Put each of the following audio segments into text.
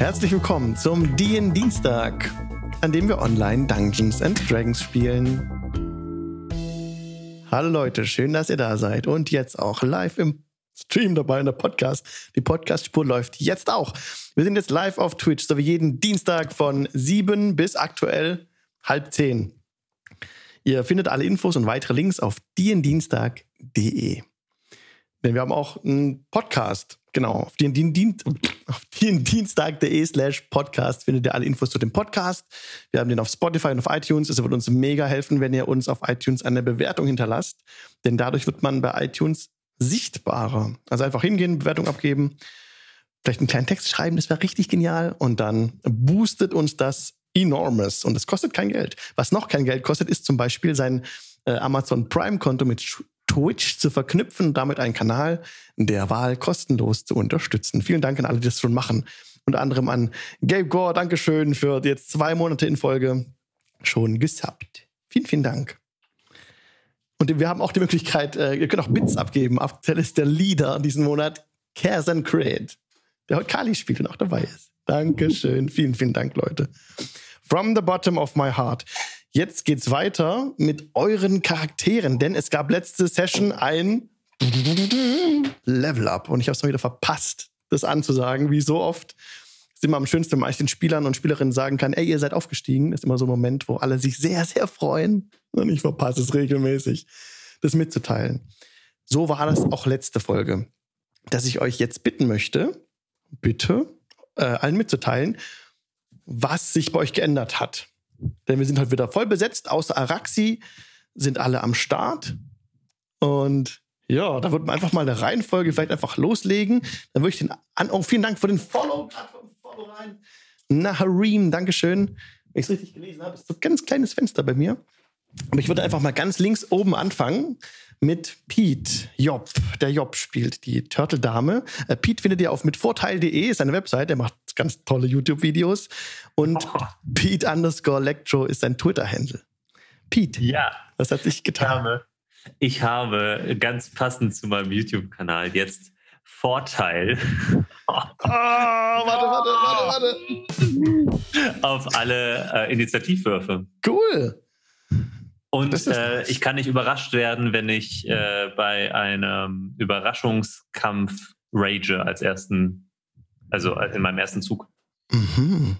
Herzlich willkommen zum DIN Dienstag, an dem wir online Dungeons and Dragons spielen. Hallo Leute, schön, dass ihr da seid und jetzt auch live im Stream dabei in der Podcast. Die Podcast-Spur läuft jetzt auch. Wir sind jetzt live auf Twitch, so wie jeden Dienstag von 7 bis aktuell halb 10. Ihr findet alle Infos und weitere Links auf diendienstag.de. Denn wir haben auch einen Podcast. Genau, auf den, den, den, auf den Dienstag.de slash Podcast findet ihr alle Infos zu dem Podcast. Wir haben den auf Spotify und auf iTunes. Es wird uns mega helfen, wenn ihr uns auf iTunes eine Bewertung hinterlasst. Denn dadurch wird man bei iTunes sichtbarer. Also einfach hingehen, Bewertung abgeben, vielleicht einen kleinen Text schreiben, das wäre richtig genial. Und dann boostet uns das enormous. Und es kostet kein Geld. Was noch kein Geld kostet, ist zum Beispiel sein äh, Amazon Prime-Konto mit Twitch zu verknüpfen und damit einen Kanal der Wahl kostenlos zu unterstützen. Vielen Dank an alle, die das schon machen. Unter anderem an Gabe Gore, Dankeschön für jetzt zwei Monate in Folge schon gesubbt. Vielen, vielen Dank. Und wir haben auch die Möglichkeit, äh, ihr könnt auch Bits abgeben. Aktuell ist der Leader diesen Monat Kersen Creed, der heute Kali spielt und auch dabei ist. Dankeschön. vielen, vielen Dank, Leute. From the bottom of my heart. Jetzt geht's weiter mit euren Charakteren, denn es gab letzte Session ein Level Up und ich habe es mal wieder verpasst, das anzusagen, wie so oft. ist immer am schönsten, wenn man den Spielern und Spielerinnen sagen kann, ey, ihr seid aufgestiegen. Ist immer so ein Moment, wo alle sich sehr, sehr freuen. Und ich verpasse es regelmäßig, das mitzuteilen. So war das auch letzte Folge, dass ich euch jetzt bitten möchte, bitte äh, allen mitzuteilen, was sich bei euch geändert hat. Denn wir sind heute wieder voll besetzt. Außer Araxi sind alle am Start. Und ja, da wird man einfach mal eine Reihenfolge vielleicht einfach loslegen. Dann würde ich den an. Oh, vielen Dank für den Follow. Follow rein. Naharim, Dankeschön. Wenn ich es richtig gelesen habe, ist so ein ganz kleines Fenster bei mir. Aber ich würde einfach mal ganz links oben anfangen mit Pete Job. Der Job spielt die Turtle-Dame. Äh, Pete findet ihr auf mitvorteil.de, ist eine Website, der macht ganz tolle YouTube-Videos. Und oh. Pete underscore Electro ist sein Twitter-Handle. Pete, ja. was hat sich getan? Ich habe ganz passend zu meinem YouTube-Kanal jetzt Vorteil. Oh, warte, warte, warte, warte. Auf alle äh, Initiativwürfe. Cool. Und äh, ich kann nicht überrascht werden, wenn ich äh, bei einem Überraschungskampf rage als ersten, also in meinem ersten Zug. Mhm.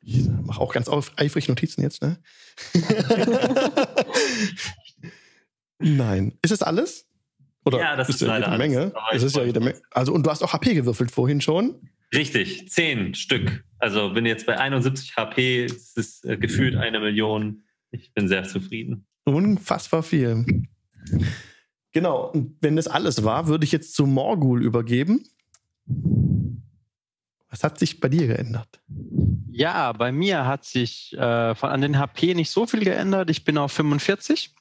Ich mache auch ganz eifrig Notizen jetzt, ne? Nein. Ist das alles? Oder ja, das ist, ist ja jede Menge. Es ist ja jede Menge. Also, und du hast auch HP gewürfelt vorhin schon. Richtig, zehn Stück. Also bin jetzt bei 71 HP, es ist äh, gefühlt eine Million. Ich bin sehr zufrieden. Unfassbar viel. Genau, und wenn das alles war, würde ich jetzt zu Morgul übergeben. Was hat sich bei dir geändert? Ja, bei mir hat sich äh, von, an den HP nicht so viel geändert. Ich bin auf 45.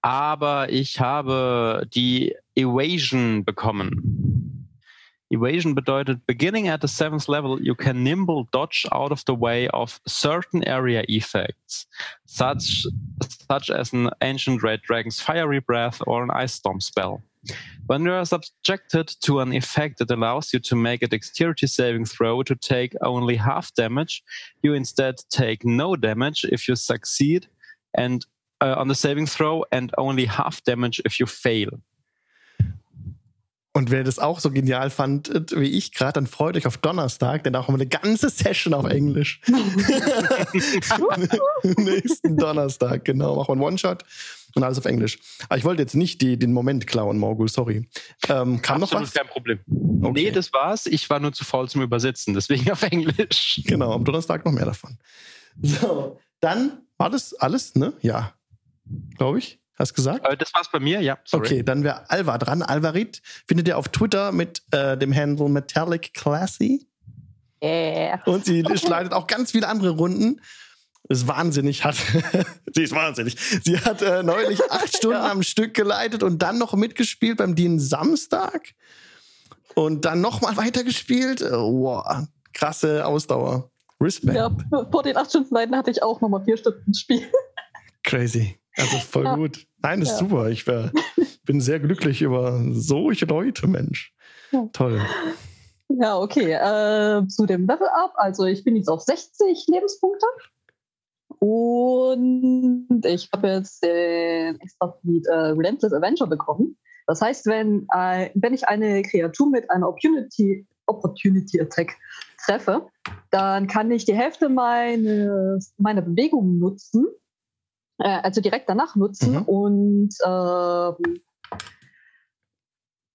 Aber ich habe die Evasion bekommen. Evasion bedeutet, beginning at the seventh level, you can nimble dodge out of the way of certain area effects, such, such as an ancient red dragon's fiery breath or an ice storm spell. When you are subjected to an effect that allows you to make a dexterity saving throw to take only half damage, you instead take no damage if you succeed and uh, on the saving throw and only half damage if you fail. Und wer das auch so genial fand wie ich gerade, dann freut euch auf Donnerstag, denn da haben wir eine ganze Session auf Englisch. Nächsten Donnerstag, genau. Machen wir einen One-Shot und alles auf Englisch. Aber ich wollte jetzt nicht die, den Moment klauen, Morgul, sorry. Ähm, kam Absolut noch was? kein Problem. Okay. Nee, das war's. Ich war nur zu faul zum Übersetzen, deswegen auf Englisch. Genau, am Donnerstag noch mehr davon. So, dann war das alles, ne? Ja, glaube ich. Hast gesagt? Äh, das war's bei mir, ja. Sorry. Okay, dann wäre Alva dran. Alvarit findet ihr auf Twitter mit äh, dem Handle Metallic Classy. Yeah. Und sie schleidet auch ganz viele andere Runden. Ist wahnsinnig, hat. sie ist wahnsinnig. Sie hat äh, neulich acht Stunden ja. am Stück geleitet und dann noch mitgespielt beim DIN Samstag. Und dann nochmal weitergespielt. Wow, krasse Ausdauer. Respekt. Ja, vor den acht Stunden Leiden hatte ich auch nochmal vier Stunden Spiel. Crazy. Also voll ja. gut. Nein, ist ja. super. Ich wär, bin sehr glücklich über solche Leute, Mensch. Ja. Toll. Ja, okay. Äh, zu dem Level Up. Also ich bin jetzt auf 60 Lebenspunkte. Und ich habe jetzt den extra Feed äh, Relentless Avenger bekommen. Das heißt, wenn, äh, wenn ich eine Kreatur mit einer Opportunity, Opportunity Attack treffe, dann kann ich die Hälfte meines, meiner Bewegung nutzen, äh, also direkt danach nutzen Mhm. und ähm,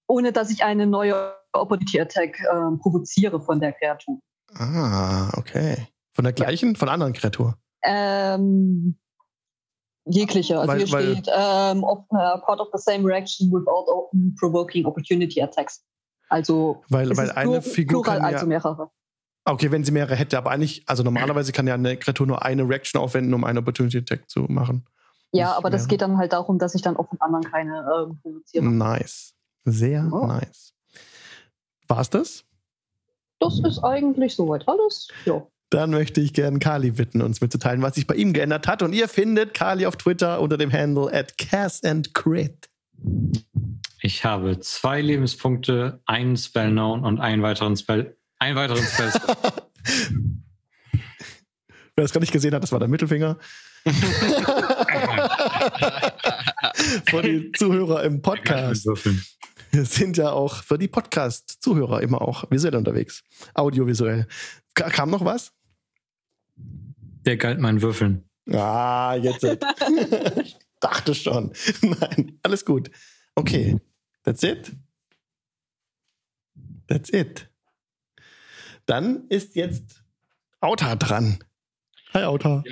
ohne dass ich eine neue Opportunity Attack ähm, provoziere von der Kreatur. Ah, okay. Von der gleichen, von einer anderen Kreatur. Ähm, jegliche. Also Weil- hier weil- steht ähm, of, uh, part of the same reaction without provoking opportunity attacks. Also Weil, weil eine Figur plural, kann ja, also mehrere. Okay, wenn sie mehrere hätte, aber eigentlich, also normalerweise kann ja eine Kreatur nur eine Reaction aufwenden, um eine Opportunity Attack zu machen. Ja, nicht aber das mehrere. geht dann halt darum, dass ich dann auch von anderen keine ähm, provoziere. Nice. Sehr Oh. nice. War's das? Das ist eigentlich soweit alles. Ja. Dann möchte ich gerne Kali bitten, uns mitzuteilen, was sich bei ihm geändert hat. Und ihr findet Kali auf Twitter unter dem Handle at Cass and Crit. Ich habe zwei Lebenspunkte, einen Spell Known und einen weiteren Spell, einen weiteren Spell. Wer das gar nicht gesehen hat, das war der Mittelfinger. Für die Zuhörer im Podcast. Wir sind ja auch für die Podcast-Zuhörer immer auch visuell unterwegs. Audiovisuell. Ka- Kam noch was? Der galt meinen Würfeln. Ah, jetzt. Dachte schon. Nein, alles gut. Okay. That's it. That's it. Dann ist jetzt Auta dran. Hi, Auta.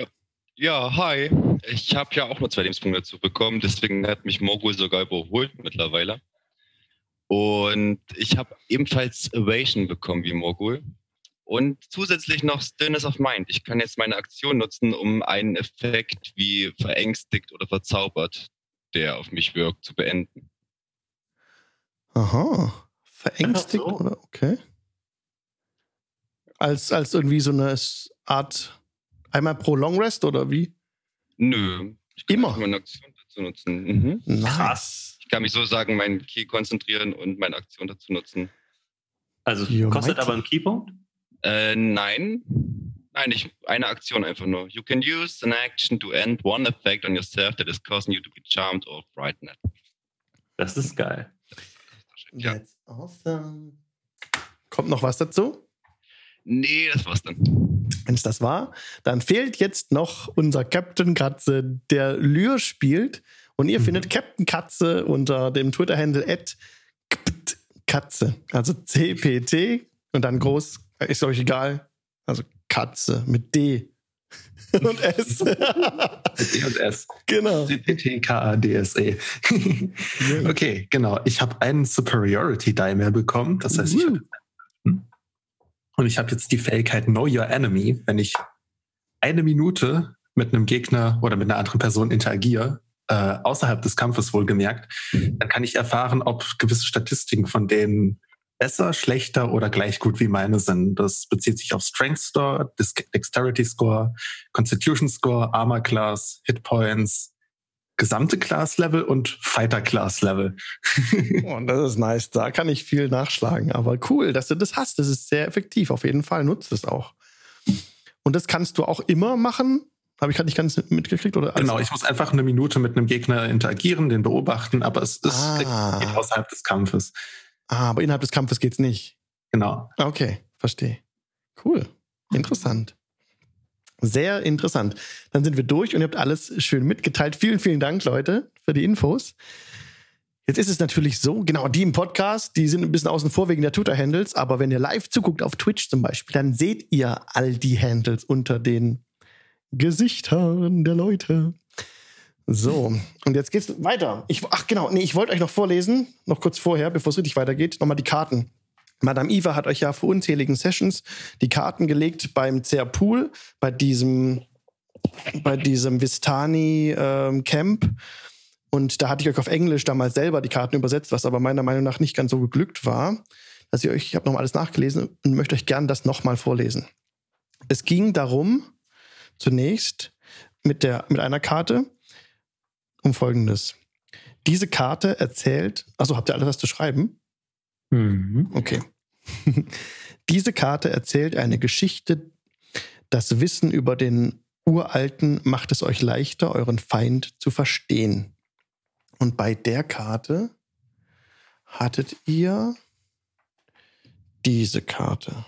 Ja, hi. Ich habe ja auch nur zwei Lebenspunkte dazu bekommen, deswegen hat mich Mogul sogar überholt mittlerweile. Und ich habe ebenfalls Evasion bekommen wie Mogul. Und zusätzlich noch Stillness of Mind. Ich kann jetzt meine Aktion nutzen, um einen Effekt wie verängstigt oder verzaubert, der auf mich wirkt, zu beenden. Aha. Verängstigt, so? oder? Okay. Als, als irgendwie so eine Art einmal pro Long Rest oder wie? Nö. Ich kann Immer. meine Aktion dazu nutzen. Mhm. Nice. Ich kann mich so sagen, meinen Key konzentrieren und meine Aktion dazu nutzen. Also You're kostet aber einen Keypunkt? Äh, nein. Nein, ich, eine Aktion einfach nur. You can use an action to end one effect on yourself that is causing you to be charmed or frightened. Das ist geil. Ja. That's awesome. Kommt noch was dazu? Nee, das war's dann. Wenn es das war, dann fehlt jetzt noch unser Captain Katze, der Lyr spielt. Und ihr Mhm. findet Captain Katze unter dem Twitter-Handle Katze. Also CPT und dann groß, ist euch egal. Also Katze mit D und S. D und S. genau. CPT-K-A-D-S-E. okay, genau. Ich habe einen Superiority Die mehr bekommen. Das heißt, ich Woo. Und ich habe jetzt die Fähigkeit Know Your Enemy. Wenn ich eine Minute mit einem Gegner oder mit einer anderen Person interagiere, äh, außerhalb des Kampfes wohlgemerkt, dann kann ich erfahren, ob gewisse Statistiken von denen besser, schlechter oder gleich gut wie meine sind. Das bezieht sich auf Strength Score, Dex- Dexterity Score, Constitution Score, Armor Class, Hit Points, gesamte Class Level und Fighter Class Level. Oh, das ist nice. Da kann ich viel nachschlagen. Aber cool, dass du das hast. Das ist sehr effektiv. Auf jeden Fall nutzt es auch. Und das kannst du auch immer machen. Habe ich gerade nicht ganz mitgekriegt? Oder Genau, ich muss einfach eine Minute mit einem Gegner interagieren, den beobachten, aber es ist Ah. geht außerhalb des Kampfes. Ah, aber innerhalb des Kampfes geht's nicht. Genau. Okay, verstehe. Cool. Interessant. Sehr interessant. Dann sind wir durch und ihr habt alles schön mitgeteilt. Vielen, vielen Dank, Leute, für die Infos. Jetzt ist es natürlich so, genau, die im Podcast, die sind ein bisschen außen vor wegen der Twitter-Handles, aber wenn ihr live zuguckt auf Twitch zum Beispiel, dann seht ihr all die Handles unter den Gesichtern der Leute. So, und jetzt geht's weiter. Ich, ach genau, nee, ich wollte euch noch vorlesen, noch kurz vorher, bevor es richtig weitergeht, nochmal die Karten. Madame Eva hat euch ja vor unzähligen Sessions die Karten gelegt beim Zerpool, bei diesem, bei diesem Vistani ähm, Camp. Und da hatte ich euch auf Englisch damals selber die Karten übersetzt, was aber meiner Meinung nach nicht ganz so geglückt war. Dass euch, ich habe nochmal alles nachgelesen und möchte euch gern das nochmal vorlesen. Es ging darum, zunächst mit, der, mit einer Karte um Folgendes. Diese Karte erzählt, also habt ihr alles was zu schreiben? Mhm. Okay. Diese Karte erzählt eine Geschichte. Das Wissen über den Uralten macht es euch leichter, euren Feind zu verstehen. Und bei der Karte hattet ihr diese Karte.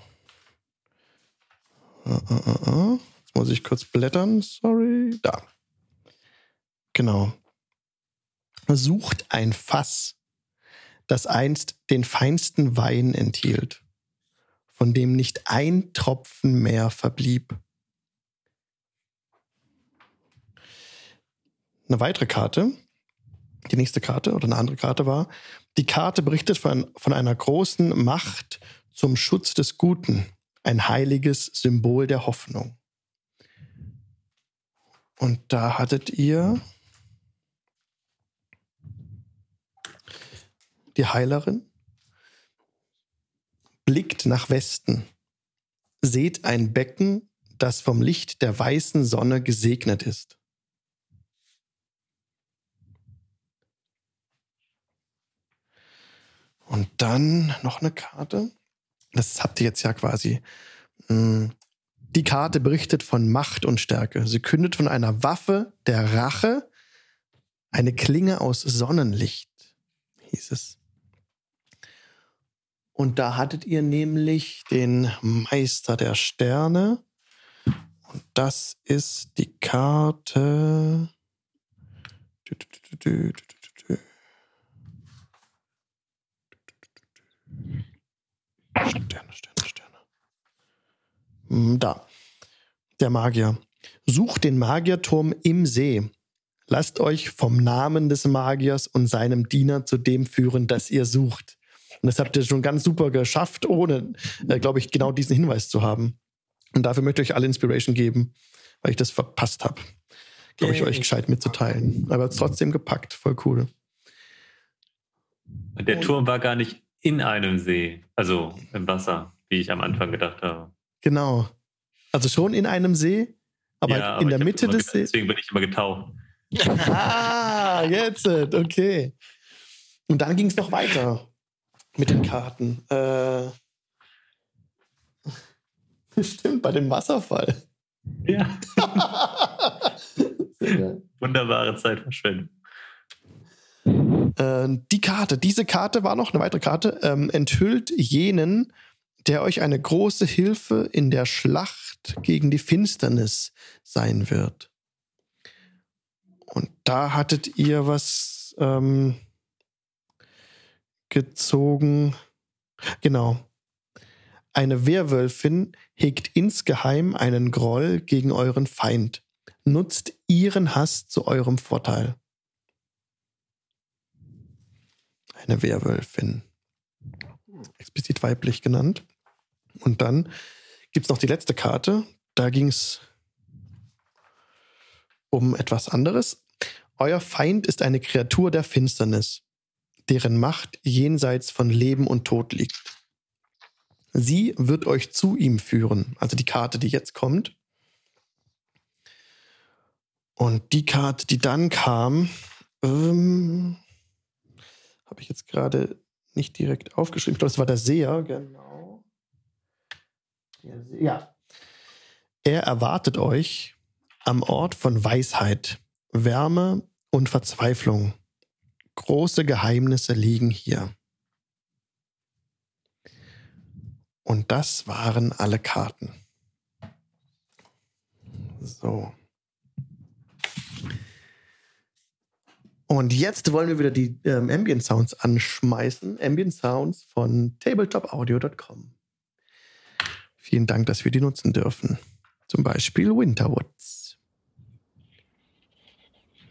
Jetzt muss ich kurz blättern, sorry. Da. Genau. Sucht ein Fass, das einst den feinsten Wein enthielt, von dem nicht ein Tropfen mehr verblieb. Eine weitere Karte, die nächste Karte oder eine andere Karte war, die Karte berichtet von, von einer großen Macht zum Schutz des Guten, ein heiliges Symbol der Hoffnung. Und da hattet ihr die Heilerin, blickt nach Westen, seht ein Becken, das vom Licht der weißen Sonne gesegnet ist. Und dann noch eine Karte. Das habt ihr jetzt ja quasi. Hm, die Karte berichtet von Macht und Stärke. Sie kündet von einer Waffe der Rache, eine Klinge aus Sonnenlicht, hieß es. Und da hattet ihr nämlich den Meister der Sterne. Und das ist die Karte. Sterne, Sterne, Sterne. Hm, da. Der Magier. Sucht den Magierturm im See. Lasst euch vom Namen des Magiers und seinem Diener zu dem führen, das ihr sucht. Und das habt ihr schon ganz super geschafft, ohne, äh, glaube ich, genau diesen Hinweis zu haben. Und dafür möchte ich euch alle Inspiration geben, weil ich das verpasst habe. Glaube ich, euch gescheit mitzuteilen. Aber trotzdem gepackt. Voll cool. Der Turm war gar nicht in einem See, also im Wasser, wie ich am Anfang gedacht habe. Genau. Also schon in einem See, aber, ja, aber in der Mitte des Sees. Deswegen bin ich immer getaucht. ah, jetzt, okay. Und dann ging es noch weiter mit den Karten. Äh, stimmt, bei dem Wasserfall. Ja. Wunderbare Zeitverschwendung. Äh, die Karte, diese Karte war noch eine weitere Karte, ähm, enthüllt jenen, der euch eine große Hilfe in der Schlacht gegen die Finsternis sein wird. Und da hattet ihr was ähm, gezogen. Genau. Eine Werwölfin hegt insgeheim einen Groll gegen euren Feind. Nutzt ihren Hass zu eurem Vorteil. eine Werwölfin. Explizit weiblich genannt. Und dann gibt es noch die letzte Karte. Da ging es um etwas anderes. Euer Feind ist eine Kreatur der Finsternis, deren Macht jenseits von Leben und Tod liegt. Sie wird euch zu ihm führen, also die Karte, die jetzt kommt. Und die Karte, die dann kam, ähm, habe ich jetzt gerade nicht direkt aufgeschrieben. Ich glaube, das war der Seher, genau. Ja. Er erwartet euch am Ort von Weisheit, Wärme und Verzweiflung. Große Geheimnisse liegen hier. Und das waren alle Karten. So. Und jetzt wollen wir wieder die ähm, Ambient Sounds anschmeißen. Ambient Sounds von tabletopaudio.com. Vielen Dank, dass wir die nutzen dürfen. Zum Beispiel Winterwoods.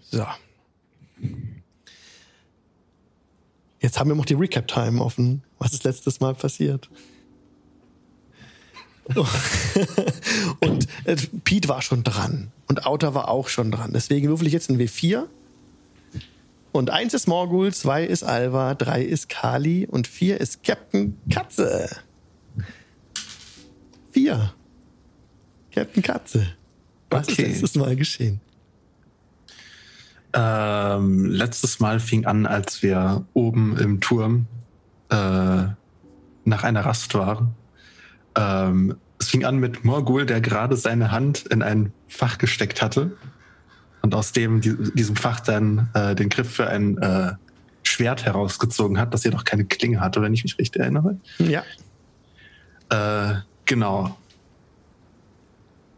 So. Jetzt haben wir noch die Recap-Time offen. Was ist letztes Mal passiert? und äh, Pete war schon dran. Und Outer war auch schon dran. Deswegen würfel ich jetzt ein W4 und eins ist Morgul, zwei ist Alva, drei ist Kali und vier ist Captain Katze. Vier. Captain Katze. Was okay. ist letztes Mal geschehen? Ähm, letztes Mal fing an, als wir oben im Turm äh, nach einer Rast waren. Ähm, es fing an mit Morgul, der gerade seine Hand in ein Fach gesteckt hatte und aus dem diesem Fach dann äh, den Griff für ein äh, Schwert herausgezogen hat, das jedoch keine Klinge hatte, wenn ich mich richtig erinnere. Ja. Äh, genau.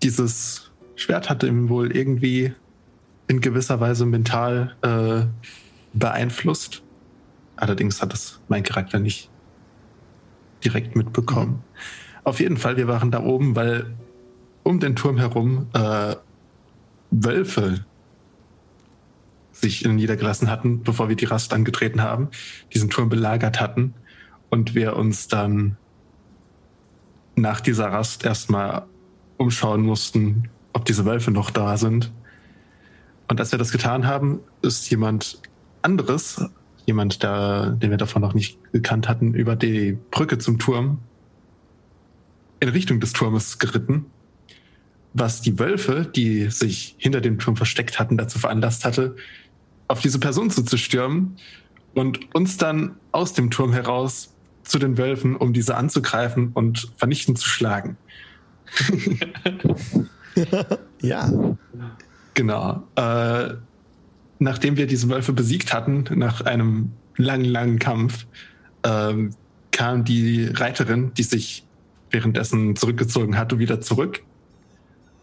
Dieses Schwert hatte ihm wohl irgendwie in gewisser Weise mental äh, beeinflusst. Allerdings hat das mein Charakter nicht direkt mitbekommen. Mhm. Auf jeden Fall, wir waren da oben, weil um den Turm herum äh, Wölfe sich niedergelassen hatten, bevor wir die Rast angetreten haben, diesen Turm belagert hatten und wir uns dann nach dieser Rast erstmal umschauen mussten, ob diese Wölfe noch da sind. Und als wir das getan haben, ist jemand anderes, jemand, der, den wir davon noch nicht gekannt hatten, über die Brücke zum Turm in Richtung des Turmes geritten, was die Wölfe, die sich hinter dem Turm versteckt hatten, dazu veranlasst hatte, auf diese Person zuzustürmen und uns dann aus dem Turm heraus zu den Wölfen, um diese anzugreifen und vernichtend zu schlagen. ja. Genau. Äh, nachdem wir diese Wölfe besiegt hatten, nach einem langen, langen Kampf, äh, kam die Reiterin, die sich währenddessen zurückgezogen hatte, wieder zurück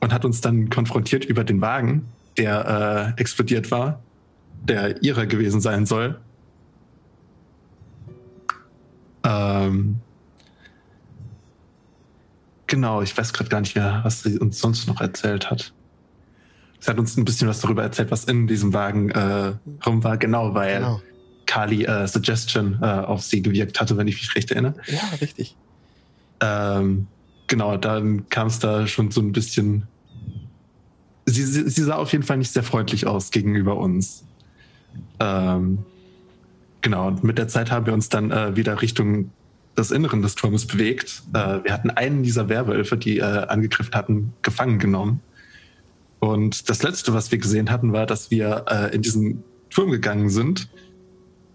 und hat uns dann konfrontiert über den Wagen, der äh, explodiert war, der ihrer gewesen sein soll. Ähm, genau, ich weiß gerade gar nicht mehr, was sie uns sonst noch erzählt hat. Sie hat uns ein bisschen was darüber erzählt, was in diesem Wagen äh, rum war, genau, weil genau. Kali äh, Suggestion äh, auf sie gewirkt hatte, wenn ich mich recht erinnere. Ja, richtig. Ähm, genau, dann kam es da schon so ein bisschen. Sie, sie, sie, sah auf jeden Fall nicht sehr freundlich aus gegenüber uns. Ähm, genau, und mit der Zeit haben wir uns dann äh, wieder Richtung des Inneren des Turmes bewegt. Äh, wir hatten einen dieser Werwölfe, die äh, angegriffen hatten, gefangen genommen. Und das Letzte, was wir gesehen hatten, war, dass wir äh, in diesen Turm gegangen sind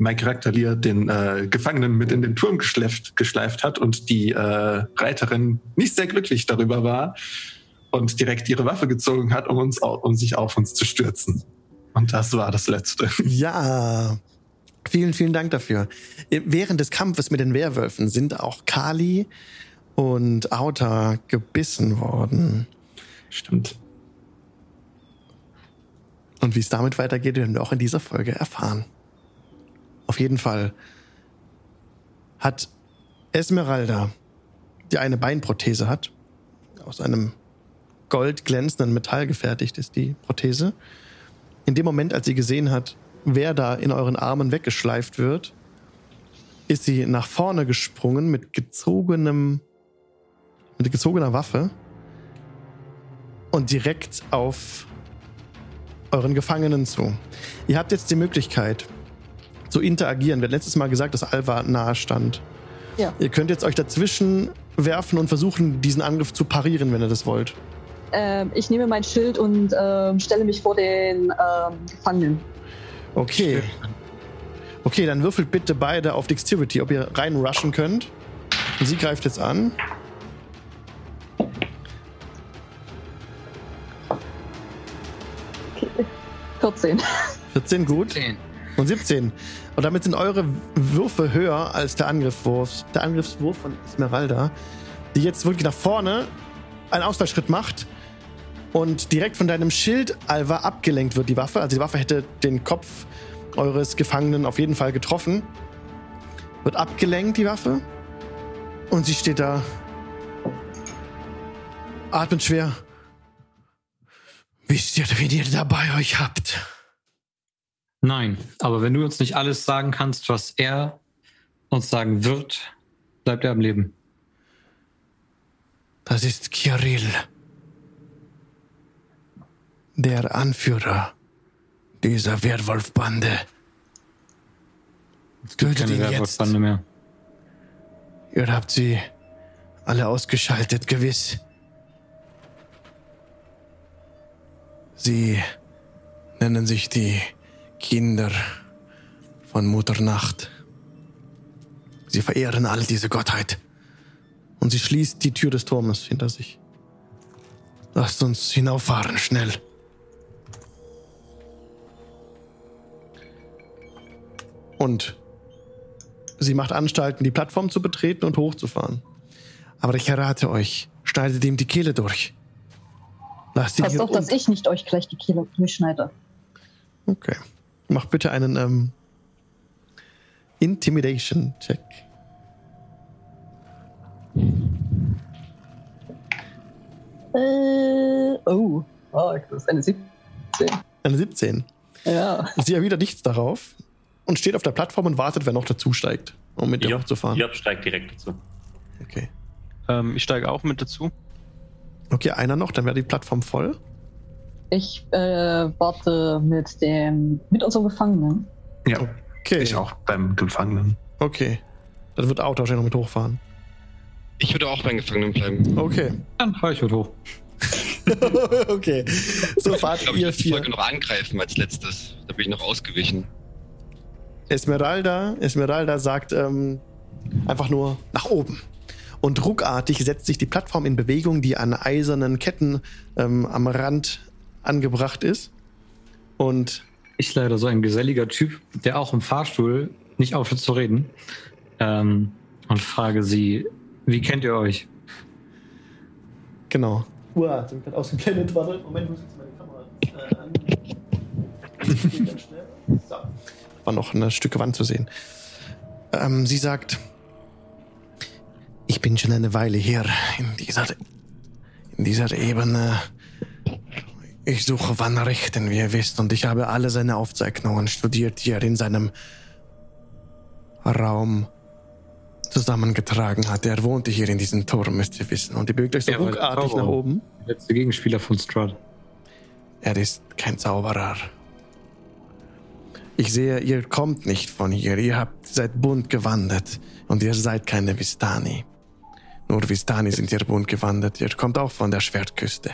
mein Charakter Lear den äh, Gefangenen mit in den Turm geschleift, geschleift hat und die äh, Reiterin nicht sehr glücklich darüber war und direkt ihre Waffe gezogen hat, um, uns, um sich auf uns zu stürzen. Und das war das Letzte. Ja, vielen, vielen Dank dafür. Während des Kampfes mit den Werwölfen sind auch Kali und Auta gebissen worden. Stimmt. Und wie es damit weitergeht, werden wir auch in dieser Folge erfahren. Auf jeden Fall hat Esmeralda, die eine Beinprothese hat, aus einem goldglänzenden Metall gefertigt ist die Prothese. In dem Moment, als sie gesehen hat, wer da in euren Armen weggeschleift wird, ist sie nach vorne gesprungen mit gezogenem, mit gezogener Waffe und direkt auf euren Gefangenen zu. Ihr habt jetzt die Möglichkeit, zu interagieren. Wir hatten letztes Mal gesagt, dass Alva nahe stand. Ja. Ihr könnt jetzt euch dazwischen werfen und versuchen, diesen Angriff zu parieren, wenn ihr das wollt. Ähm, ich nehme mein Schild und ähm, stelle mich vor den ähm, Gefangenen. Okay. Okay, dann würfelt bitte beide auf Dexterity, ob ihr reinrushen könnt. Und sie greift jetzt an. 14. 14, gut. 10 und 17. Und damit sind eure Würfe höher als der Angriffswurf. Der Angriffswurf von Esmeralda, die jetzt wirklich nach vorne einen Ausfallschritt macht und direkt von deinem Schild, Alva, abgelenkt wird, die Waffe. Also die Waffe hätte den Kopf eures Gefangenen auf jeden Fall getroffen. Wird abgelenkt, die Waffe. Und sie steht da. Atmet schwer. Wisst ihr, wen ihr dabei euch habt? Nein, aber wenn du uns nicht alles sagen kannst, was er uns sagen wird, bleibt er am Leben. Das ist Kirill, der Anführer dieser Werwolfbande. Es gibt Tötet keine Werwolfbande mehr. Ihr habt sie alle ausgeschaltet, gewiss. Sie nennen sich die Kinder von Mutter Nacht. Sie verehren alle diese Gottheit. Und sie schließt die Tür des Turmes hinter sich. Lasst uns hinauffahren, schnell. Und sie macht Anstalten, die Plattform zu betreten und hochzufahren. Aber ich errate euch, schneidet ihm die Kehle durch. Lasst Passt auf, dass ich nicht euch gleich die Kehle durchschneide. Okay. Mach bitte einen ähm, Intimidation-Check. Äh, oh. Oh, das ist eine 17. Eine 17. Ja. Sie erwidert nichts darauf und steht auf der Plattform und wartet, wer noch dazu steigt, um mit ihr Job, hochzufahren. Job steigt direkt dazu. Okay. Ähm, ich steige auch mit dazu. Okay, einer noch, dann wäre die Plattform voll. Ich äh, warte mit dem, mit unserem Gefangenen. Ja, Okay. ich auch beim Gefangenen. Okay. Dann wird Auto wahrscheinlich noch mit hochfahren. Ich würde auch beim Gefangenen bleiben. Okay. Dann fahre ich heute hoch. okay. So Ich fahrt ich ihr würde die vier. Folge noch angreifen als letztes. Da bin ich noch ausgewichen. Esmeralda, Esmeralda sagt ähm, einfach nur nach oben. Und ruckartig setzt sich die Plattform in Bewegung, die an eisernen Ketten ähm, am Rand angebracht ist. Und Ich leider so ein geselliger Typ, der auch im Fahrstuhl nicht aufhört zu reden. Ähm, und frage sie, wie kennt ihr euch? genau. Uah, ich bin gerade ausgeblendet. Warte, Moment, ich muss jetzt meine Kamera äh, an. Geht ganz schnell. So. War noch ein Stück Wand zu sehen. Ähm, sie sagt, ich bin schon eine Weile hier in dieser, in dieser Ebene. Ich suche Van Richten, wie ihr wisst, und ich habe alle seine Aufzeichnungen studiert, die er in seinem Raum zusammengetragen hat. Er wohnte hier in diesem Turm, müsst ihr wissen. Und ihr bewegt euch so Er ruckartig nach oben. Der letzte Gegenspieler von Strahd. Er ist kein Zauberer. Ich sehe, ihr kommt nicht von hier. Ihr habt, seid bunt gewandert. Und ihr seid keine Vistani. Nur Vistani sind ihr bunt gewandert. Ihr kommt auch von der Schwertküste.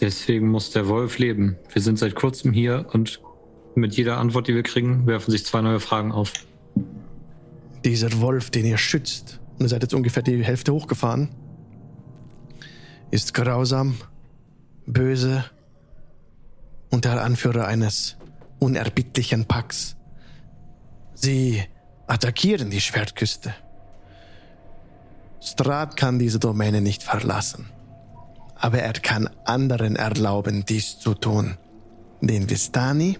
Deswegen muss der Wolf leben. Wir sind seit kurzem hier und mit jeder Antwort, die wir kriegen, werfen sich zwei neue Fragen auf. Dieser Wolf, den ihr schützt, und ihr seid jetzt ungefähr die Hälfte hochgefahren, ist grausam, böse und der Anführer eines unerbittlichen Packs. Sie attackieren die Schwertküste. Strahd kann diese Domäne nicht verlassen. Aber er kann anderen erlauben, dies zu tun. Den Vistani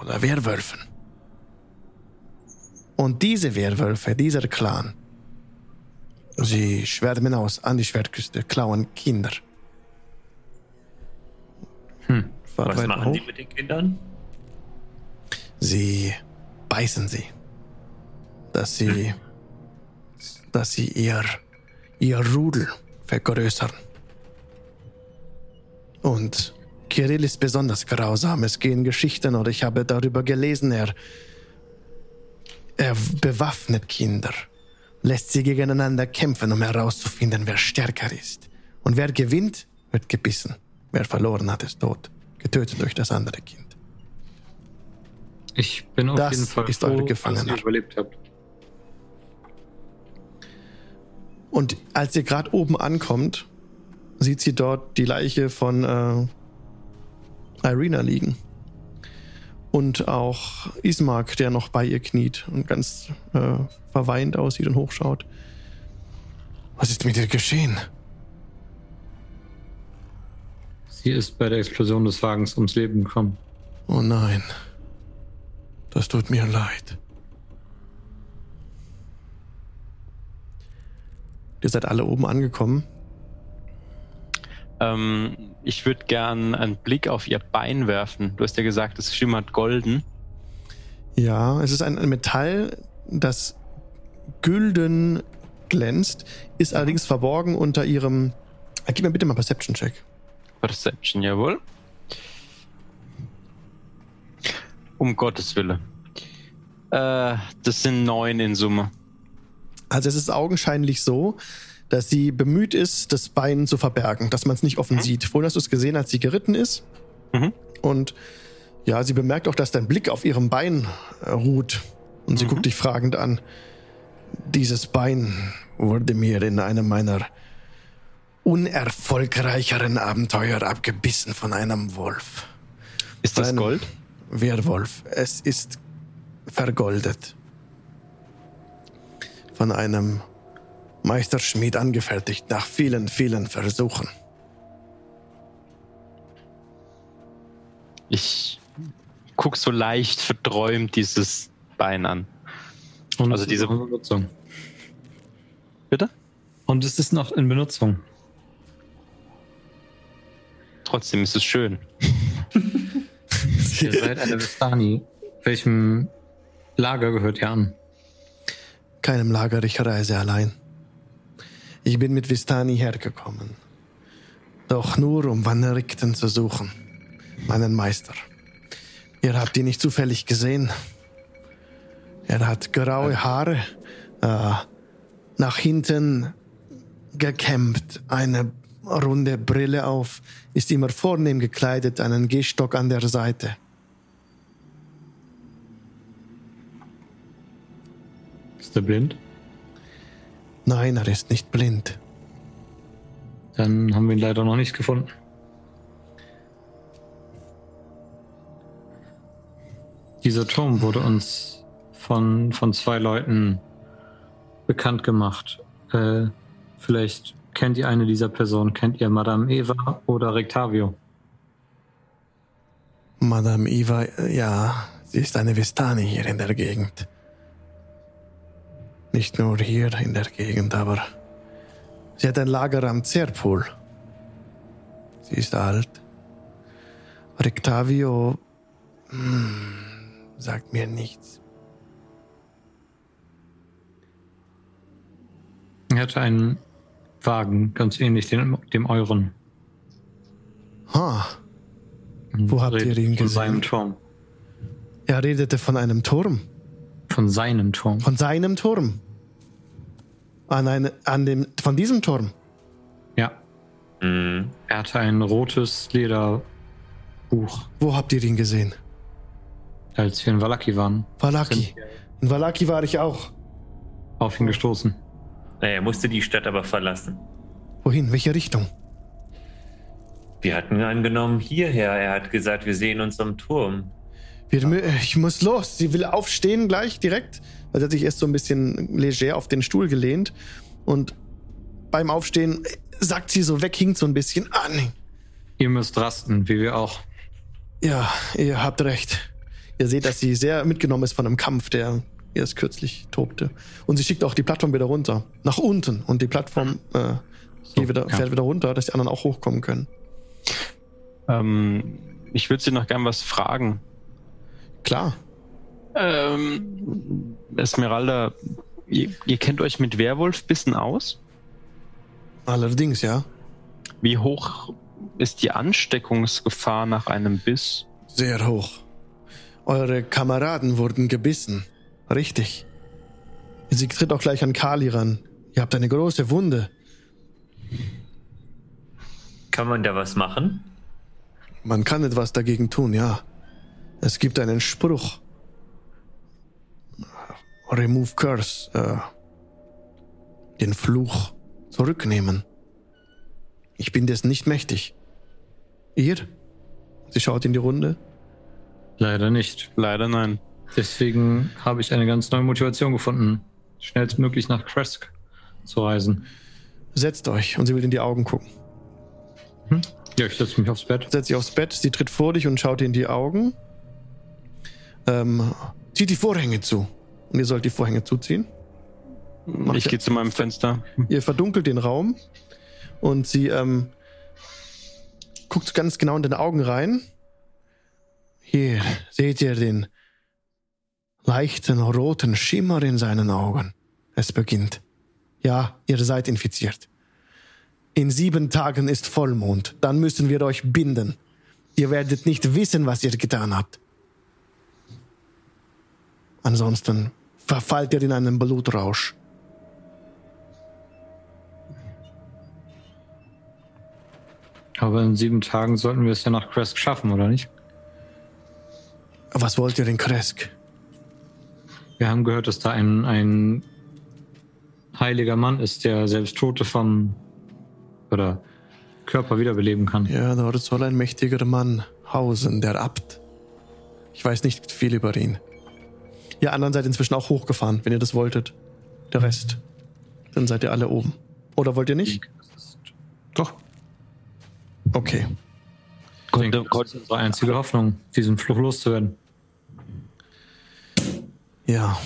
oder Werwölfen. Und diese Werwölfe, dieser Clan, sie schwärmen aus an die Schwertküste, klauen Kinder. Hm. Fahrt Was machen hoch. die mit den Kindern? Sie beißen sie. Dass sie, dass sie ihr, ihr Rudel vergrößern. Und Kirill ist besonders grausam. Es gehen Geschichten oder ich habe darüber gelesen, er, er bewaffnet Kinder, lässt sie gegeneinander kämpfen, um herauszufinden, wer stärker ist. Und wer gewinnt, wird gebissen. Wer verloren hat, ist tot. Getötet durch das andere Kind. Ich bin auf Das jeden Fall froh, eure dass ihr überlebt habt. Und als ihr gerade oben ankommt, sieht sie dort die Leiche von äh, Irina liegen. Und auch Ismark, der noch bei ihr kniet und ganz äh, verweint aussieht und hochschaut. Was ist mit ihr geschehen? Sie ist bei der Explosion des Wagens ums Leben gekommen. Oh nein. Das tut mir leid. Ihr seid alle oben angekommen. Ähm, ich würde gern einen Blick auf ihr Bein werfen. Du hast ja gesagt, es schimmert golden. Ja, es ist ein ein Metall, das gülden glänzt, ist allerdings verborgen unter ihrem. Ah, Gib mir bitte mal Perception-Check. Perception, jawohl. Um Gottes Willen. Äh, das sind neun in Summe. Also es ist augenscheinlich so, dass sie bemüht ist, das Bein zu verbergen, dass man es nicht offen Mhm. sieht. Vorhin hast du es gesehen, als sie geritten ist. Mhm. Und ja, sie bemerkt auch, dass dein Blick auf ihrem Bein äh, ruht. Und sie Mhm. guckt dich fragend an. Dieses Bein wurde mir in einem meiner unerfolgreicheren Abenteuer abgebissen von einem Wolf. Ist das. Gold? Werwolf. Es ist vergoldet. Von einem Meisterschmied angefertigt nach vielen, vielen Versuchen. Ich guck so leicht verträumt dieses Bein an. Und Also diese- Benutzung. Bitte? Und es ist noch in Benutzung. Trotzdem ist es schön. Ihr seid eine Vistani. Welchem Lager gehört ihr an? Keinem Lager, ich reise allein. Ich bin mit Vistani hergekommen. Doch nur, um Vannerikten zu suchen. Meinen Meister. Ihr habt ihn nicht zufällig gesehen. Er hat graue Haare, äh, nach hinten gekämmt, eine runde Brille auf, ist immer vornehm gekleidet, einen Gehstock an der Seite. Ist er blind? Nein, er ist nicht blind. Dann haben wir ihn leider noch nicht gefunden. Dieser Turm wurde uns von, von zwei Leuten bekannt gemacht. Äh, vielleicht kennt ihr eine dieser Personen. Kennt ihr Madame Eva oder Rectavio? Madame äh, ja, sie ist eine Vistani hier in der Gegend. Nicht nur hier in der Gegend, aber sie hat ein Lager am Zerpool. Sie ist alt. Rectavio hm, sagt mir nichts. Er hatte einen Wagen, ganz ähnlich dem, dem euren. Ha, Und Wo habt ihr ihn Von gesehen? seinem Turm. er redete von einem Turm. Von seinem Turm. Von seinem Turm. An, eine, an dem, von diesem Turm. Ja. Mhm. Er hatte ein rotes Lederbuch, Wo habt ihr ihn gesehen? als wir in Valaki waren. Valaki. In Valaki war ich auch. auf ihn gestoßen. Er musste die Stadt aber verlassen. Wohin? Welche Richtung? Wir hatten angenommen hierher. Er hat gesagt, wir sehen uns am Turm. Wir, mü- ich muss los. Sie will aufstehen gleich direkt. Also hat sich erst so ein bisschen leger auf den Stuhl gelehnt. Und beim Aufstehen sagt sie so weg, hinkt so ein bisschen an. Ihr müsst rasten, wie wir auch. Ja, ihr habt recht. Ihr seht, dass sie sehr mitgenommen ist von einem Kampf, der erst kürzlich tobte. Und sie schickt auch die Plattform wieder runter. Nach unten. Und die Plattform äh, geht wieder, ja. fährt wieder runter, dass die anderen auch hochkommen können. Ähm, ich würde Sie noch gern was fragen. Klar. Ähm, Esmeralda, ihr, ihr kennt euch mit Werwolfbissen aus? Allerdings, ja. Wie hoch ist die Ansteckungsgefahr nach einem Biss? Sehr hoch. Eure Kameraden wurden gebissen. Richtig. Sie tritt auch gleich an Kali ran. Ihr habt eine große Wunde. Kann man da was machen? Man kann etwas dagegen tun, ja. Es gibt einen Spruch. Remove Curse. Äh, den Fluch zurücknehmen. Ich bin des nicht mächtig. Ihr? Sie schaut in die Runde. Leider nicht. Leider nein. Deswegen habe ich eine ganz neue Motivation gefunden, schnellstmöglich nach Kresk zu reisen. Setzt euch. Und sie will in die Augen gucken. Ja, ich setze mich aufs Bett. setzt sich aufs Bett, sie tritt vor dich und schaut dir in die Augen. Ähm, zieht die Vorhänge zu. Und ihr sollt die Vorhänge zuziehen. Macht ich gehe zu meinem Fenster. Ihr verdunkelt den Raum und sie ähm, guckt ganz genau in deine Augen rein. Hier seht ihr den leichten roten Schimmer in seinen Augen. Es beginnt. Ja, ihr seid infiziert. In sieben Tagen ist Vollmond. Dann müssen wir euch binden. Ihr werdet nicht wissen, was ihr getan habt. Ansonsten verfallt ihr in einen Blutrausch. Aber in sieben Tagen sollten wir es ja nach Kresk schaffen, oder nicht? Was wollt ihr in Kresk? Wir haben gehört, dass da ein, ein heiliger Mann ist, der selbst Tote vom oder Körper wiederbeleben kann. Ja, dort soll ein mächtiger Mann hausen, der Abt. Ich weiß nicht viel über ihn. Ihr anderen seid inzwischen auch hochgefahren, wenn ihr das wolltet. Der Rest. Dann seid ihr alle oben. Oder wollt ihr nicht? Doch. Okay. Das ist unsere einzige Hoffnung, diesen Fluch loszuwerden. Ja.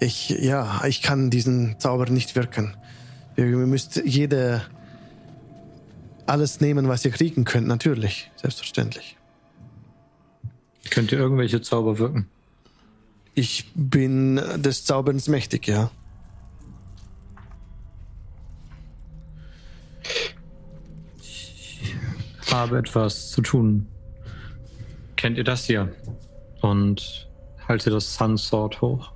Ich, ja, ich kann diesen Zauber nicht wirken. Ihr müsst jede, alles nehmen, was ihr kriegen könnt, natürlich. Selbstverständlich. Könnt ihr irgendwelche Zauber wirken? Ich bin des Zauberns mächtig, ja. Ich habe etwas zu tun. Kennt ihr das hier? Und halte das Sun Sword hoch.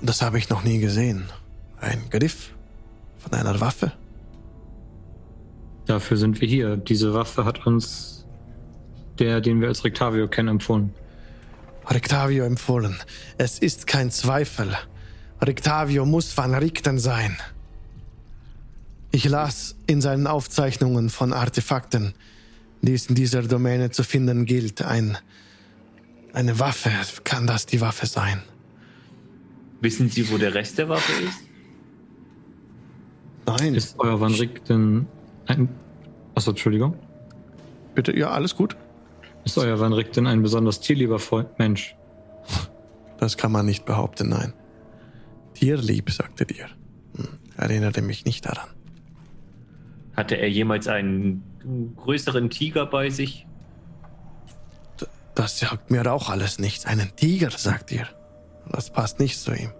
Das habe ich noch nie gesehen. Ein Griff von einer Waffe. Dafür sind wir hier. Diese Waffe hat uns der, den wir als Rectavio kennen, empfohlen. Rectavio empfohlen. Es ist kein Zweifel. Rectavio muss Van Richten sein. Ich las in seinen Aufzeichnungen von Artefakten, die es in dieser Domäne zu finden gilt, ein, eine Waffe. Kann das die Waffe sein? Wissen Sie, wo der Rest der Waffe ist? Nein. Ist euer Van Richten ein. Achso, Entschuldigung. Bitte, ja, alles gut. Ist euer Van Richten ein besonders tierlieber Freund, Mensch? Das kann man nicht behaupten, nein. Tierlieb, sagte dir. Hm, erinnerte mich nicht daran. Hatte er jemals einen größeren Tiger bei sich? D das sagt mir auch alles nichts. Einen Tiger, sagt ihr. Das passt nicht zu ihm.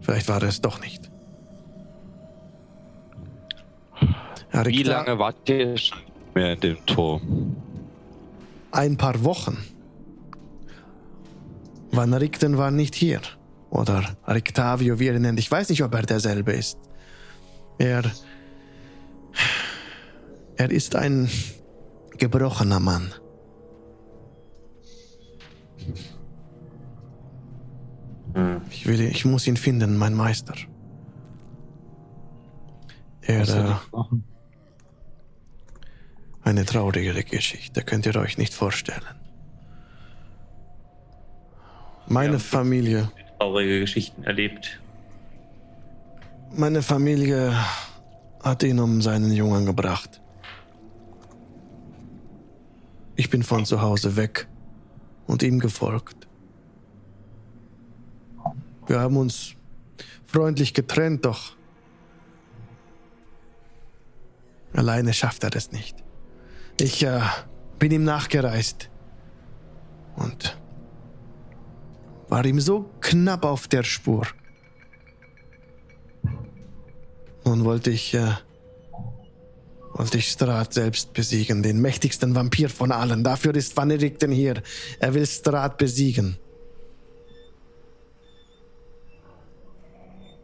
Vielleicht war er es doch nicht. Wie lange wart ihr schon mehr in dem Tor? Ein paar Wochen. Van Richten war nicht hier. Oder Rictavio, wie er nennt. Ich weiß nicht, ob er derselbe ist. Er. Er ist ein gebrochener Mann. Hm. Ich, will, ich muss ihn finden, mein Meister. Er, Was soll äh, ich machen? Eine traurigere Geschichte, könnt ihr euch nicht vorstellen. Meine Ja. Familie, Traurige Geschichten erlebt. meine Familie hat ihn um seinen Jungen gebracht. Ich bin von zu Hause weg und ihm gefolgt. Wir haben uns freundlich getrennt, doch alleine schafft er es nicht. Ich äh, bin ihm nachgereist und war ihm so knapp auf der Spur. Nun wollte ich, äh, wollte ich Strat selbst besiegen, den mächtigsten Vampir von allen. Dafür ist Vanedikten hier. Er will Strat besiegen.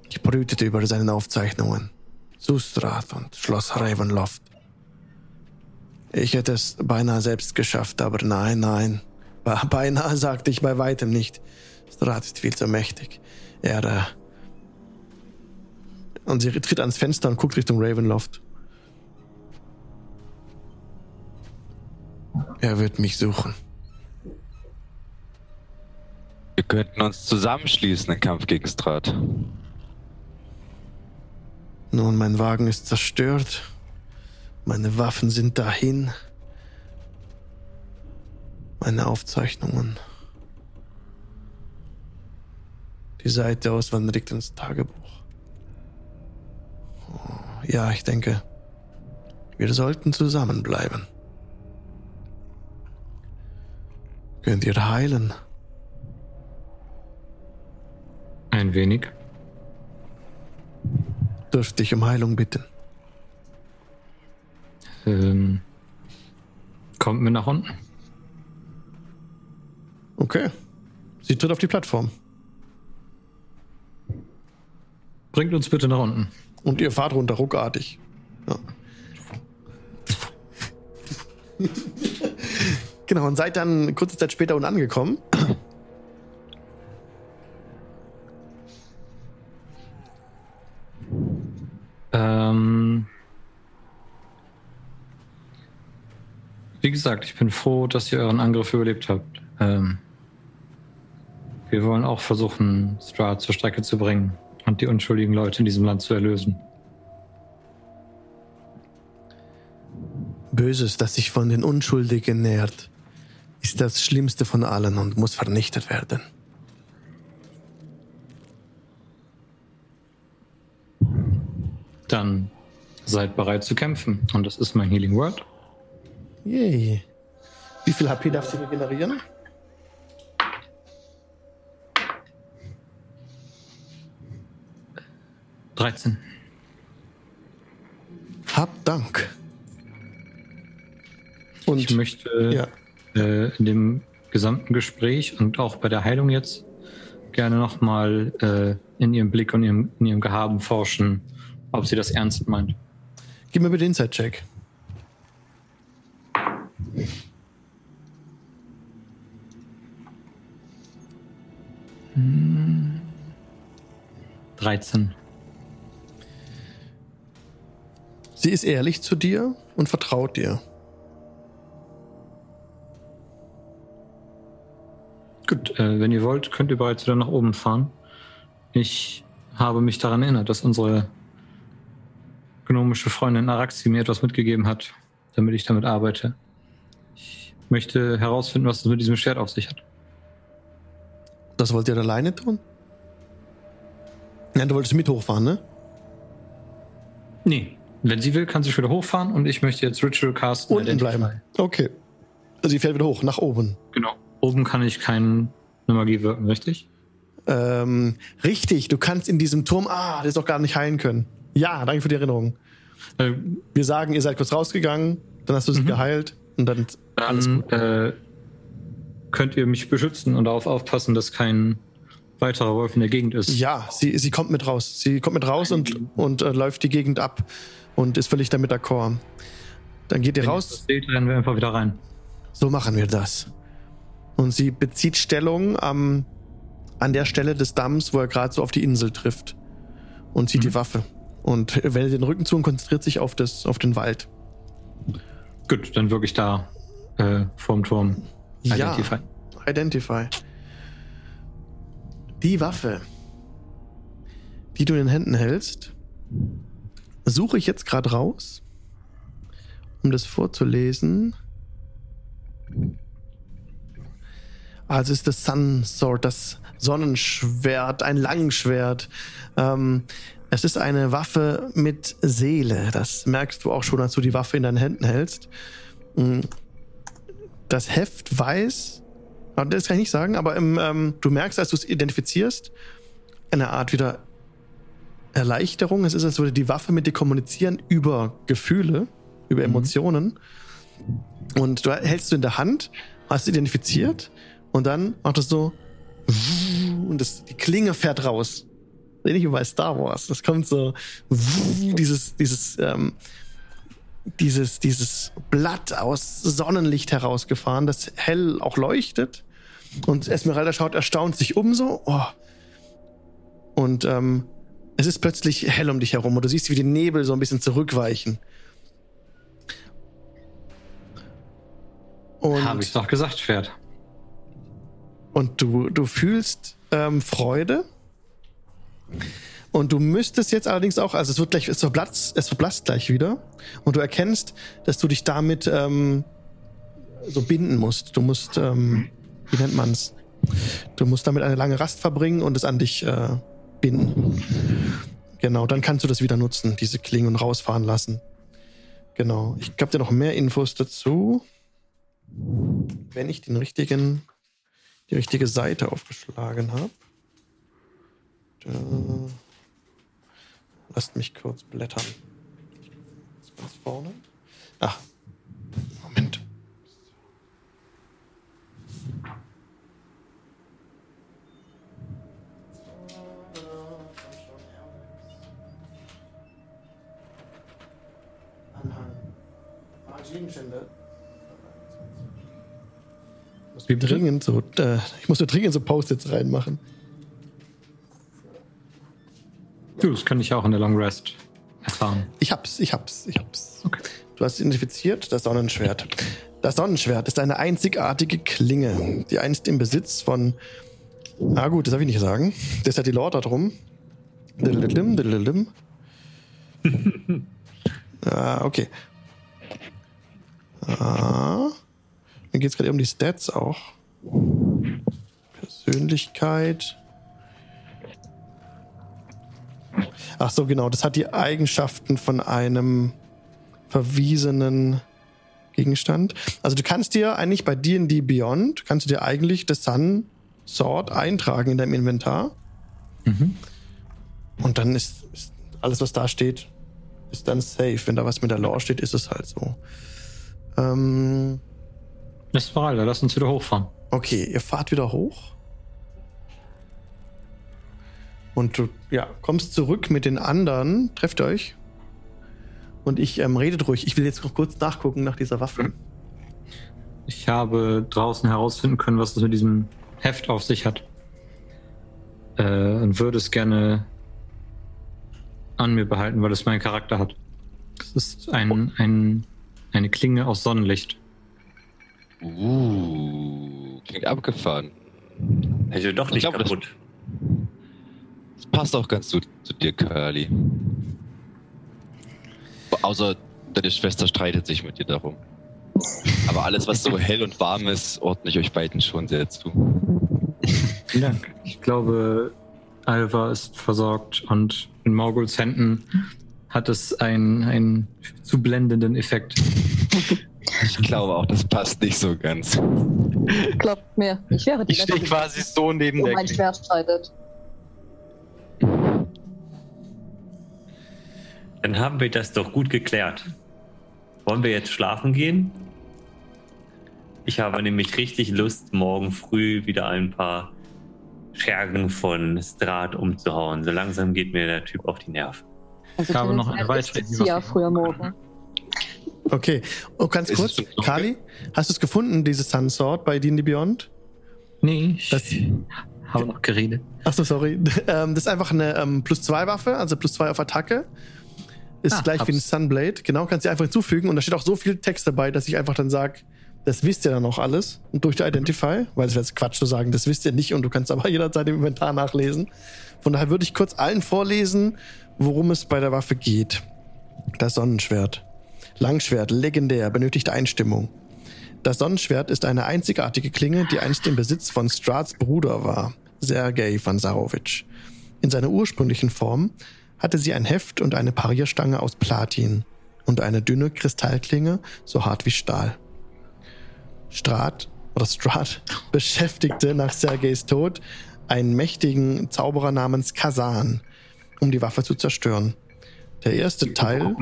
Ich brütete über seinen Aufzeichnungen zu Strat und Schloss Ravenloft. Ich hätte es beinahe selbst geschafft, aber nein, nein. Be- Beinahe sagte ich bei weitem nicht. Strat ist viel zu mächtig. Er, äh, und sie tritt ans Fenster und guckt Richtung Ravenloft. Er wird mich suchen. Wir könnten uns zusammenschließen im Kampf gegen Strat. Nun, mein Wagen ist zerstört. Meine Waffen sind dahin. Meine Aufzeichnungen. Die Seite aus Van Richtens Tagebuch. Oh, ja, ich denke, wir sollten zusammenbleiben. Könnt ihr heilen? Ein wenig. Dürfte ich um Heilung bitten? Ähm, kommt mir nach unten. Okay. Sie tritt auf die Plattform. Bringt uns bitte nach unten. Und ihr fahrt runter, ruckartig. Ja. Genau, und seid dann kurze Zeit später unten angekommen. Ähm, wie gesagt, ich bin froh, dass ihr euren Angriff überlebt habt. Ähm, wir wollen auch versuchen, Strahd zur Strecke zu bringen und die unschuldigen Leute in diesem Land zu erlösen. Böses, das sich von den Unschuldigen nährt, ist das Schlimmste von allen und muss vernichtet werden. Dann seid bereit zu kämpfen. Und das ist mein Healing Word. Yay. Wie viel HP darf sie regenerieren? Dreizehn. Hab Dank. Und Ich möchte ja, äh, in dem gesamten Gespräch und auch bei der Heilung jetzt gerne nochmal äh, in ihrem Blick und ihrem, in ihrem Gehaben forschen, ob sie das ernst meint. gib mir bitte den Inside-Check. 13. Sie ist ehrlich zu dir und vertraut dir. Gut, äh, wenn ihr wollt, könnt ihr bereits wieder nach oben fahren. Ich habe mich daran erinnert, dass unsere gnomische Freundin Araxi mir etwas mitgegeben hat, damit ich damit arbeite. Ich möchte herausfinden, was es mit diesem Schwert auf sich hat. Das wollt ihr alleine tun? Nein, du wolltest mit hochfahren, ne? Nee, wenn sie will, kann sie wieder hochfahren und ich möchte jetzt Ritual casten. Unten bleiben. Okay. Also sie fährt wieder hoch, nach oben. Genau. Oben kann ich keine Magie wirken, richtig? Ähm, richtig, du kannst in diesem Turm. Ah, der ist doch gar nicht heilen können. Ja, danke für die Erinnerung. Äh, Wir sagen, ihr seid kurz rausgegangen, dann hast du sie Mhm. geheilt und dann. Alles dann gut. äh, könnt ihr mich beschützen und darauf aufpassen, dass kein weiterer Wolf in der Gegend ist. Ja, sie, sie kommt mit raus. Sie kommt mit raus und, und äh, läuft die Gegend ab und ist völlig damit d'accord. Dann geht ihr Wenn raus. seht, rennen wir einfach wieder rein. So machen wir das. Und sie bezieht Stellung am, an der Stelle des Damms, wo er gerade so auf die Insel trifft. Und zieht Mhm. die Waffe. Und wendet den Rücken zu und konzentriert sich auf, das, auf den Wald. Gut, dann wirklich da äh, vorm Turm. Ja, Identify. Die Waffe, die du in den Händen hältst, suche ich jetzt gerade raus, um das vorzulesen. Also ist das Sun Sword, das Sonnenschwert, ein Langschwert. Ähm, es ist eine Waffe mit Seele. Das merkst du auch schon, als du die Waffe in deinen Händen hältst. Mm. Das Heft weiß, das kann ich nicht sagen, aber im, ähm, du merkst, als du es identifizierst, eine Art wieder Erleichterung. Es ist, als würde die Waffe mit dir kommunizieren über Gefühle, über Emotionen. Und du hältst du in der Hand, hast identifiziert und dann macht es so und das, die Klinge fährt raus. Ähnlich wie bei Star Wars. Das kommt so dieses, dieses, ähm, dieses, dieses Blatt aus Sonnenlicht herausgefahren, das hell auch leuchtet. Und Esmeralda schaut erstaunt sich um so. Oh. Und ähm, es ist plötzlich hell um dich herum und du siehst, wie die Nebel so ein bisschen zurückweichen. Und, Habe ich doch gesagt, Pferd. und du, du fühlst ähm, Freude. Und du müsstest jetzt allerdings auch, also es wird gleich, es verblasst, es verblasst gleich wieder. Und du erkennst, dass du dich damit ähm, so binden musst. Du musst, ähm, wie nennt man's? Du musst damit eine lange Rast verbringen und es an dich äh, binden. Genau, dann kannst du das wieder nutzen, diese Klingen und rausfahren lassen. Genau. Ich gab dir noch mehr Infos dazu. Wenn ich den richtigen, die richtige Seite aufgeschlagen habe. Da. Lasst mich kurz blättern. Ganz vorne. Ach, Moment. Anhang. Gegenstände. Wie dringend so. Äh, ich muss dringend so Post-its reinmachen. Du, das kann ich auch in der Long Rest erfahren. Ich hab's, ich hab's, ich hab's. Okay. Du hast identifiziert das Sonnenschwert. Das Sonnenschwert ist eine einzigartige Klinge, die einst im Besitz von. Ah, gut, das darf ich nicht sagen. Das hat die Lord da drum. Diddledim, diddledim. ah, okay. Ah. Mir geht es gerade um die Stats auch. Persönlichkeit. Ach so, genau. Das hat die Eigenschaften von einem verwiesenen Gegenstand. Also du kannst dir eigentlich bei D&D Beyond, kannst du dir eigentlich das Sun Sword eintragen in deinem Inventar. Mhm. Und dann ist, ist, alles, was da steht, ist dann safe. Wenn da was mit der Lore steht, ist es halt so. Ähm, war, lass uns wieder hochfahren. Okay, ihr fahrt wieder hoch. Und du ja, kommst zurück mit den anderen, trefft euch. Und ich ähm, redet ruhig. Ich will jetzt noch kurz nachgucken nach dieser Waffe. Ich habe draußen herausfinden können, was es mit diesem Heft auf sich hat. Äh, und würde es gerne an mir behalten, weil es meinen Charakter hat. Es ist ein, ein, eine Klinge aus Sonnenlicht. Uh, klingt abgefahren. Also doch nicht glaube, kaputt. Das, das, passt auch ganz gut zu dir, Curly. Außer deine Schwester streitet sich mit dir darum. Aber alles, was so hell und warm ist, ordne ich euch beiden schon sehr zu. Vielen Dank. Ich glaube, Alva ist versorgt und in Morguls Händen hat es einen, einen zu blendenden Effekt. Ich glaube auch, das passt nicht so ganz. Glaubt mir, ich wäre die Ich stehe quasi so neben der mein Schwert streitet. Dann haben wir das doch gut geklärt. Wollen wir jetzt schlafen gehen? Ich habe nämlich richtig Lust, morgen früh wieder ein paar Schergen von Strat umzuhauen. So langsam geht mir der Typ auf die Nerven. Also ich habe noch eine weitere. Ja, früher morgen. Okay. Oh, ganz kurz, Kali, hast du es gefunden, dieses Sun Sword bei D&D Beyond? Nee, ich das, habe noch geredet. Achso, sorry. Ähm, das ist einfach eine ähm, plus 2 Waffe, also plus 2 auf Attacke. Ist ah, gleich hab's. wie ein Sunblade. Genau, kannst du einfach hinzufügen. Und da steht auch so viel Text dabei, dass ich einfach dann sage, das wisst ihr dann noch alles. Und durch die Identify, weil es wäre jetzt Quatsch zu sagen, das wisst ihr nicht und du kannst aber jederzeit im Inventar nachlesen. Von daher würde ich kurz allen vorlesen, worum es bei der Waffe geht. Das Sonnenschwert. Langschwert, legendär, benötigt Einstimmung. Das Sonnenschwert ist eine einzigartige Klinge, die einst im Besitz von Strats Bruder war, Sergei von Sarowitsch. In seiner ursprünglichen Form hatte sie ein Heft und eine Parierstange aus Platin und eine dünne Kristallklinge, so hart wie Stahl. Strat oder Strat beschäftigte nach Sergeis Tod einen mächtigen Zauberer namens Kazan, um die Waffe zu zerstören. Der erste Teil.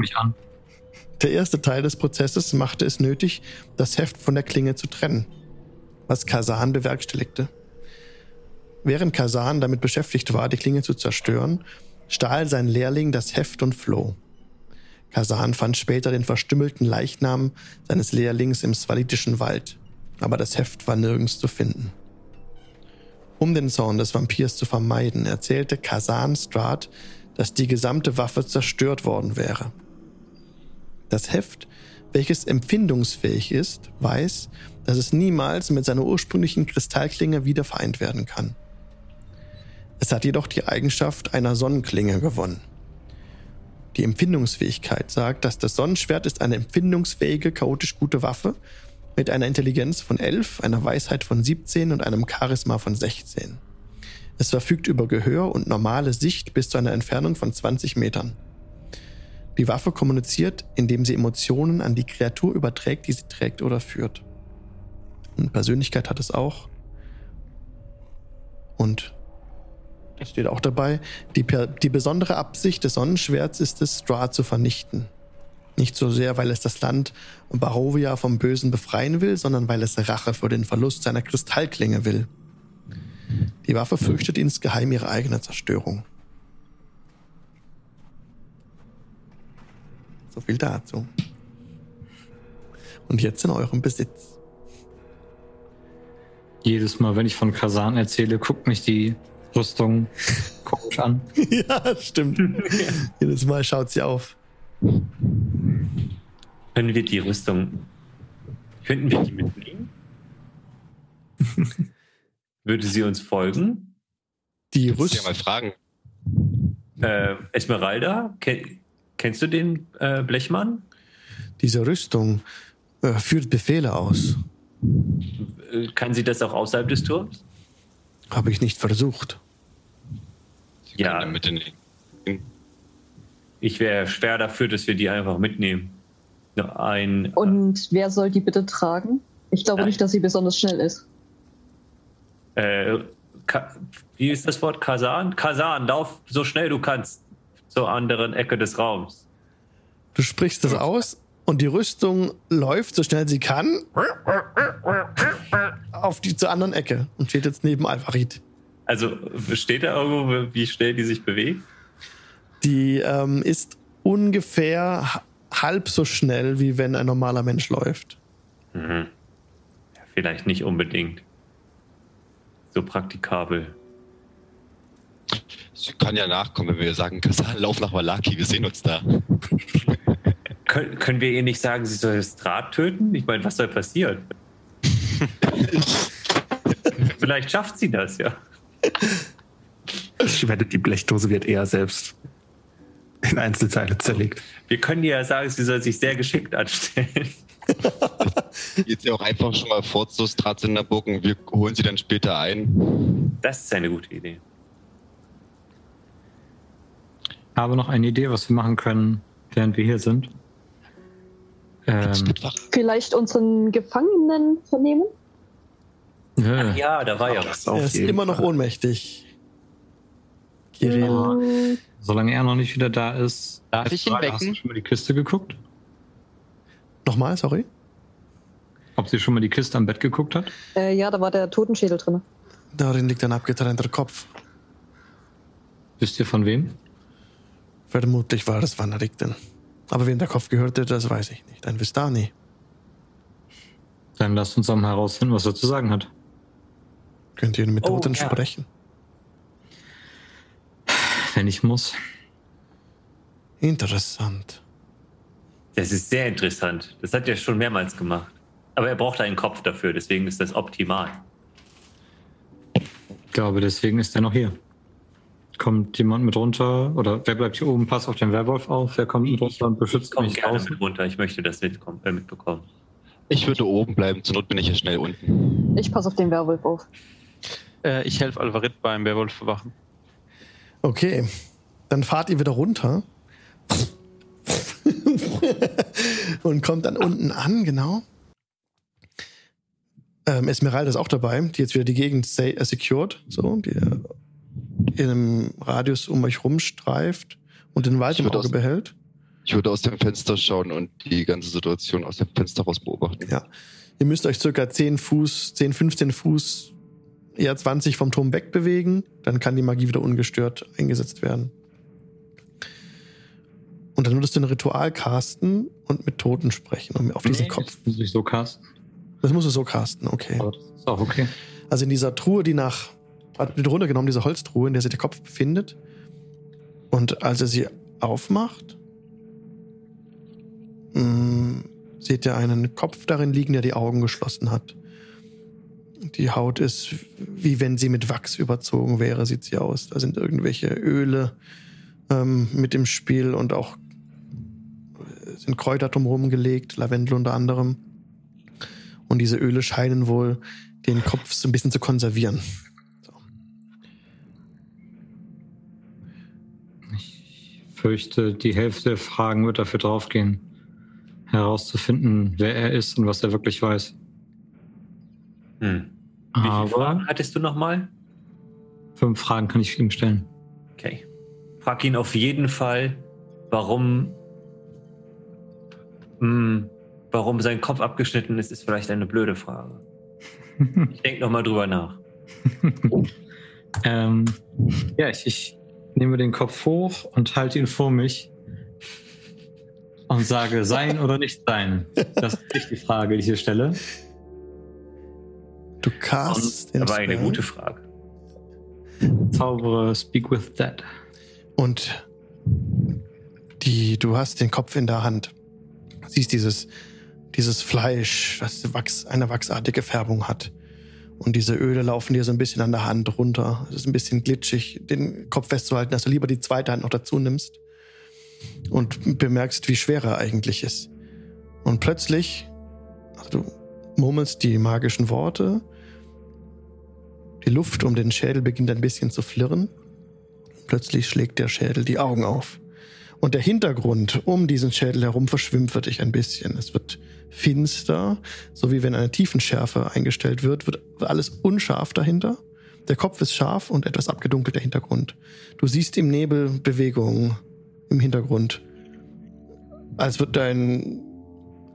Der erste Teil des Prozesses machte es nötig, das Heft von der Klinge zu trennen, was Kazan bewerkstelligte. Während Kazan damit beschäftigt war, die Klinge zu zerstören, stahl sein Lehrling das Heft und floh. Kazan fand später den verstümmelten Leichnam seines Lehrlings im swalitischen Wald, aber das Heft war nirgends zu finden. Um den Zorn des Vampirs zu vermeiden, erzählte Kazan Strat, dass die gesamte Waffe zerstört worden wäre. Das Heft, welches empfindungsfähig ist, weiß, dass es niemals mit seiner ursprünglichen Kristallklinge wieder vereint werden kann. Es hat jedoch die Eigenschaft einer Sonnenklinge gewonnen. Die Empfindungsfähigkeit sagt, dass das Sonnenschwert ist eine empfindungsfähige, chaotisch gute Waffe mit einer Intelligenz von 11, einer Weisheit von 17 und einem Charisma von 16. Es verfügt über Gehör und normale Sicht bis zu einer Entfernung von 20 Metern. Die Waffe kommuniziert, indem sie Emotionen an die Kreatur überträgt, die sie trägt oder führt. Und Persönlichkeit hat es auch. Und das steht auch dabei, die, die besondere Absicht des Sonnenschwerts ist es, Strahd zu vernichten. Nicht so sehr, weil es das Land Barovia vom Bösen befreien will, sondern weil es Rache für den Verlust seiner Kristallklinge will. Die Waffe fürchtet insgeheim ihre eigene Zerstörung. So viel dazu. Und jetzt in eurem Besitz. Jedes Mal, wenn ich von Kasan erzähle, guckt mich die Rüstung komisch an. ja, stimmt. Jedes Mal schaut sie auf. Können wir die Rüstung. Könnten wir die mitnehmen? Würde sie uns folgen? Die Kannst du ja Rüstung. mal fragen. Äh, Esmeralda, ken, kennst du den äh, Blechmann? Diese Rüstung äh, führt Befehle aus. Kann sie das auch außerhalb des Turms? Habe ich nicht versucht. Sie Ja. mit den Ich wäre schwer dafür, dass wir die einfach mitnehmen. Nur Ein, Und wer soll die bitte tragen? Ich glaube Ja. nicht, dass sie besonders schnell ist. äh, wie ist das Wort? Kasan? Kasan, lauf so schnell du kannst zur anderen Ecke des Raums. Du sprichst das aus und die Rüstung läuft so schnell sie kann auf die zur anderen Ecke und steht jetzt neben Alvarit. Also steht da irgendwo, wie schnell die sich bewegt? Die ähm, ist ungefähr ha- halb so schnell, wie wenn ein normaler Mensch läuft. Mhm. Ja, vielleicht nicht unbedingt so praktikabel. Sie kann ja nachkommen, wenn wir sagen, Kasan, lauf nach Valaki, wir sehen uns da. Können, können wir ihr nicht sagen, sie soll das Draht töten? Ich meine, was soll passieren? Vielleicht schafft sie das, ja. Ich wette, die Blechdose wird eher selbst in Einzelteile zerlegt. Wir können ihr ja sagen, sie soll sich sehr geschickt anstellen. Geht sie auch einfach schon mal fort zu Stratzenderburg und wir holen sie dann später ein. Das ist eine gute Idee. Habe noch eine Idee, was wir machen können, während wir hier sind. Ähm, Vielleicht unseren Gefangenen vernehmen? äh, Ja, da war ja was. Er ist immer noch ohnmächtig. Kirill. Solange er noch nicht wieder da ist. Darf ich ihn Frage, Hast du wecken? schon mal die Kiste geguckt? Nochmal, sorry. Ob sie schon mal die Kiste am Bett geguckt hat? äh, ja, da war der Totenschädel drin. Darin liegt ein abgetrennter Kopf. Wisst ihr von wem? Vermutlich war es Van Richten. Aber wem der Kopf gehörte, das weiß ich nicht. Ein Vistani. Dann lasst uns mal herausfinden, was er zu sagen hat. Könnt ihr mit Oh, Toten ja. sprechen? Wenn ich muss. Interessant. Das ist sehr interessant. Das hat er schon mehrmals gemacht. Aber er braucht einen Kopf dafür, deswegen ist das optimal. Ich glaube, deswegen ist er noch hier. Kommt jemand mit runter? Oder wer bleibt hier oben? Passt auf den Werwolf auf. Wer kommt mit runter und Ich beschützt komme mich gerne draußen? mit runter. Ich möchte das mitkommen, äh, mitbekommen. Ich würde oben bleiben, zur Not bin ich ja schnell unten. Ich passe auf den Werwolf auf. Äh, ich helfe Alvarit beim Werwolf verwachen. Okay. Dann fahrt ihr wieder runter. und kommt dann unten an, genau. Ähm, Esmeralda ist auch dabei, die jetzt wieder die Gegend äh, secured, so, die äh, in einem Radius um euch rumstreift und den Wald Ich im Auge aus- behält. Ich würde aus dem Fenster schauen und die ganze Situation aus dem Fenster raus beobachten. Ja. Ihr müsst euch circa 10 Fuß, 10, 15 Fuß, eher 20 vom Turm wegbewegen. Dann kann die Magie wieder ungestört eingesetzt werden. Und dann würdest du ein Ritual casten und mit Toten sprechen, um auf diesen Nee, Kopf. das muss ich so casten. Das musst du so casten, okay. Aber das ist auch okay. Also in dieser Truhe, die nach, runtergenommen, diese Holztruhe, in der sich der Kopf befindet. Und als er sie aufmacht, mh, seht ihr einen Kopf darin liegen, der die Augen geschlossen hat. Die Haut ist, wie wenn sie mit Wachs überzogen wäre, sieht sie aus. Da sind irgendwelche Öle ähm, mit im Spiel und auch äh, sind Kräuter drumherum gelegt, Lavendel unter anderem. Und diese Öle scheinen wohl den Kopf so ein bisschen zu konservieren. Fürchte, die Hälfte der Fragen wird dafür draufgehen, herauszufinden, wer er ist und was er wirklich weiß. Hm. Wie viele Aber Fragen hattest du nochmal? fünf Fragen kann ich ihm stellen. Okay. Frag ihn auf jeden Fall, warum, hm, warum sein Kopf abgeschnitten ist, ist vielleicht eine blöde Frage. Ich denke nochmal drüber nach. ähm, ja, ich, ich nehme den Kopf hoch und halte ihn vor mich und sage, sein oder nicht sein. Das ist nicht die Frage, die ich hier stelle. Du cast den Aber eine gute Frage. Zaubere Speak with Dead. und die, du hast den Kopf in der Hand. Siehst dieses, dieses Fleisch, das Wachs, eine wachsartige Färbung hat. Und diese Öle laufen dir so ein bisschen an der Hand runter. Es ist ein bisschen glitschig, den Kopf festzuhalten, dass du lieber die zweite Hand noch dazu nimmst. Und bemerkst, wie schwer er eigentlich ist. Und plötzlich, also du murmelst die magischen Worte. Die Luft um den Schädel beginnt ein bisschen zu flirren. Plötzlich schlägt der Schädel die Augen auf. Und der Hintergrund um diesen Schädel herum verschwimmt für dich ein bisschen. Es wird finster, so wie wenn eine Tiefenschärfe eingestellt wird, wird alles unscharf dahinter. Der Kopf ist scharf und etwas abgedunkelt der Hintergrund. Du siehst im Nebel Bewegungen im Hintergrund. Als wird dein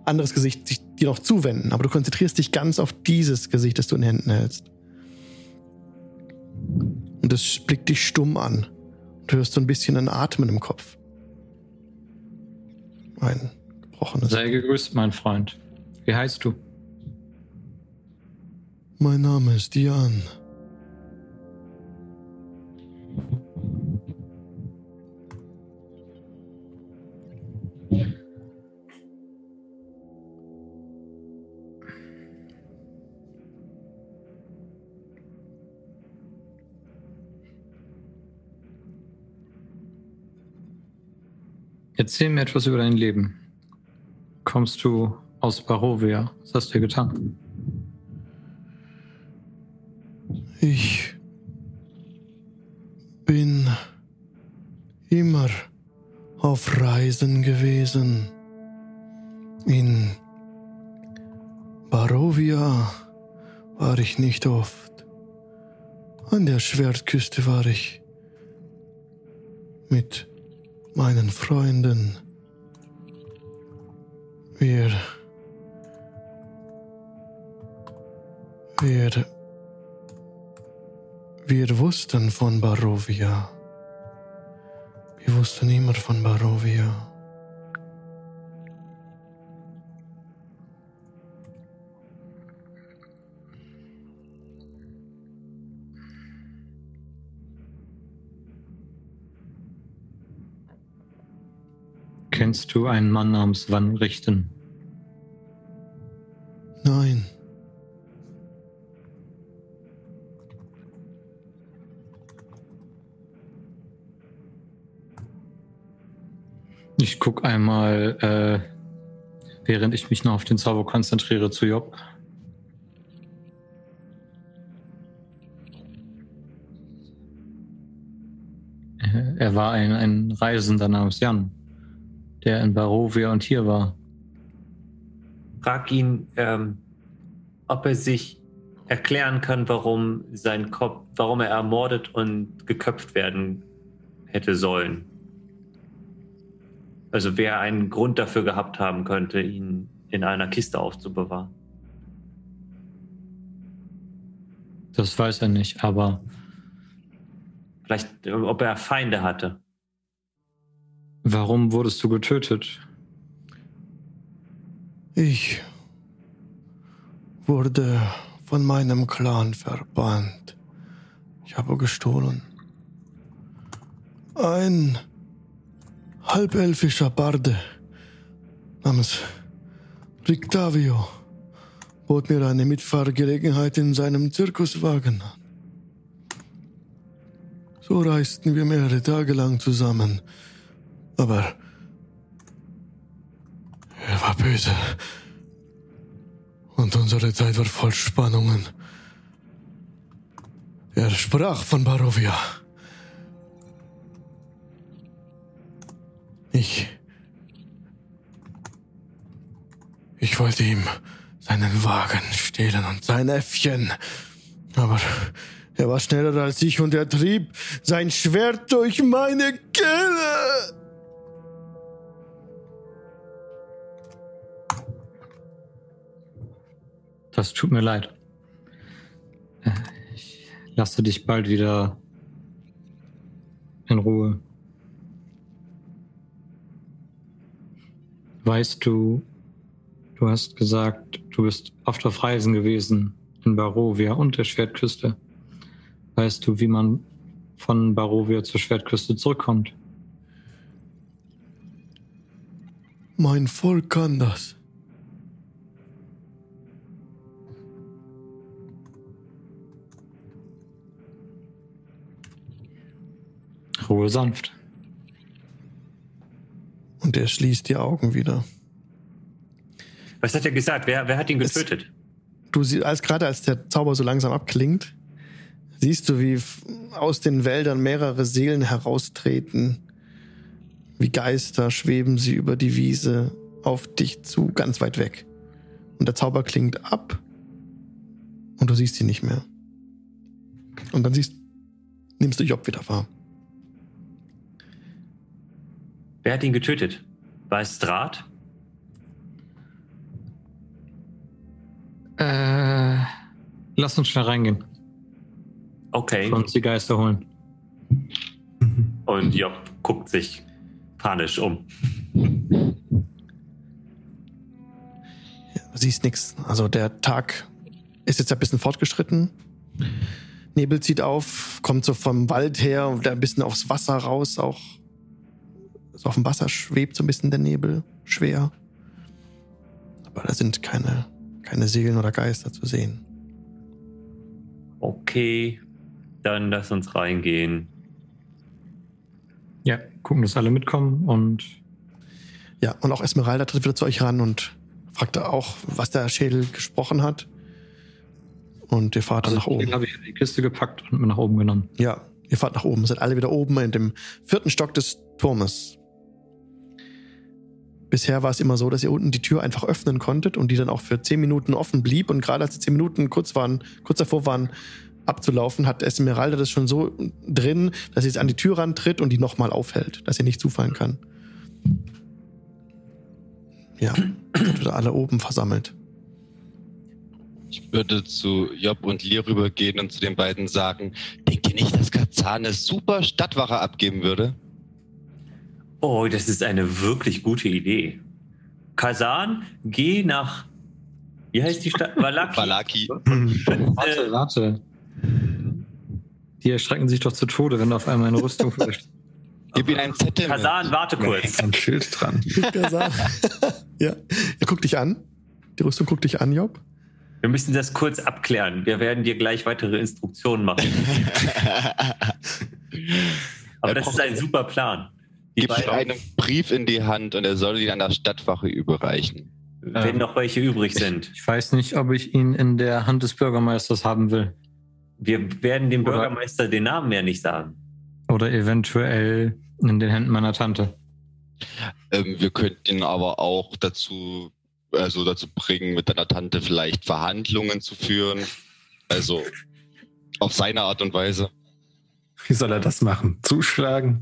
anderes Gesicht sich dir noch zuwenden, aber du konzentrierst dich ganz auf dieses Gesicht, das du in den Händen hältst. Und es blickt dich stumm an. Du hörst so ein bisschen ein Atmen im Kopf. Ein gebrochenes. Sei gegrüßt, mein Freund. Wie heißt du? Mein Name ist Jan. Erzähl mir etwas über dein Leben. Kommst du aus Barovia? Was hast du hier getan? Ich bin immer auf Reisen gewesen. In Barovia war ich nicht oft. An der Schwertküste war ich mit meinen Freunden. Wir wir wir wussten von Barovia. Wir wussten immer von Barovia. Kennst du einen Mann namens Van Richten? Nein, Ich guck einmal, äh, während ich mich noch auf den Zauber konzentriere, zu Job. Äh, Er war ein, ein Reisender namens Jan, der in Barovia und hier war. Frag ihn, ähm, ob er sich erklären kann, warum sein Kopf, warum er ermordet und geköpft werden hätte sollen. Also wer einen Grund dafür gehabt haben könnte, ihn in einer Kiste aufzubewahren. Das weiß er nicht, aber Vielleicht, ob er Feinde hatte. Warum wurdest du getötet? ich wurde von meinem Clan verbannt. Ich habe gestohlen. Ein halbelfischer Barde namens Rictavio bot mir eine Mitfahrgelegenheit in seinem Zirkuswagen an. So reisten wir mehrere Tage lang zusammen. Aber er war böse. Und unsere Zeit war voll Spannungen. Er sprach von Barovia. Ich. Ich wollte ihm seinen Wagen stehlen und sein Äffchen. Aber er war schneller als ich und er trieb sein Schwert durch meine Kehle. Das tut mir leid. Äh, Ich lasse dich bald wieder in Ruhe. Weißt du, du hast gesagt, du bist oft auf Reisen gewesen. in Barovia und der Schwertküste. Weißt du, wie man von Barovia zur Schwertküste zurückkommt? Mein Volk kann das. Ruhe sanft. Und er schließt die Augen wieder. Was hat er gesagt? Wer, wer hat ihn Es- getötet? Du siehst, als gerade als der Zauber so langsam abklingt, siehst du, wie aus den Wäldern mehrere Seelen heraustreten. Wie Geister schweben sie über die Wiese auf dich zu, ganz weit weg. Und der Zauber klingt ab und du siehst sie nicht mehr. Und dann siehst, nimmst du Job wieder wahr. Wer hat ihn getötet? War es Draht? Äh, lass uns schnell reingehen Okay. und uns die Geister holen. Und Job guckt sich panisch um. Du siehst nichts. Also der Tag ist jetzt ein bisschen fortgeschritten. Nebel zieht auf, kommt so vom Wald her und ein bisschen aufs Wasser raus. Auch so auf dem Wasser schwebt so ein bisschen der Nebel schwer. Aber da sind keine, keine Seelen oder Geister zu sehen. Okay, dann lass uns reingehen. Ja, gucken, dass alle mitkommen und Ja, und auch Esmeralda tritt wieder zu euch ran und fragt auch, was der Schädel gesprochen hat. Und ihr fahrt dann nach oben. habe ich in die Kiste gepackt und mit nach oben genommen. Ja, ihr fahrt nach oben. Seid alle wieder oben in dem vierten Stock des Turmes. Bisher war es immer so, dass ihr unten die Tür einfach öffnen konntet und die dann auch für zehn Minuten offen blieb. Und gerade als die zehn Minuten kurz waren, kurz davor waren, abzulaufen, hat Esmeralda das schon so drin, dass sie jetzt an die Tür rantritt und die nochmal aufhält, dass ihr nicht zufallen kann. Ja, wieder alle oben versammelt. Ich würde zu Job und Lir rübergehen und zu den beiden sagen, denkt ihr nicht, dass Kazan eine super Stadtwache abgeben würde? Oh, das ist eine wirklich gute Idee. Kasan, geh nach. Wie heißt die Stadt? Valaki. Balaki. Warte, warte. Die erschrecken sich doch zu Tode, wenn auf einmal eine Rüstung vielleicht. Gib ihm einen Zettel. mit. Kasan, warte Da kurz. ein Schild dran. Der sah- ja, er guckt dich an. Die Rüstung guckt dich an, Job. Wir müssen das kurz abklären. Wir werden dir gleich weitere Instruktionen machen. Aber Er das ist ein super Plan. Die Gib ihm beiden, einen Brief in die Hand und er soll ihn an der Stadtwache überreichen. wenn noch welche übrig sind. Ich weiß nicht, ob ich ihn in der Hand des Bürgermeisters haben will. Wir werden dem Oder- Bürgermeister den Namen mehr nicht sagen. Oder eventuell in den Händen meiner Tante. Ähm, wir könnten ihn aber auch dazu, also dazu bringen, mit deiner Tante vielleicht Verhandlungen zu führen. Also auf seine Art und Weise. Wie soll er das machen? Zuschlagen?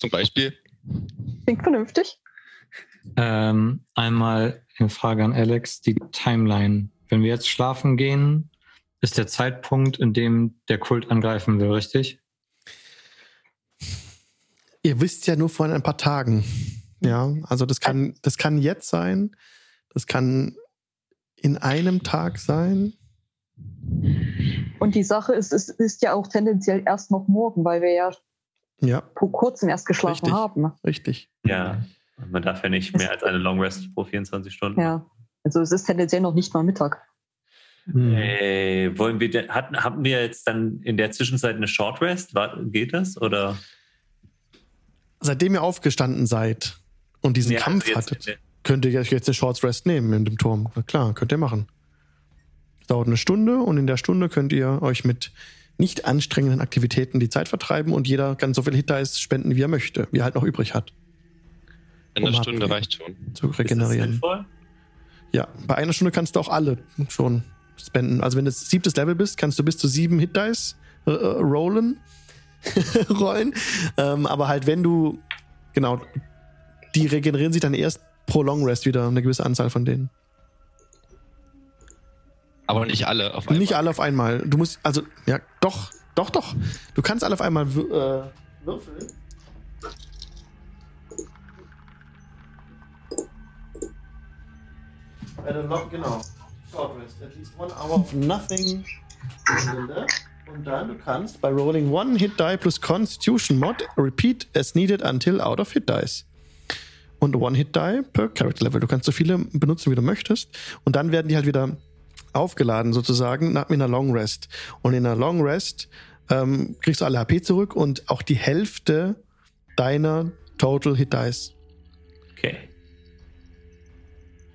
Zum Beispiel. Klingt vernünftig. Ähm, einmal eine Frage an Alex, die Timeline. Wenn wir jetzt schlafen gehen, ist der Zeitpunkt, in dem der Kult angreifen will, richtig? Ihr wisst ja nur von ein paar Tagen. Ja, also das kann, das kann jetzt sein. Das kann in einem Tag sein. Und die Sache ist, es ist ja auch tendenziell erst noch morgen, weil wir ja Ja, vor kurzem erst geschlafen Richtig. haben. richtig. Ja. Man darf ja nicht mehr als eine Long Rest pro 24 Stunden. Ja. Also es ist tendenziell noch nicht mal Mittag. Hm. Äh, wollen wir denn, hatten, haben wir jetzt dann in der Zwischenzeit eine Short Rest? War, geht das? Oder? Seitdem ihr aufgestanden seid und diesen Ja, Kampf also jetzt- hattet, könnt ihr euch jetzt eine Short Rest nehmen in dem Turm. Na klar, könnt ihr machen. Es dauert eine Stunde und in der Stunde könnt ihr euch mit nicht anstrengenden Aktivitäten die Zeit vertreiben und jeder kann so viel Hitdice spenden, wie er möchte, wie er halt noch übrig hat, Eine Um Stunde Abwehr. reicht schon. zu Ist das regenerieren. sinnvoll? Ja, bei einer Stunde kannst du auch alle schon spenden. Also wenn du siebtes Level bist, kannst du bis zu sieben Hit Dice äh, äh, rollen. rollen. Ähm, aber halt, wenn du, genau, die regenerieren sich dann erst pro Long Rest wieder, eine gewisse Anzahl von denen. Aber nicht alle auf einmal. Nicht alle auf einmal. Du musst, also, ja, doch, doch, doch. Du kannst alle auf einmal äh, würfeln. Äh, Genau. Short rest. At least one hour of nothing. Und dann du kannst bei rolling one Hit Die plus Constitution Mod repeat as needed until out of Hit Dice. Und One Hit Die per Character Level. Du kannst so viele benutzen, wie du möchtest. Und dann werden die halt wieder aufgeladen sozusagen nach einer Long Rest. Und in einer Long Rest ähm, kriegst du alle HP zurück und auch die Hälfte deiner Total Hit Dice. Okay.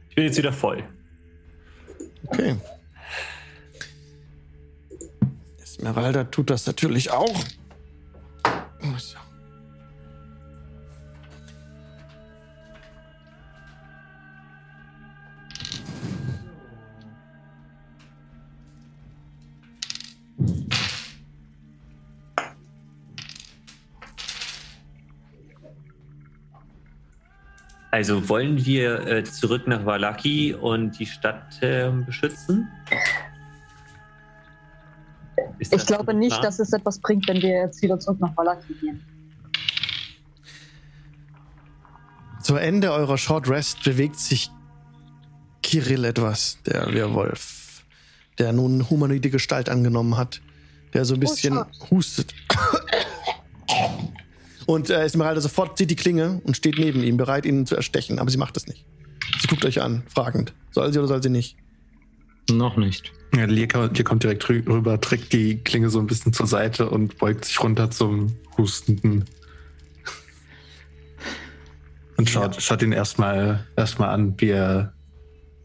Ich bin jetzt wieder voll. Okay. Esmeralda tut das natürlich auch. So. Also wollen wir äh, zurück nach Valaki und die Stadt äh, beschützen? Ich glaube nicht, dass es etwas bringt, wenn wir jetzt wieder zurück nach Valaki gehen. Zu Ende eurer Short Rest bewegt sich Kirill etwas, der Werwolf, der nun humanoide Gestalt angenommen hat, der so ein bisschen Schatz. hustet. Und äh, Esmeralda sofort zieht die Klinge und steht neben ihm, bereit, ihn zu erstechen. Aber sie macht es nicht. Sie guckt euch an, fragend. Soll sie oder soll sie nicht? Noch nicht. Ja, Lir Lir kommt direkt rü- rüber, trägt die Klinge so ein bisschen zur Seite und beugt sich runter zum Hustenden. Und schaut, schaut ihn erstmal erstmal an, wie er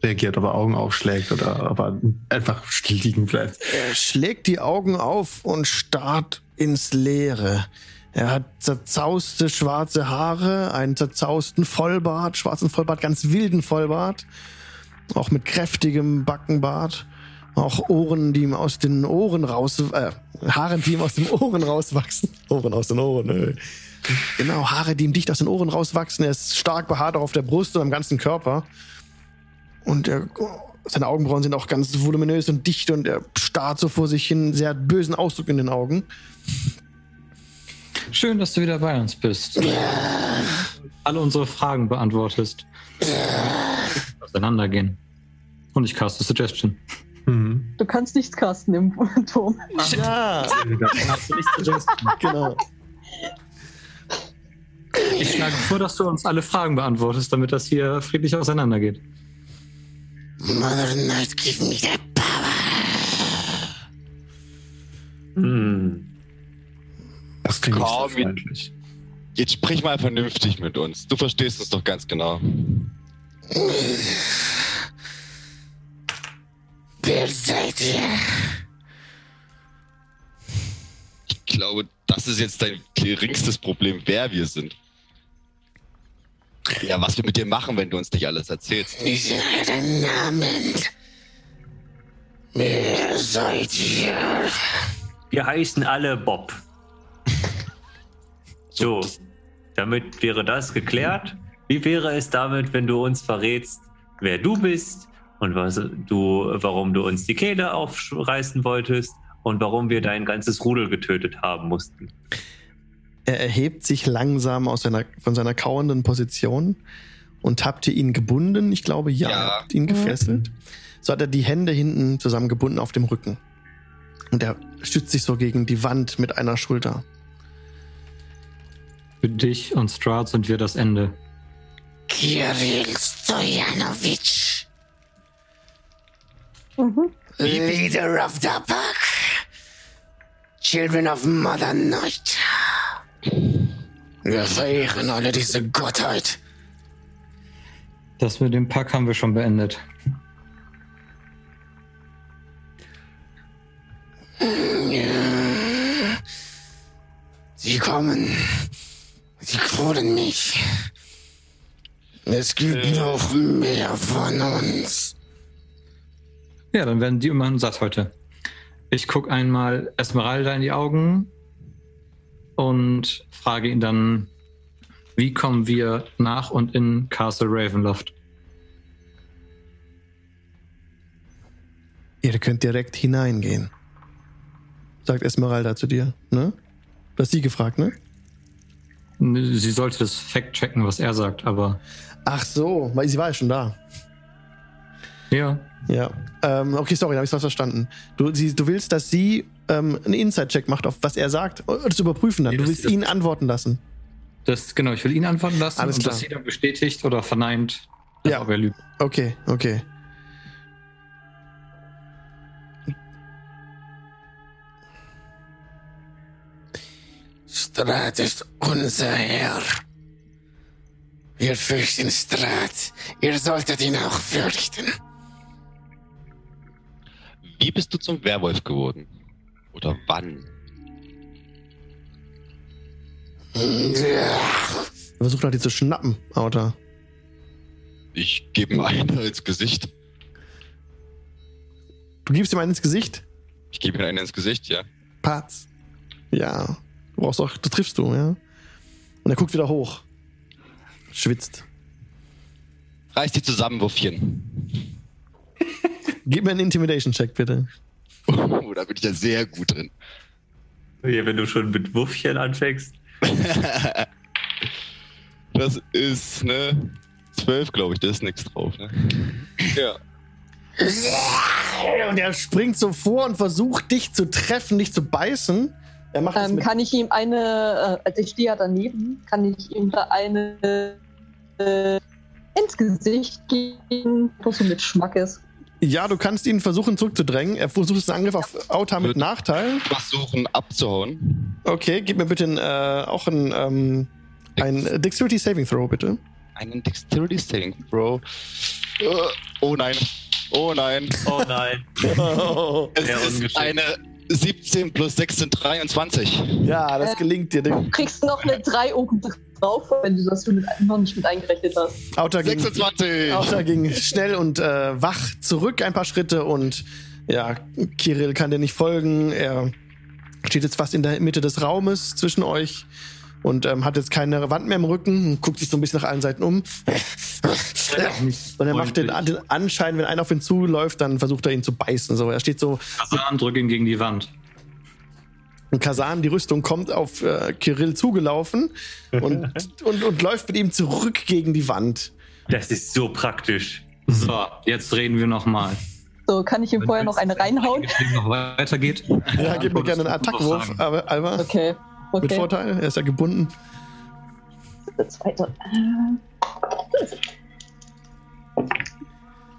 reagiert, ob er Augen aufschlägt oder ob er einfach still liegen bleibt. Er schlägt die Augen auf und starrt ins Leere. Er hat zerzauste schwarze Haare, einen zerzausten Vollbart, schwarzen Vollbart, ganz wilden Vollbart, auch mit kräftigem Backenbart, auch Ohren, die ihm aus den Ohren raus, äh, Haare, die ihm aus den Ohren rauswachsen. Ohren aus den Ohren, äh. Genau, Haare, die ihm dicht aus den Ohren rauswachsen. Er ist stark behaart auch auf der Brust und am ganzen Körper. Und er, seine Augenbrauen sind auch ganz voluminös und dicht und er starrt so vor sich hin, sehr bösen Ausdruck in den Augen. Schön, dass du wieder bei uns bist. Alle unsere Fragen beantwortest. Auseinandergehen. Und ich caste Suggestion. Mhm. Du kannst nichts casten im Turm. Ja, genau. Ich schlage vor, dass du uns alle Fragen beantwortest, damit das hier friedlich auseinandergeht. Mother Night, give me that Hm. Das klingt Komm, nicht. Jetzt sprich mal vernünftig mit uns. Du verstehst uns doch ganz genau. Wer seid ihr? Ich glaube, das ist jetzt dein geringstes Problem, wer wir sind. Ja, was wir mit dir machen, wenn du uns nicht alles erzählst. Ist euren Namen? Wer seid ihr? Wir heißen alle Bob. So, damit wäre das geklärt. Wie wäre es damit, wenn du uns verrätst, wer du bist und was du, warum du uns die Kehle aufreißen wolltest und warum wir dein ganzes Rudel getötet haben mussten? Er erhebt sich langsam aus seiner, von seiner kauernden Position und habt ihr ihn gebunden? Ich glaube, ja. Ja. Habt ihn gefesselt. So hat er die Hände hinten zusammengebunden auf dem Rücken. Und er stützt sich so gegen die Wand mit einer Schulter. Für dich und Strahd sind wir das Ende. Kirill Stojanovic, Mhm. leader of the pack, children of Mother Night. Wir verehren alle diese Gottheit. Das mit dem Pack haben wir schon beendet. Sie kommen. Sie kronen mich. Es gibt noch mehr von uns. Ja, dann werden die immerhin satt heute. Ich gucke einmal Esmeralda in die Augen und frage ihn dann, wie kommen wir nach und in Castle Ravenloft? Ihr könnt direkt hineingehen. Sagt Esmeralda zu dir, ne? Du hast sie gefragt, ne? Sie sollte das fact checken, was er sagt, aber Ach so, weil sie war ja schon da. Ja. Ja. Ähm, okay, sorry, da habe ich was verstanden. Du, sie, du willst, dass sie ähm, einen Inside-Check macht, auf was er sagt, und das überprüfen dann. Nee, Du willst ihn antworten lassen. Das, genau, ich will ihn antworten lassen Alles und klar. dass sie dann bestätigt oder verneint, Ja. ob er lügt. Okay, okay. Strat ist unser Herr. Wir fürchten Strat. Ihr solltet ihn auch fürchten. Wie bist du zum Werwolf geworden? Oder wann? Er versucht nach dir zu schnappen, Autor. Ich gebe ihm eine ins Gesicht. Du gibst ihm einen ins Gesicht. Ich gebe ihm eine ins Gesicht, ja. Patz. Ja. Du brauchst auch, das triffst du, ja. Und er guckt wieder hoch. Schwitzt. Reiß dich zusammen, Wuffchen. Gib mir einen Intimidation-Check, bitte. Oh, da bin ich ja sehr gut drin. Ja, wenn du schon mit Wuffchen anfängst. Das ist, ne? 12, glaube ich, da ist nichts drauf, ne? Ja. Und er springt so vor und versucht, dich zu treffen, dich zu beißen. Er macht Ähm, kann ich ihm eine, äh, also ich stehe ja daneben, kann ich ihm da eine äh, ins Gesicht geben, was so mit Schmackes. Ja, du kannst ihn versuchen zurückzudrängen. Er versucht einen Angriff auf Auta mit Nachteil. Versuchen abzuhauen. Okay, gib mir bitte ein, äh, auch ein, ähm, ein Dexterity Saving Throw, bitte. Einen Dexterity Saving, Bro. Äh, Oh nein. Oh nein. Oh nein. Es Sehr ist eine 17 plus 6 sind 23. ja, das gelingt dir. Du kriegst noch eine 3 oben drauf, wenn du das noch nicht mit eingerechnet hast. Auta ging, 26. Auta ging schnell und äh, wach zurück ein paar Schritte und ja, Kirill kann dir nicht folgen. Er steht jetzt fast in der Mitte des Raumes zwischen euch und ähm, hat jetzt keine Wand mehr im Rücken und guckt sich so ein bisschen nach allen Seiten um. Und er macht den, den Anschein, wenn einer auf ihn zuläuft, dann versucht er ihn zu beißen. So, er steht so Kasan, drück ihn gegen die Wand. Und Kasan, die Rüstung, kommt auf äh, Kirill zugelaufen und, und, und läuft mit ihm zurück gegen die Wand. Das ist so praktisch. So, jetzt reden wir nochmal. So, kann ich ihm vorher noch eine reinhauen? Wenn noch weitergeht. Ja, gib mir gerne einen Attackwurf, aber Alva. Okay. Mit Okay. Vorteil, er ist ja gebunden. Der zweite.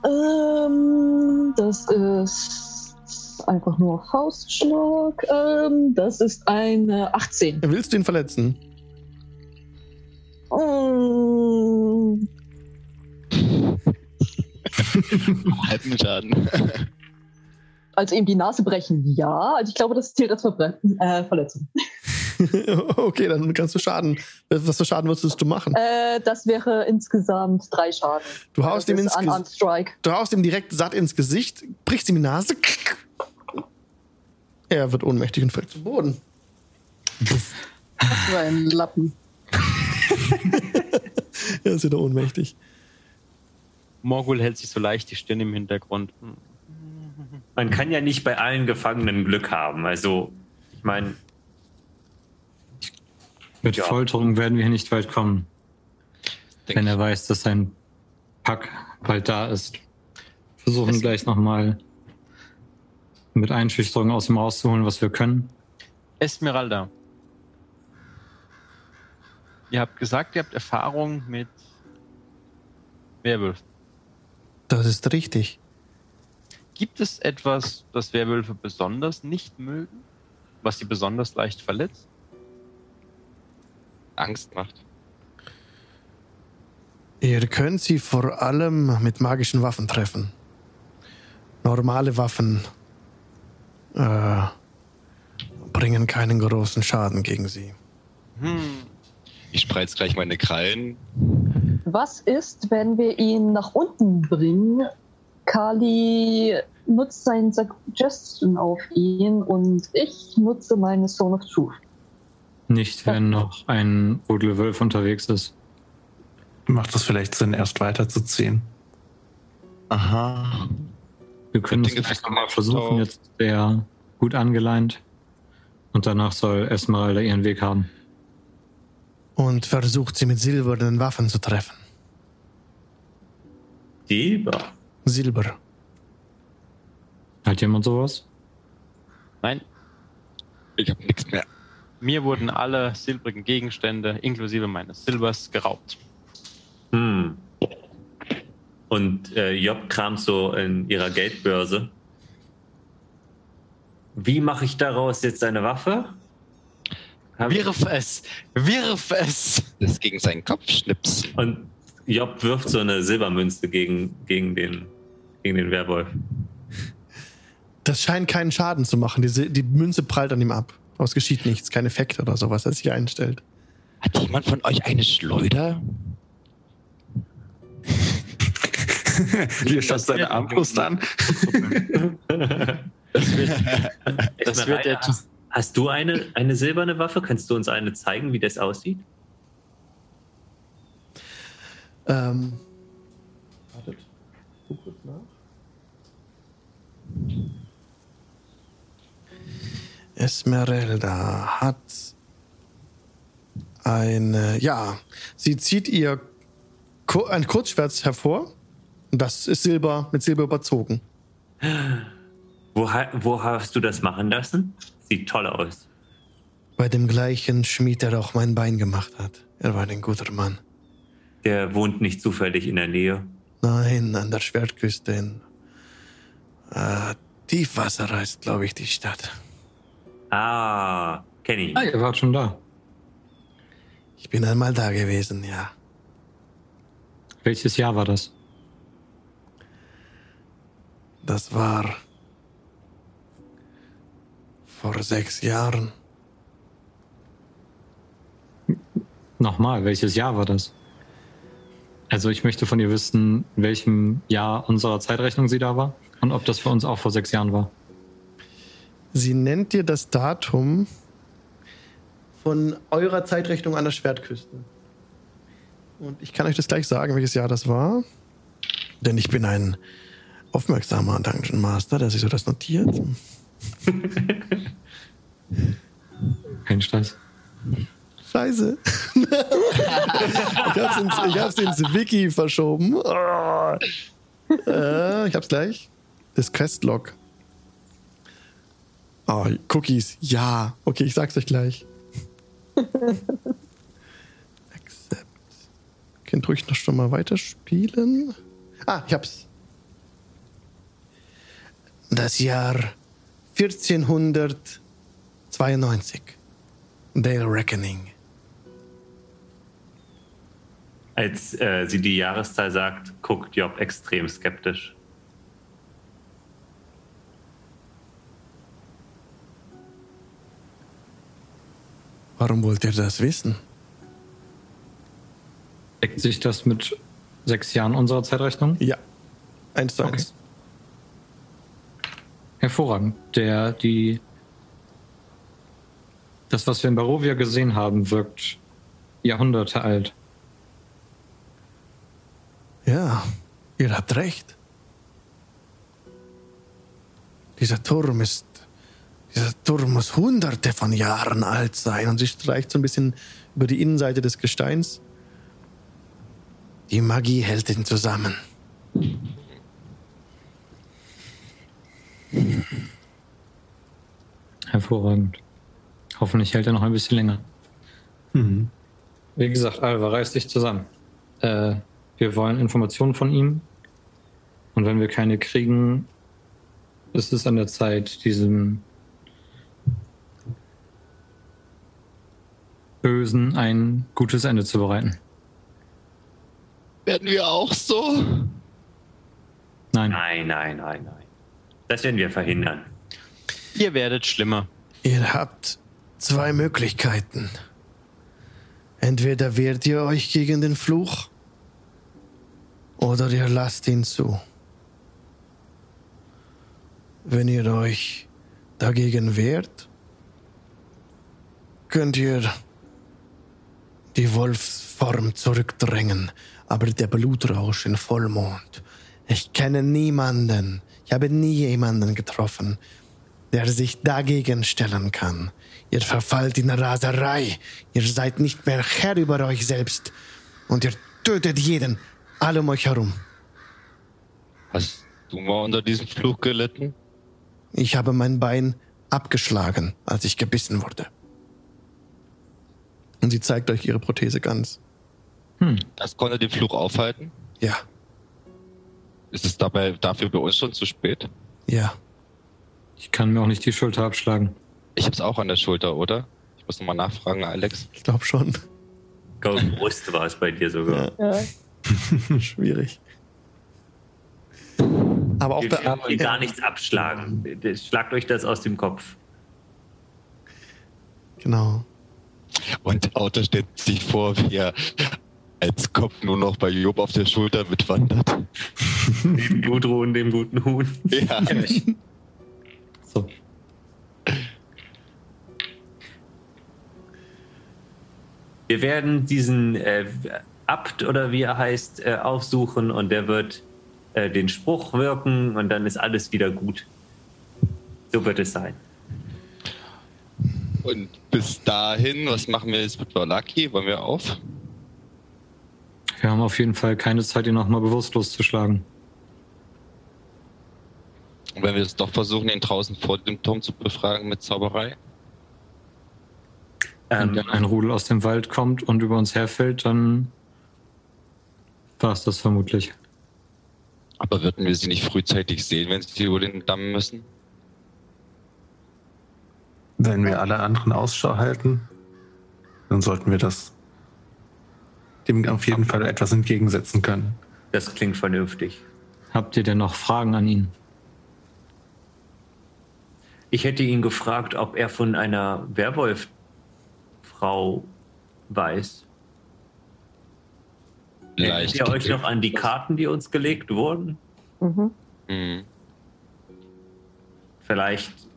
Ähm, das ist einfach nur Faustschlag. Ähm, das ist eine 18. Willst du ihn verletzen? Ähm, Halben Schaden. also ihm die Nase brechen, ja. Also ich glaube, das zählt als Verbre äh, Verletzung. okay, dann kannst du Schaden. Was für Schaden würdest du machen? Äh, das wäre insgesamt drei Schaden. Du haust, ihm ins Strike. du haust ihm direkt satt ins Gesicht, brichst ihm die Nase. Er wird ohnmächtig und fällt zu Boden. Das war ein Lappen. Er ist wieder ohnmächtig. Morgul hält sich so leicht die Stirn im Hintergrund. Man kann ja nicht bei allen Gefangenen Glück haben. Also, ich meine, Mit Ja. Folterung werden wir hier nicht weit kommen, Denk wenn er ich. weiß, dass sein Pack bald da ist. Versuchen gleich nochmal mit Einschüchterung aus ihm rauszuholen, was wir können. Esmeralda. Ihr habt gesagt, ihr habt Erfahrung mit Werwölfen. Das ist richtig. Gibt es etwas, das Werwölfe besonders nicht mögen? Was sie besonders leicht verletzt? Angst macht. Ihr könnt sie vor allem mit magischen Waffen treffen. Normale Waffen äh, bringen keinen großen Schaden gegen sie. Hm. Ich spreiz gleich meine Krallen. Was ist, wenn wir ihn nach unten bringen? Kali nutzt sein Suggestion auf ihn und ich nutze meine Zone of Truth. Nicht, wenn noch ein Rudelwölf unterwegs ist. Macht es vielleicht Sinn, erst weiterzuziehen? Aha. Wir können es vielleicht nochmal versuchen. Jetzt ist der gut angeleint. Und danach soll Esmeralda ihren Weg haben. Und versucht sie mit silbernen Waffen zu treffen. Silber. Silber. Hat jemand sowas? Nein, Ich habe nichts mehr. Mir wurden alle silbrigen Gegenstände inklusive meines Silbers geraubt. Hm. Und äh, Job kramt so in ihrer Geldbörse. Wie mache ich daraus jetzt eine Waffe? Hab- Wirf es! Wirf es! Das gegen seinen Kopf schnipsen. Und Job wirft so eine Silbermünze gegen, gegen, den, gegen den Werwolf. Das scheint keinen Schaden zu machen. Diese, die Münze prallt an ihm ab. Aber es geschieht nichts, kein Effekt oder sowas, das sich einstellt. Hat jemand von euch eine Schleuder? Hier schaut seine Armbrust an. Das wird, das wird hast du eine, eine silberne Waffe? Kannst du uns eine zeigen, wie das aussieht? Ähm, wartet. Guck kurz nach. Esmeralda hat eine, ja, sie zieht ihr Ku- ein Kurzschwert hervor. Und das ist Silber, mit Silber überzogen. Wo, wo hast du das machen lassen? Sieht toll aus. Bei dem gleichen Schmied, der auch mein Bein gemacht hat. Er war ein guter Mann. Der wohnt nicht zufällig in der Nähe. Nein, an der Schwertküste in äh, Tiefwasser heißt, glaube ich, die Stadt. Ah, kenne ich. Ah, ihr wart schon da. Ich bin einmal da gewesen, ja. Welches Jahr war das? Das war vor sechs Jahren. Nochmal, welches Jahr war das? Also ich möchte von ihr wissen, in welchem Jahr unserer Zeitrechnung sie da war und ob das für uns auch vor sechs Jahren war. Sie nennt dir das Datum von eurer Zeitrechnung an der Schwertküste. Und ich kann euch das gleich sagen, welches Jahr das war. Denn ich bin ein aufmerksamer Dungeon Master, der sich so das notiert. Kein Stress. Scheiße. ich, hab's ins, ich hab's ins Wiki verschoben. Oh. Äh, ich hab's gleich. Das Questlog. Oh, Cookies. Ja. Okay, ich sag's euch gleich. Accept. Könnt ruhig noch schon mal weiterspielen. Ah, ich hab's. Das Jahr 1492. Dale Reckoning. Als äh, sie die Jahreszahl sagt, guckt Job extrem skeptisch. Warum wollt ihr das wissen? Deckt sich das mit sechs Jahren unserer Zeitrechnung? Ja. Eins zu eins. Hervorragend. Der, die, das, was wir in Barovia gesehen haben, wirkt Jahrhunderte alt. Ja, ihr habt recht. Dieser Turm ist. Dieser Turm muss hunderte von Jahren alt sein. Und sie streicht so ein bisschen über die Innenseite des Gesteins. Die Magie hält ihn zusammen. Hervorragend. Hoffentlich hält er noch ein bisschen länger. Mhm. Wie gesagt, Alva, reiß dich zusammen. Äh, wir wollen Informationen von ihm. Und wenn wir keine kriegen, ist es an der Zeit, diesem Bösen ein gutes Ende zu bereiten. Werden wir auch so? Nein. Nein, nein, nein, nein. Das werden wir verhindern. Ihr werdet schlimmer. Ihr habt zwei Möglichkeiten. Entweder wehrt ihr euch gegen den Fluch oder ihr lasst ihn zu. Wenn ihr euch dagegen wehrt, könnt ihr die Wolfsform zurückdrängen, aber der Blutrausch in Vollmond. Ich kenne niemanden, ich habe nie jemanden getroffen, der sich dagegen stellen kann. Ihr verfallt in Raserei. Ihr seid nicht mehr Herr über euch selbst. Und ihr tötet jeden, alle um euch herum. Hast du mal unter diesem Fluch gelitten? Ich habe mein Bein abgeschlagen, als ich gebissen wurde. Und sie zeigt euch ihre Prothese ganz. Hm. Das konnte den Fluch aufhalten? Ja, Ist es dabei dafür bei uns schon zu spät? ja. Ich kann mir auch nicht die Schulter abschlagen. Ich hab's auch an der Schulter, oder? Ich muss nochmal nachfragen, Alex. Ich glaube schon. Ich glaube, Brust war es bei dir sogar. Ja. Ja. Schwierig. Aber auch werden hier gar nichts abschlagen. Schlagt euch das aus dem Kopf. Genau. Und Auto stellt sich vor, wie er als Kopf nur noch bei Job auf der Schulter mitwandert. Neben Gudrun, dem guten Huhn. Ja. So. Wir werden diesen äh, Abt oder wie er heißt, äh, aufsuchen und der wird äh, den Spruch wirken und dann ist alles wieder gut. So wird es sein. Und bis dahin, was machen wir jetzt mit Lucky? Wollen wir auf? Wir haben auf jeden Fall keine Zeit, ihn nochmal bewusstlos zu schlagen. Und wenn wir es doch versuchen, ihn draußen vor dem Turm zu befragen mit Zauberei? Wenn Ähm, dann ein Rudel aus dem Wald kommt und über uns herfällt, dann war es das vermutlich. Aber würden wir sie nicht frühzeitig sehen, wenn sie über den Damm müssen? Wenn wir alle anderen Ausschau halten, dann sollten wir das dem auf jeden Fall etwas entgegensetzen können. das klingt vernünftig. Habt ihr denn noch Fragen an ihn? Ich hätte ihn gefragt, ob er von einer Werwolf-Frau weiß. Erinnert Leicht. ihr euch noch an die Karten, die uns gelegt wurden? Mhm. Mhm. Vielleicht, ich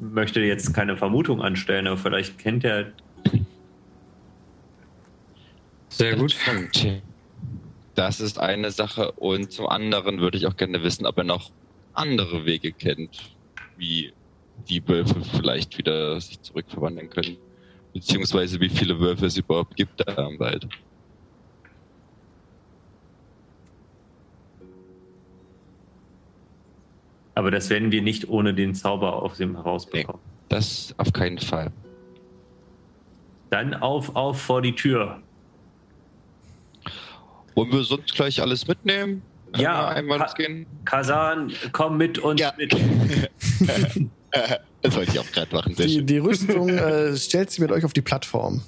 möchte jetzt keine Vermutung anstellen, aber vielleicht kennt er Sehr gut. Das ist eine Sache. Und zum anderen würde ich auch gerne wissen, ob er noch andere Wege kennt, wie die Wölfe vielleicht wieder sich zurückverwandeln können. Beziehungsweise wie viele Wölfe es überhaupt gibt da im Wald. Aber das werden wir nicht ohne den Zauber aus ihm herausbekommen. Das auf keinen Fall. Dann auf, auf vor die Tür. Wollen wir sonst gleich alles mitnehmen? Ja, einmal gehen. Kasan, komm mit uns Ja. mit. Das wollte ich auch gerade machen. Sehr Die, schön. die Rüstung äh, stellt sich mit euch auf die Plattform.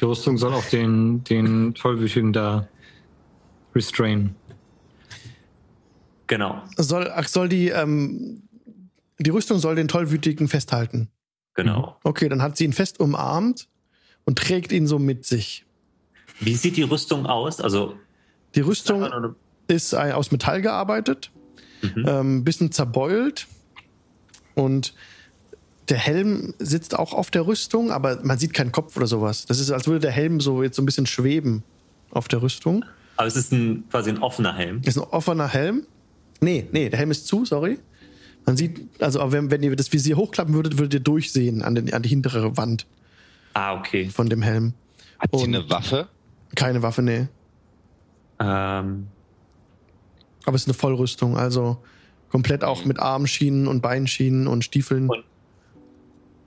Die Rüstung soll auch den, den Tollwütigen da restrain. Genau, Soll, ach, soll die, ähm, die Rüstung soll den Tollwütigen festhalten. genau. Okay, dann hat sie ihn fest umarmt und trägt ihn so mit sich. Wie sieht die Rüstung aus? Also, Die Rüstung ist äh, aus Metall gearbeitet, Mhm. ähm, bisschen zerbeult und der Helm sitzt auch auf der Rüstung, aber man sieht keinen Kopf oder sowas. Das ist, als würde der Helm so jetzt so ein bisschen schweben auf der Rüstung. aber es ist ein, quasi ein offener Helm. Ist ein offener Helm. Nee, nee, der Helm ist zu, sorry. Man sieht, also aber wenn, wenn ihr das Visier hochklappen würdet, würdet ihr durchsehen an, den, an die hintere Wand Ah, okay. von dem Helm. Hat sie eine Waffe? Keine Waffe, nee. Ähm, Aber es ist eine Vollrüstung, also komplett auch mit Armschienen und Beinschienen und Stiefeln. Und-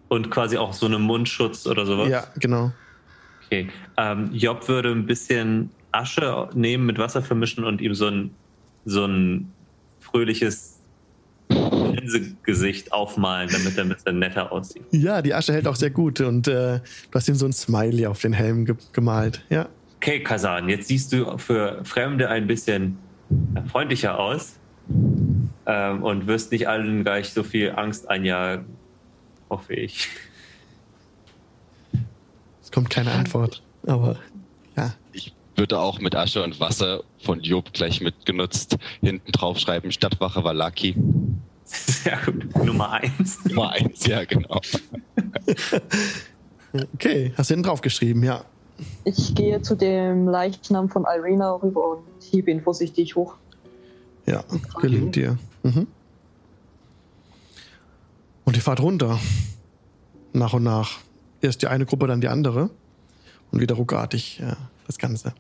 und quasi auch so einen Mundschutz oder sowas. Ja, genau. Okay. Ähm, Job würde ein bisschen Asche nehmen, mit Wasser vermischen und ihm so ein, so ein fröhliches Gesicht aufmalen, damit er ein bisschen netter aussieht. Ja, die Asche hält auch sehr gut und äh, du hast ihm so ein Smiley auf den Helm ge gemalt. Ja. Okay, Kasan, jetzt siehst du für Fremde ein bisschen freundlicher aus ähm, und wirst nicht allen gleich so viel Angst einjagen, hoffe ich. Es kommt keine Antwort. Aber. Ich würde auch mit Asche und Wasser von Job gleich mitgenutzt hinten drauf schreiben, Stadtwache war Lucky. Sehr gut. Nummer eins. Nummer eins, ja, genau. Okay, hast du hinten drauf geschrieben, ja. Ich gehe zu dem Leichnam von Irina rüber und hiebe ihn vorsichtig hoch. Ja, gelingt dir. Mhm. Und ihr fahrt runter. Nach und nach. Erst die eine Gruppe, dann die andere. Und wieder ruckartig ja, das Ganze.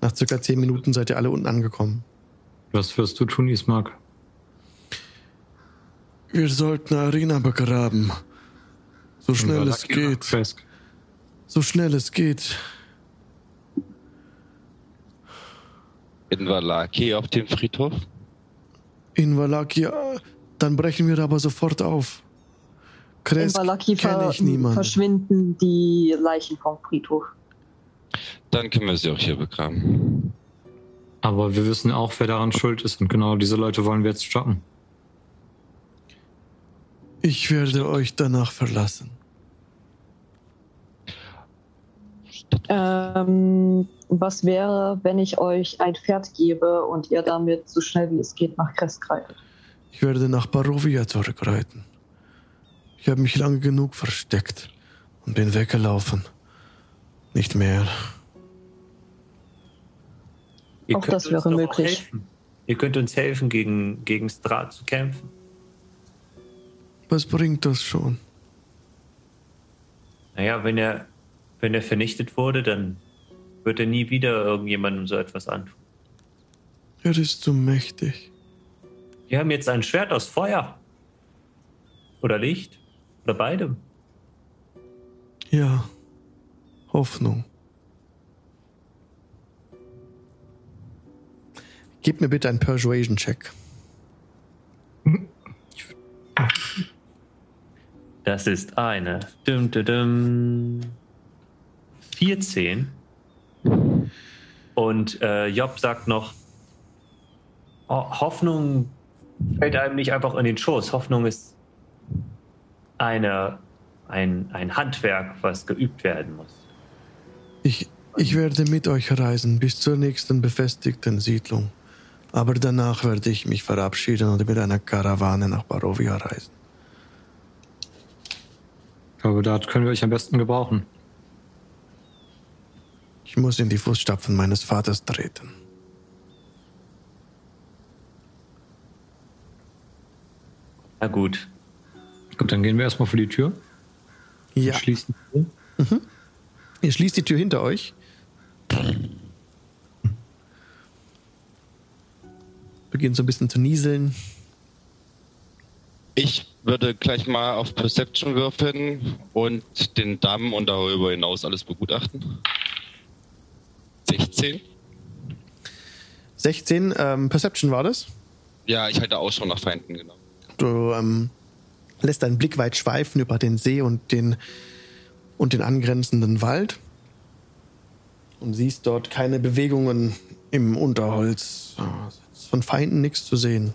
Nach circa zehn Minuten seid ihr alle unten angekommen. Was wirst du tun, Ismark? Wir sollten Arena begraben. So schnell es Valaki geht. So schnell es geht. In Valaki auf dem Friedhof? In Valakia. Dann brechen wir aber sofort auf. In Kresk Valaki kenne ver ich niemanden. verschwinden die Leichen vom Friedhof. Dann können wir sie auch hier begraben. Aber wir wissen auch, wer daran schuld ist. Und genau diese Leute wollen wir jetzt stoppen. Ich werde euch danach verlassen. Ähm, was wäre, wenn ich euch ein Pferd gebe und ihr damit so schnell wie es geht nach Kresk reitet? Ich werde nach Barovia zurückreiten. Ich habe mich lange genug versteckt und bin weggelaufen. Nicht mehr. Ihr Auch könnt das uns wäre möglich. helfen. Ihr könnt uns helfen, gegen, gegen Strat zu kämpfen. Was bringt das schon? Naja, wenn er, wenn er vernichtet wurde, dann wird er nie wieder irgendjemandem so etwas antun. Er ist zu mächtig. Wir haben jetzt ein Schwert aus Feuer. Oder Licht. Oder beidem. Ja. Hoffnung. Gib mir bitte einen Persuasion-Check. Das ist eine. Dum, dum, dum. 14. Und äh, Job sagt noch, "Ho- Hoffnung fällt einem nicht einfach in den Schoß. Hoffnung ist eine, ein, ein Handwerk, was geübt werden muss. Ich, ich werde mit euch reisen bis zur nächsten befestigten Siedlung. Aber danach werde ich mich verabschieden und mit einer Karawane nach Barovia reisen. Ich glaube, da können wir euch am besten gebrauchen. Ich muss in die Fußstapfen meines Vaters treten. Na gut. Gut, dann gehen wir erstmal vor die Tür. Ja. Und schließen. die Tür. Ihr schließt die Tür hinter euch. Beginnt so ein bisschen zu nieseln. Ich würde gleich mal auf Perception würfeln und den Damm und darüber hinaus alles begutachten. 16? 16, ähm, Perception war das. Ja, ich halte Ausschau nach Feinden, genau. Du ähm, lässt deinen Blick weit schweifen über den See und den, und den angrenzenden Wald und siehst dort keine Bewegungen im Unterholz. Ist Von Feinden nichts zu sehen.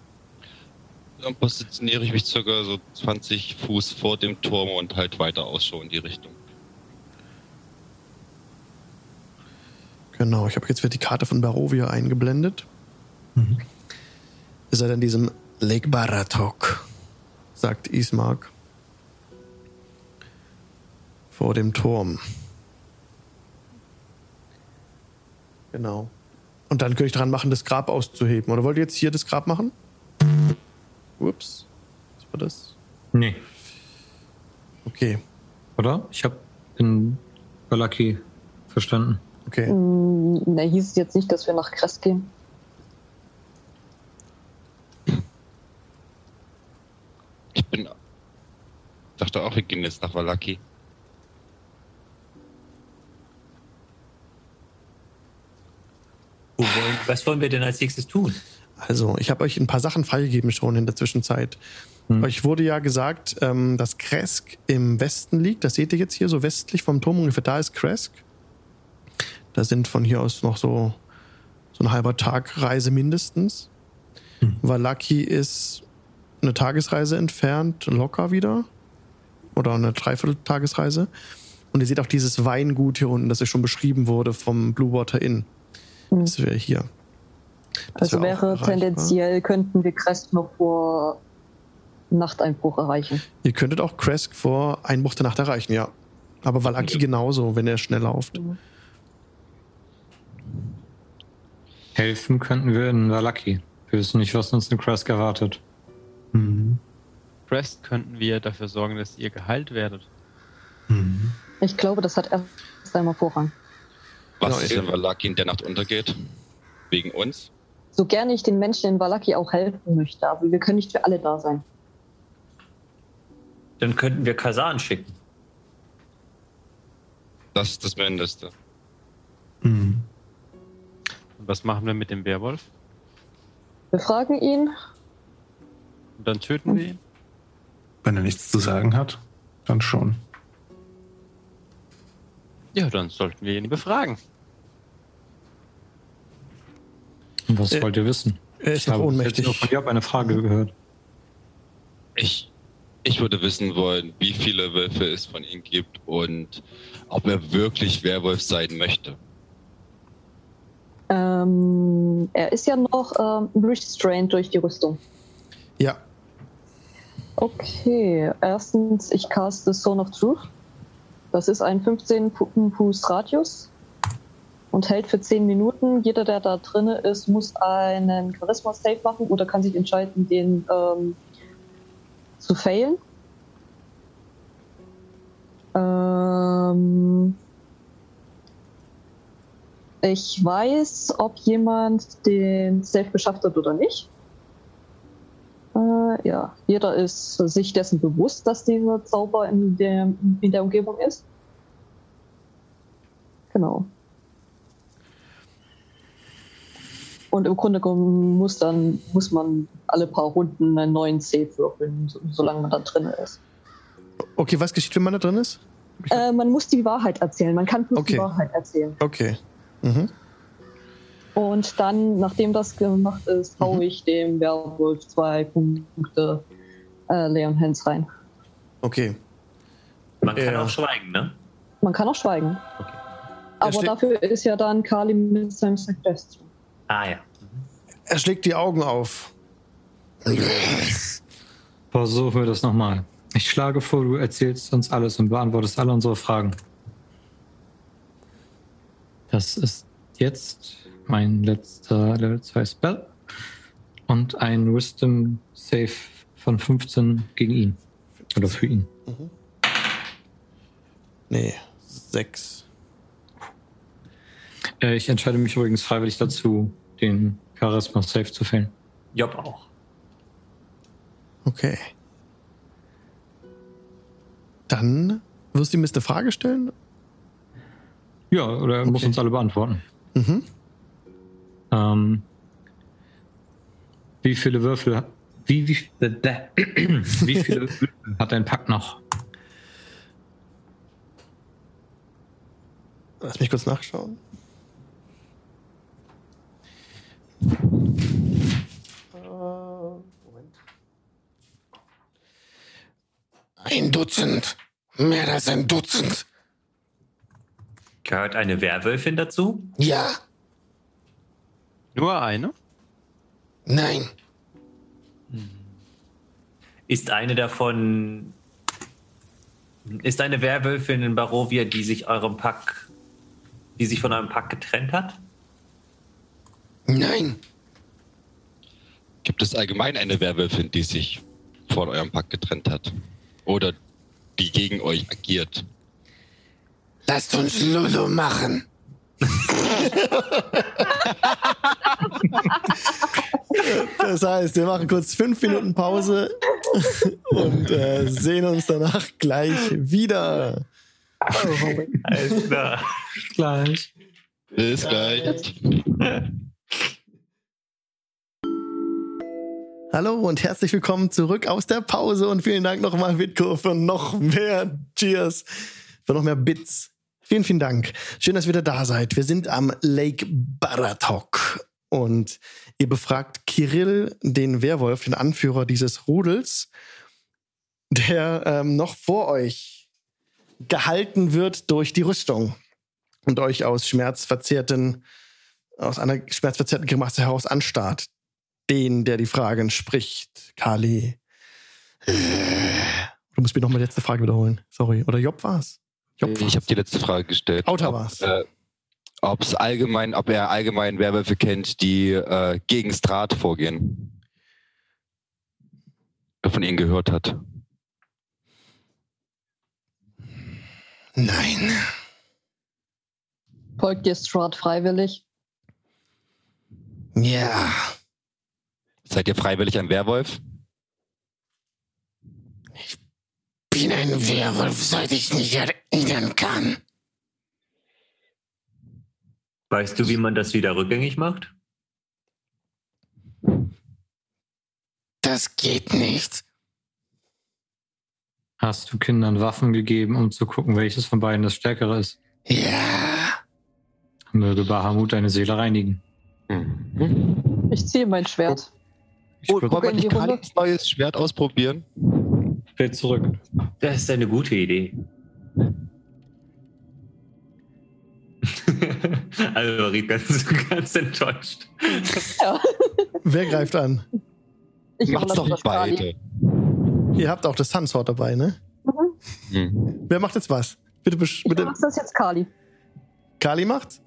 Dann positioniere ich mich circa so 20 Fuß vor dem Turm und halt weiter Ausschau in die Richtung. Genau, ich habe jetzt wieder die Karte von Barovia eingeblendet. Mhm. Ihr seid an diesem Lake Baratok, sagt Ismark. Vor dem Turm. Genau. Und dann könnte ich dran machen, das Grab auszuheben. Oder wollt ihr jetzt hier das Grab machen? Ups. Was war das? Nee, Okay, oder? Ich habe in Balaki verstanden. okay. Mm, Ne, hieß es jetzt nicht, dass wir nach Kresk gehen. Ich bin. dachte auch, wir gehen jetzt nach Valaki. Wollen, was wollen wir denn als nächstes tun? Also, ich habe euch ein paar Sachen freigegeben schon in der Zwischenzeit. Hm. Euch wurde ja gesagt, ähm, dass Kresk im Westen liegt. Das seht ihr jetzt hier so westlich vom Turm. Ungefähr da ist Kresk. Da sind von hier aus noch so, so ein halber Tag Reise mindestens. Hm. Valaki ist eine Tagesreise entfernt, locker wieder. Oder eine Dreivierteltagesreise. Und ihr seht auch dieses Weingut hier unten, das euch schon beschrieben wurde vom Blue Water Inn. Hm. Das wäre hier. Das Also wär wäre tendenziell, könnten wir Kresk noch vor Nachteinbruch erreichen. Ihr könntet auch Kresk vor Einbruch der Nacht erreichen, ja. Aber Valaki genauso, wenn er schnell lauft. Helfen könnten wir in Valaki. Wir wissen nicht, was uns in Kresk erwartet. Mhm. Crest könnten wir dafür sorgen, dass ihr geheilt werdet. Mhm. Ich glaube, das hat erst einmal Vorrang. Was Genau, ist, wenn Valaki in der Nacht untergeht? Wegen uns? So gerne ich den Menschen in Valaki auch helfen möchte, aber wir können nicht für alle da sein. Dann könnten wir Kasan schicken. Das ist das Mindeste. Hm. Und was machen wir mit dem Werwolf? Wir fragen ihn, Und dann töten wir ihn? Wenn er nichts zu sagen hat, dann schon. Ja, dann sollten wir ihn befragen. Und was Äh, wollt ihr wissen? Er ist Ich noch habe jetzt ohnmächtig. von Job eine Frage gehört. Ich, ich würde wissen wollen, wie viele Wölfe es von ihm gibt und ob er wirklich Werwolf sein möchte. ähm, er ist ja noch ähm, restrained durch die Rüstung. Ja, Okay, erstens, ich caste Zone of Truth. Das ist ein 15 Fu- Fuß Radius und hält für 10 Minuten. Jeder, der da drin ist, muss einen Charisma-Save machen oder kann sich entscheiden, den ähm, zu failen. Ähm, ich weiß, ob jemand den Save geschafft hat oder nicht. Äh, ja, jeder ist sich dessen bewusst, dass dieser Zauber in der, in der Umgebung ist. Genau. Und im Grunde genommen muss dann muss man alle paar Runden einen neuen Save würfeln, so, solange man da drin ist. okay, was geschieht, wenn man da drin ist? Äh, man muss die Wahrheit erzählen. Man kann bloß Okay. die Wahrheit erzählen. Okay. Mhm. Und dann, nachdem das gemacht ist, hau Mhm. ich dem Werwolf zwei Punkte äh, Leon Hands rein. Okay. Man kann Ja. auch schweigen, ne? Man kann auch schweigen. Okay. Aber dafür ist ja dann Kali mit seinem Suggestion. Ah ja. Er schlägt die Augen auf. Versuchen wir das nochmal. Ich schlage vor, du erzählst uns alles und beantwortest alle unsere Fragen. Das ist jetzt mein letzter Level 2 Spell und ein Wisdom Save von 15 gegen ihn. Oder für ihn. Nee, sechs. Äh, ich entscheide mich übrigens freiwillig dazu, den Charisma Save zu fällen. Job auch. Okay. Dann wirst du ihm jetzt eine Frage stellen? Ja, oder er muss Okay. uns alle beantworten. Mhm. Ähm, wie viele Würfel wie, wie, wie viele Würfel hat dein Pack noch? Lass mich kurz nachschauen. Äh, Moment. Ein Dutzend. Mehr als ein Dutzend. Gehört eine Werwölfin dazu? Ja, Nur eine? nein. Ist eine davon. Ist eine Werwölfin in Barovia, die sich eurem Pack. die sich von eurem Pack getrennt hat? Nein. Gibt es allgemein eine Werwölfin, die sich von eurem Pack getrennt hat? Oder die gegen euch agiert? Lasst uns Lulu machen. Das heißt, wir machen kurz fünf Minuten Pause und äh, sehen uns danach gleich wieder. Alles klar. Gleich. Bis gleich. Hallo und herzlich willkommen zurück aus der Pause und vielen Dank nochmal, Witko, für noch mehr Cheers, für noch mehr Bits. Vielen, vielen Dank. Schön, dass ihr wieder da seid. Wir sind am Lake Baratok und ihr befragt Kirill, den Werwolf, den Anführer dieses Rudels, der ähm, noch vor euch gehalten wird durch die Rüstung und euch aus schmerzverzerrten, aus einer schmerzverzerrten Grimasse heraus anstarrt den, der die Fragen spricht. Kali. Du musst mir noch mal die letzte Frage wiederholen. Sorry. Oder Job war's? Job Ich habe die letzte Frage gestellt. Auta Ob, war's. Äh, ob's allgemein, ob er allgemein Werwölfe kennt, die äh, gegen Strat vorgehen. Von ihnen gehört hat. Nein. Folgt dir Strahd freiwillig? Ja. Seid ihr freiwillig ein Werwolf? Bin ein Werwolf, seit ich mich erinnern kann. Weißt du, wie man das wieder rückgängig macht? Das geht nicht. Hast du Kindern Waffen gegeben, um zu gucken, welches von beiden das Stärkere ist? Ja. Möge Bahamut deine Seele reinigen. Ich ziehe mein Schwert. Ich Oh, wollen wir nicht. Kalis neues Schwert ausprobieren? Fällt zurück. Das ist eine gute Idee. also, Ried ganz, ganz enttäuscht. Ja. Wer greift an? Ich Macht's doch das Kali. beide. Ihr habt auch das Sunsword dabei, ne? Mhm. Wer macht jetzt was? Bitte, besch- Ich bitte. überlasse das jetzt Kali. Kali macht's?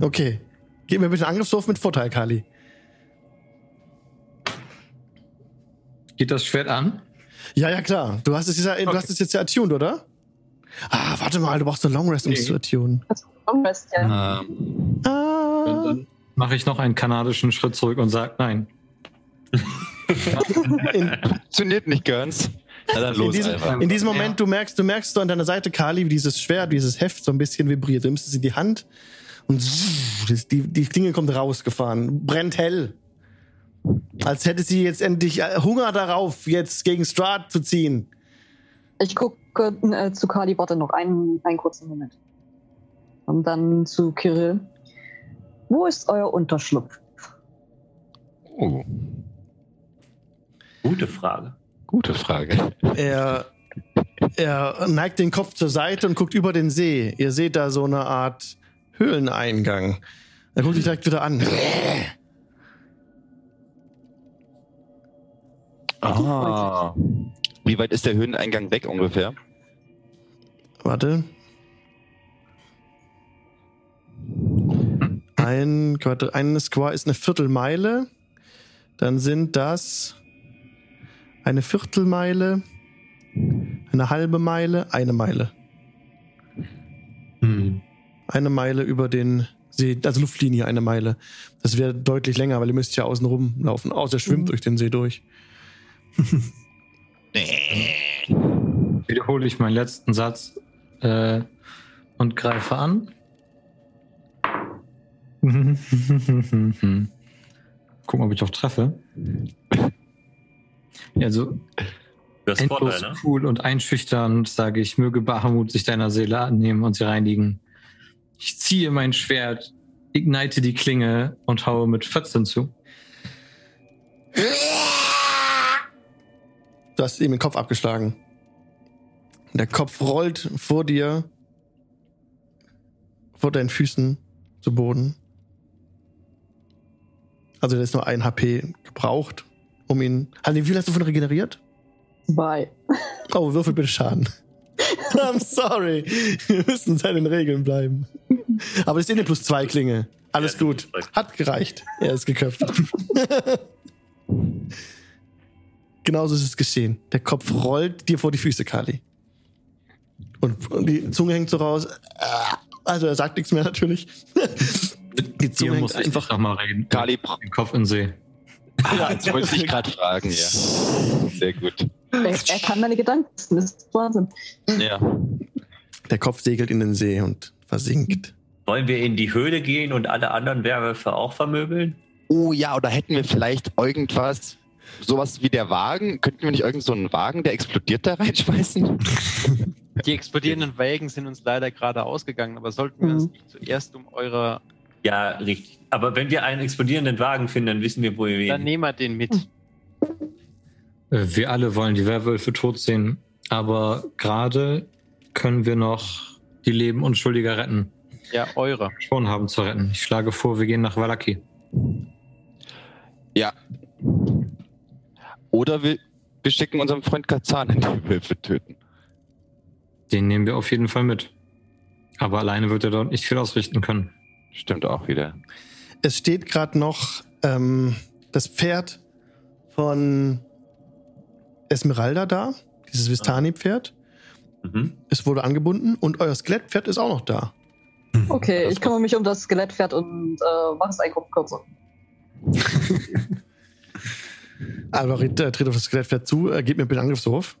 Okay. Gib mir bitte einen Angriffswurf mit Vorteil, Kali. Geht das Schwert an? Ja, ja, klar. Du hast es, ja, du hast es jetzt ja attuned, oder? Ah, warte mal, du brauchst eine Long Rest, um es Nee. zu attunen. Long Rest, ja. Ähm, Und Ah. dann mache ich noch einen kanadischen Schritt zurück und sage nein. In, funktioniert nicht ganz. Na dann in, diesem, in diesem Moment, du merkst, du merkst so an deiner Seite, Kali, wie dieses Schwert, dieses Heft so ein bisschen vibriert. Du nimmst es in die Hand und die, die Klinge kommt rausgefahren. Brennt hell. Als hätte sie jetzt endlich äh, Hunger darauf, jetzt gegen Strahd zu ziehen. Ich gucke äh, zu Kali, warte noch einen, einen kurzen Moment. Und dann zu Kirill. Wo ist euer Unterschlupf? Oh, Gute Frage. gute Frage. Er, er neigt den Kopf zur Seite und guckt über den See. Ihr seht da so eine Art Höhleneingang. Er guckt sich direkt wieder an. Ah. Wie weit ist der Höheneingang weg ungefähr? Warte. Ein, warte, ein Square ist eine Viertelmeile. Dann sind das eine Viertelmeile, eine halbe Meile, eine Meile. Hm. Eine Meile über den See, also Luftlinie, eine Meile. Das wäre deutlich länger, weil ihr müsst ja außen rumlaufen. Außer schwimmt Mhm. durch den See durch. Wiederhole ich meinen letzten Satz äh, und greife an. Gucken, ob ich auch treffe. Ja, also Du hast endlos Vorteil, ne? cool und einschüchternd sage ich, möge Bahamut sich deiner Seele annehmen und sie reinigen. Ich ziehe mein Schwert, ignite die Klinge und haue mit 14 zu. Du hast ihm den Kopf abgeschlagen. Der Kopf rollt vor dir, vor deinen Füßen zu Boden. Also, der ist nur ein HP gebraucht, um ihn. Halt, wie viel hast du von regeneriert? Zwei. Oh, würfel bitte Schaden. I'm sorry. Wir müssen den Regeln bleiben. Aber das ist eh eine plus zwei Klinge. Alles Ja, gut. Hat gereicht. Er ist geköpft. Genauso ist es geschehen. Der Kopf rollt dir vor die Füße, Kali. Und, und die Zunge hängt so raus. Also er sagt nichts mehr natürlich. Die Hier Zunge muss einfach. noch mal reden. Kali, Den Kopf in den See. ah, jetzt wollte ich gerade fragen, ja. Sehr gut. Er, er kann meine Gedanken. Das ist Wahnsinn. Ja. Der Kopf segelt in den See und versinkt. Wollen wir in die Höhle gehen und alle anderen Werwölfe auch vermöbeln? Oh ja, oder hätten wir vielleicht irgendwas, sowas wie der Wagen? Könnten wir nicht irgend so einen Wagen, der explodiert, da reinschmeißen? Die explodierenden Wägen sind uns leider gerade ausgegangen, aber sollten wir uns Mhm. nicht zuerst um eure. Ja, richtig. Aber wenn wir einen explodierenden Wagen finden, dann wissen wir, wo wir Dann ihn. nehmen wir den mit. Äh, Wir alle wollen die Werwölfe tot sehen, aber gerade können wir noch die Leben Unschuldiger retten. Ja, eure. Schon haben zu retten. Ich schlage vor, wir gehen nach Valaki. Ja. Oder wir, wir schicken unseren Freund Kazan in die Wölfe töten. Den nehmen wir auf jeden Fall mit. Aber alleine wird er dort nicht viel ausrichten können. Stimmt auch wieder. Es steht gerade noch ähm, das Pferd von Esmeralda da, dieses Vistani-Pferd. Mhm. Es wurde angebunden und euer Skelettpferd ist auch noch da. Okay, ich kümmere mich um das Skelettpferd und äh, mache es einen Kopf kürzer. Alvarit äh, tritt auf das Skelettpferd zu, äh, geht mir bitte Angriffswurf.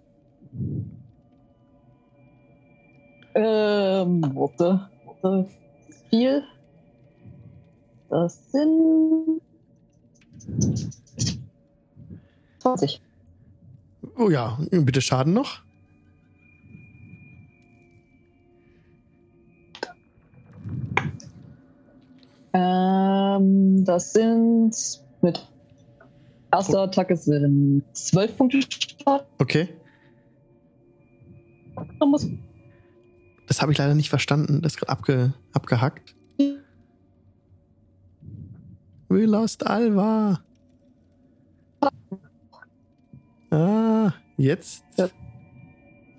Ähm, warte, warte. Viel. Das sind 20. Oh ja, bitte Schaden noch. Ähm, das sind mit erster Attacke sind 12 Punkte Schaden. Okay. Man muss Das habe ich leider nicht verstanden. Das ist gerade abge, abgehackt. We lost Alva. Ah, jetzt.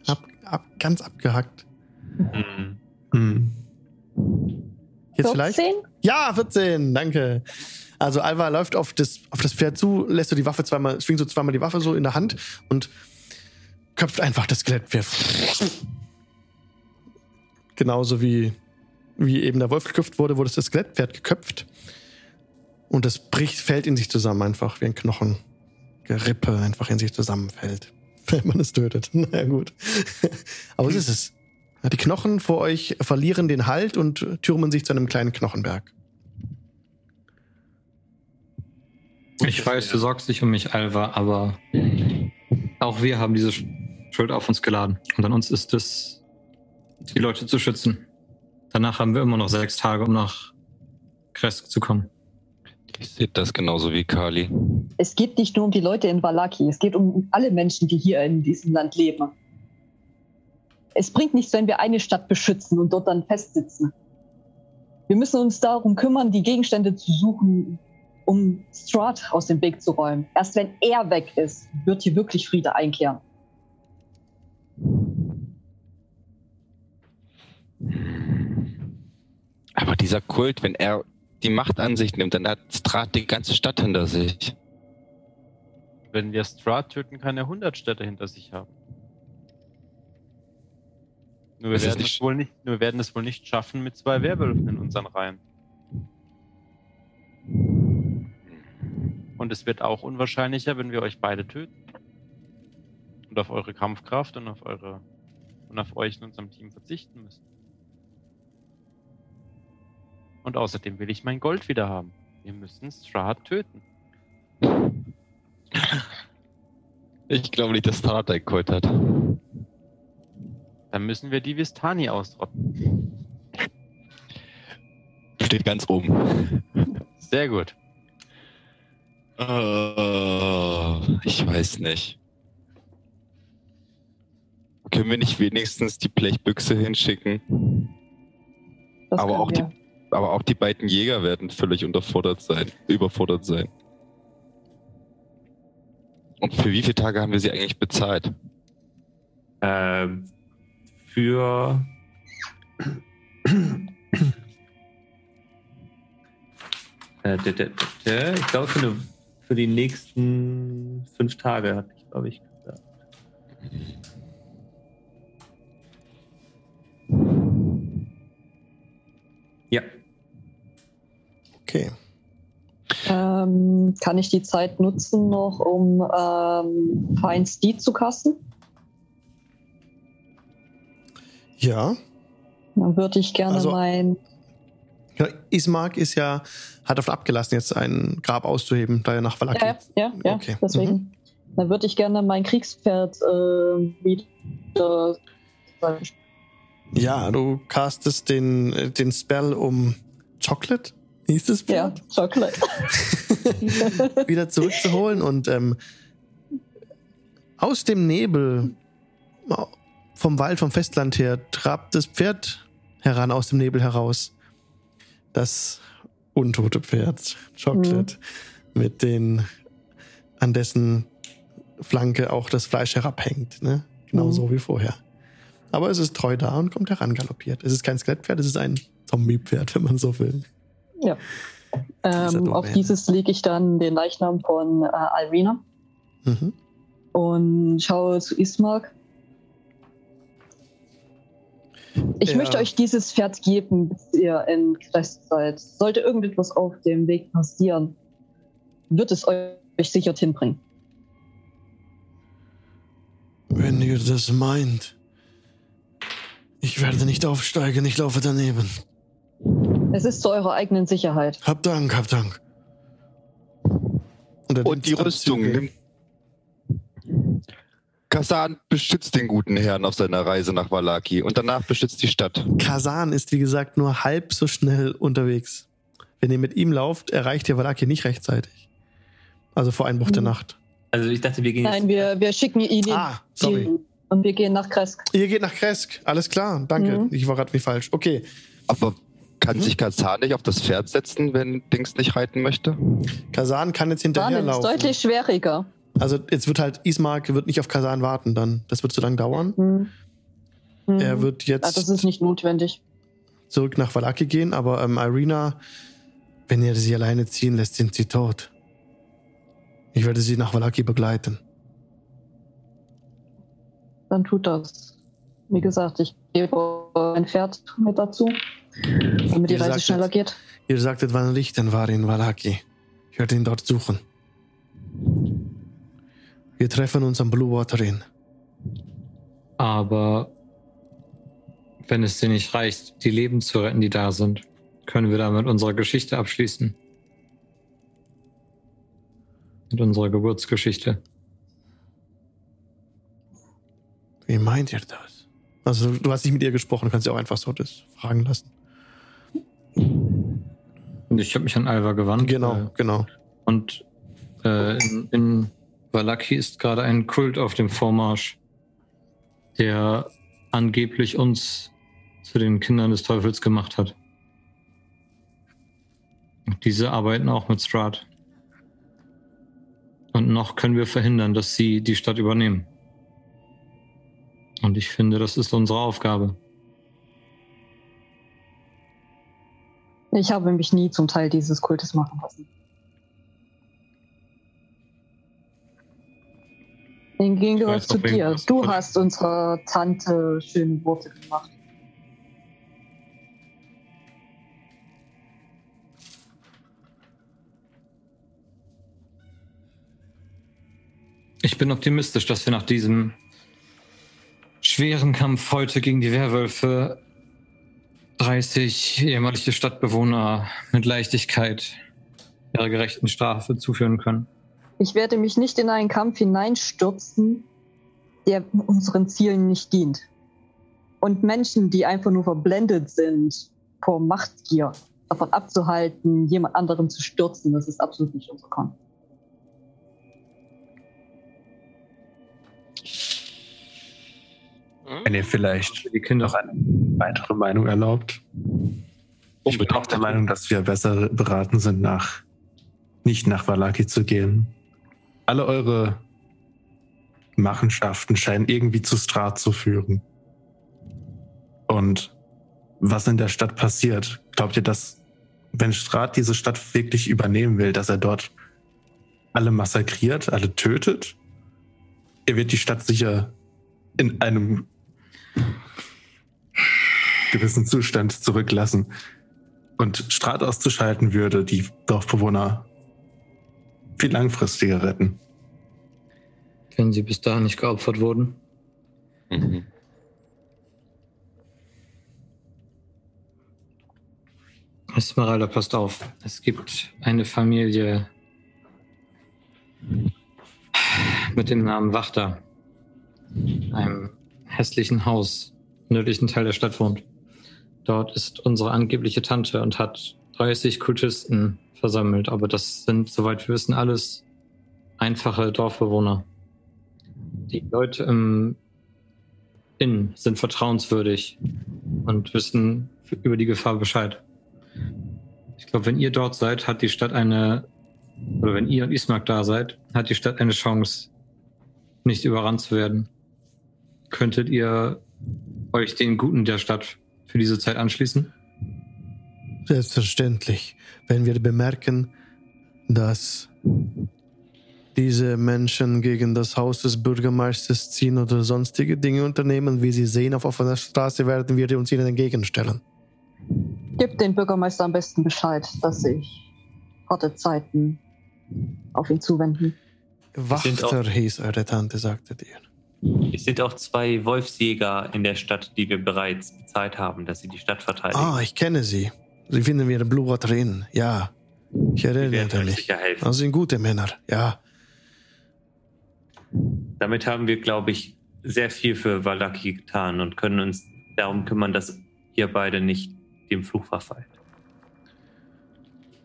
Ab, ab, ganz abgehackt. Hm. Hm. Jetzt vielleicht? 14? Ja, 14, danke. Also Alva läuft auf das, auf das Pferd zu, lässt so die Waffe zweimal, schwingt so zweimal die Waffe so in der Hand und köpft einfach das Skelettpferd. Genauso wie, wie eben der Wolf geköpft wurde, wurde das Skelettpferd geköpft. Und das bricht, fällt in sich zusammen einfach, wie ein Knochen. Gerippe einfach in sich zusammenfällt. Wenn man es tötet. Na gut. Aber was ist es? Die Knochen vor euch verlieren den Halt und türmen sich zu einem kleinen Knochenberg. Ich weiß, du sorgst dich um mich, Alva, aber auch wir haben diese Schuld auf uns geladen. Und an uns ist es, die Leute zu schützen. Danach haben wir immer noch sechs Tage, um nach Kresk zu kommen. Ich sehe das genauso wie Kali. Es geht nicht nur um die Leute in Valaki, es geht um alle Menschen, die hier in diesem Land leben. Es bringt nichts, wenn wir eine Stadt beschützen und dort dann festsitzen. Wir müssen uns darum kümmern, die Gegenstände zu suchen, um Strahd aus dem Weg zu räumen. Erst wenn er weg ist, wird hier wirklich Friede einkehren. Aber dieser Kult, wenn er die Macht an sich nimmt, dann hat Strat die ganze Stadt hinter sich. Wenn wir Strahd töten, kann er 100 Städte hinter sich haben. Nur wir, werden nicht- es wohl nicht, nur wir werden es wohl nicht schaffen mit zwei Werwölfen in unseren Reihen. Und es wird auch unwahrscheinlicher, wenn wir euch beide töten. Und auf eure Kampfkraft und auf eure und auf euch in unserem Team verzichten müssen. Und außerdem will ich mein Gold wieder haben. Wir müssen Strahd töten. Ich glaube nicht, dass Strat einen Kult hat. Dann müssen wir die Vistani ausrotten. Steht ganz oben. Sehr gut. Oh, ich weiß nicht. Können wir nicht wenigstens die Blechbüchse hinschicken? Das Aber auch die-. Aber auch die beiden Jäger werden völlig unterfordert sein, überfordert sein. Und für wie viele Tage haben wir sie eigentlich bezahlt? Ähm, für äh, d- d- d- ich glaube für, eine, für die nächsten fünf Tage hatte ich, glaube ich, gesagt. Ja, Okay. Ähm, kann ich die Zeit nutzen noch, um ähm, Fine Steed zu kasten? Ja. Dann würde ich gerne Also- mein. Ja. Ismark ist ja, hat davon abgelassen, jetzt ein Grab auszuheben, da er nach Valaki. Ja, ja, ja, Okay. deswegen. Dann würde ich gerne mein Kriegspferd äh, wieder. Ja, du castest den, äh, den Spell um Chocolate, hieß das Ja, Pferd? Chocolate. wieder zurückzuholen und ähm, aus dem Nebel vom Wald, vom Festland her, trabt das Pferd heran aus dem Nebel heraus. Das untote Pferd, Chocolate, mit den, an dessen Flanke auch das Fleisch herabhängt, ne? Genauso wie vorher. Aber es ist treu da und kommt herangaloppiert. Es ist kein Skelettpferd, es ist ein Zombiepferd, wenn man so will. Ja. Ähm, auf dieses lege ich dann den Leichnam von äh, Alrina Mhm. und schaue zu Ismark. Ich Ja. möchte euch dieses Pferd geben, bis ihr in Crest seid. Sollte irgendetwas auf dem Weg passieren, wird es euch sicher hinbringen. Wenn ihr das meint. Ich werde nicht aufsteigen, ich laufe daneben. Es ist zu eurer eigenen Sicherheit. Hab Dank, hab Dank. Und, er Und die Rüstung. Nimmt- Kasan beschützt den guten Herrn auf seiner Reise nach Valaki und danach beschützt die Stadt. Kasan ist, wie gesagt, nur halb so schnell unterwegs. Wenn ihr mit ihm lauft, erreicht ihr Valaki nicht rechtzeitig. Also vor Einbruch der Mhm. Nacht. Also ich dachte, wir gehen Nein, wir, wir schicken ihn in Ah, sorry. und wir gehen nach Kresk. Ihr geht nach Kresk. Alles klar, danke. Mhm. Ich war gerade wie falsch. Okay. Aber kann Mhm. sich Kasan nicht auf das Pferd setzen, wenn Dings nicht reiten möchte? Kasan kann jetzt Bahnen ist hinterherlaufen. deutlich schwieriger. Also jetzt wird halt Ismark wird nicht auf Kasan warten dann. Das wird so lange dauern. Hm. Hm. Er wird jetzt das ist nicht notwendig. zurück nach Valaki gehen, aber ähm, Irina, wenn ihr sie alleine ziehen lässt, sind sie tot. Ich werde sie nach Valaki begleiten. Dann tut das. Wie gesagt, ich gebe ein Pferd mit dazu, damit die Ihr Reise sagtet- schneller geht. Ihr sagtet, wann Richten war in Valaki. Ich werde ihn dort suchen. Wir treffen uns am Blue Water Inn. Aber wenn es dir nicht reicht, die Leben zu retten, die da sind, können wir damit unsere Geschichte abschließen. Mit unserer Geburtsgeschichte. Wie meint ihr das? Also du hast nicht mit ihr gesprochen, du kannst sie auch einfach so das fragen lassen. Und ich habe mich an Alva gewandt. Genau, äh, genau. Und äh, in, in Valaki ist gerade ein Kult auf dem Vormarsch, der angeblich uns zu den Kindern des Teufels gemacht hat. Und Diese arbeiten auch mit Strahd. Und noch können wir verhindern, dass sie die Stadt übernehmen. Und ich finde, das ist unsere Aufgabe. Ich habe mich nie zum Teil dieses Kultes machen lassen. Im Gegensatz zu dir. Du hast unserer Tante schöne Worte gemacht. Ich bin optimistisch, dass wir nach diesem schweren Kampf heute gegen die Werwölfe 30 ehemalige Stadtbewohner mit Leichtigkeit ihrer gerechten Strafe zuführen können. Ich werde mich nicht in einen Kampf hineinstürzen, der unseren Zielen nicht dient. Und Menschen, die einfach nur verblendet sind vor Machtgier, davon abzuhalten, jemand anderen zu stürzen, das ist absolut nicht unser Kampf. Wenn ihr vielleicht Die Kinder noch eine weitere Meinung erlaubt. Ich bin auch der Meinung, dass wir besser beraten sind, nach nicht nach Valaki zu gehen. Alle eure Machenschaften scheinen irgendwie zu Strat zu führen. Und was in der Stadt passiert, glaubt ihr, dass wenn Strat diese Stadt wirklich übernehmen will, dass er dort alle massakriert, alle tötet? Er wird die Stadt sicher in einem gewissen Zustand zurücklassen. Und Strat auszuschalten würde die Dorfbewohner viel langfristiger retten. wenn sie bis dahin nicht geopfert wurden. Mhm. Esmeralda, passt auf. Es gibt eine Familie mit dem Namen Wachter. In einem hässlichen Haus im nördlichen Teil der Stadt wohnt. Dort ist unsere angebliche Tante und hat 30 Kultisten versammelt. Aber das sind, soweit wir wissen, alles einfache Dorfbewohner. Die Leute im Inn sind vertrauenswürdig und wissen über die Gefahr Bescheid. Ich glaube, wenn ihr dort seid, hat die Stadt eine, oder wenn ihr und Ismark da seid, hat die Stadt eine Chance, nicht überrannt zu werden. Könntet ihr euch den Guten der Stadt für diese Zeit anschließen? Selbstverständlich. Wenn wir bemerken, dass diese Menschen gegen das Haus des Bürgermeisters ziehen oder sonstige Dinge unternehmen, wie sie sehen auf offener Straße, werden wir uns ihnen entgegenstellen. Gib den Bürgermeister am besten Bescheid, dass sich harte Zeiten auf ihn zuwenden. Wachter hieß eure Tante, sagte ihr. Es sind auch zwei Wolfsjäger in der Stadt, die wir bereits bezahlt haben, dass sie die Stadt verteidigen. Ah, ich kenne sie. Sie finden wir in Blue Water Inn. Ja, ich erinnere mich. Das sind gute Männer, ja. Damit haben wir, glaube ich, sehr viel für Valaki getan und können uns darum kümmern, dass ihr beide nicht dem Fluch verfallt.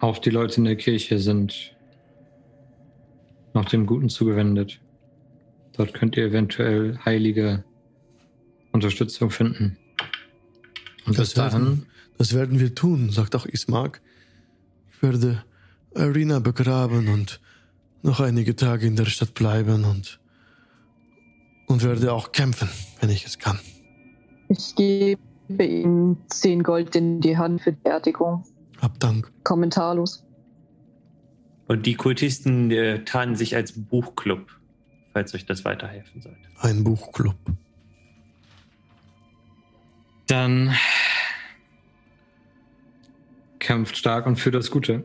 Auch die Leute in der Kirche sind noch dem Guten zugewendet. Dort könnt ihr eventuell heilige Unterstützung finden. Und bis Das dahin, werden, das werden wir tun, sagt auch Ismark. Ich werde Arena begraben und noch einige Tage in der Stadt bleiben und, und werde auch kämpfen, wenn ich es kann. Ich gebe ihm 10 Gold in die Hand für die Beerdigung. Hab Dank. Kommentarlos. Und die Kultisten äh, tarnen sich als Buchclub, falls euch das weiterhelfen sollte. Ein Buchclub. dann kämpft stark und für das Gute.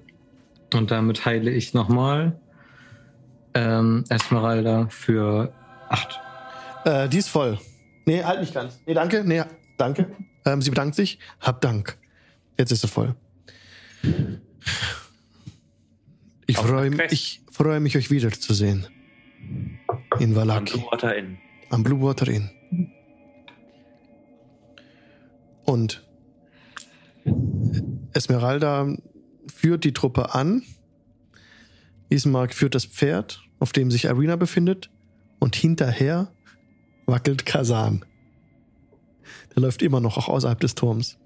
Und damit heile ich nochmal ähm, Esmeralda für acht. Äh, die ist voll. Nee, halt nicht ganz. Nee, danke. Nee, danke. Ähm, sie bedankt sich. Hab Dank. Jetzt ist sie voll. Ich freue mich, freue mich, euch wiederzusehen. In Am Valaki. Blue Water Inn. Am Blue Water Inn. Und Esmeralda führt die Truppe an. Ismark führt das Pferd, auf dem sich Arena befindet. Und hinterher wackelt Kasan. Der läuft immer noch, auch außerhalb des Turms.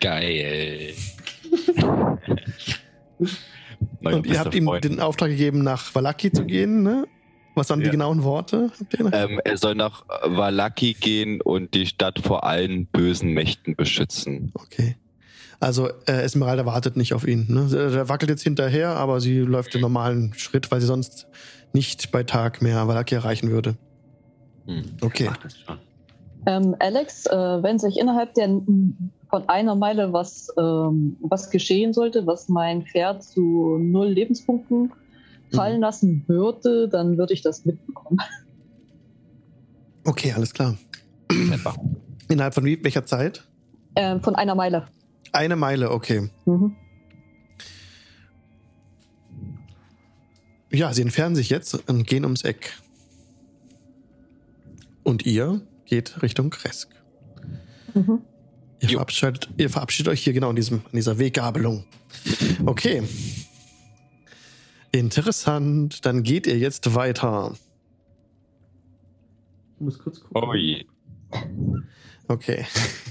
Geil. Und ihr habt ihm den Auftrag gegeben, nach Valaki zu gehen, ne? Was waren die Ja. genauen Worte? Ähm, er soll nach Valaki gehen und die Stadt vor allen bösen Mächten beschützen. Okay. Also äh, Esmeralda wartet nicht auf ihn. Ne? Der wackelt jetzt hinterher, aber sie läuft den normalen Schritt, weil sie sonst nicht bei Tag mehr Valaki erreichen würde. Hm. Okay. Ähm, Alex, äh, wenn sich innerhalb der von einer Meile was, ähm, was geschehen sollte, was mein Pferd zu null Lebenspunkten fallen lassen würde, dann würde ich das mitbekommen. Okay, alles klar. Innerhalb von wie, welcher Zeit? Ähm, von einer Meile. Eine Meile, okay. Mhm. Ja, sie entfernen sich jetzt und gehen ums Eck. Und ihr geht Richtung Kresk. Mhm. Ihr verabschiedet, ihr verabschiedet euch hier genau in, diesem, in dieser Weggabelung. Okay. Interessant. Dann geht ihr jetzt weiter. Ich muss kurz gucken. Ui. Okay.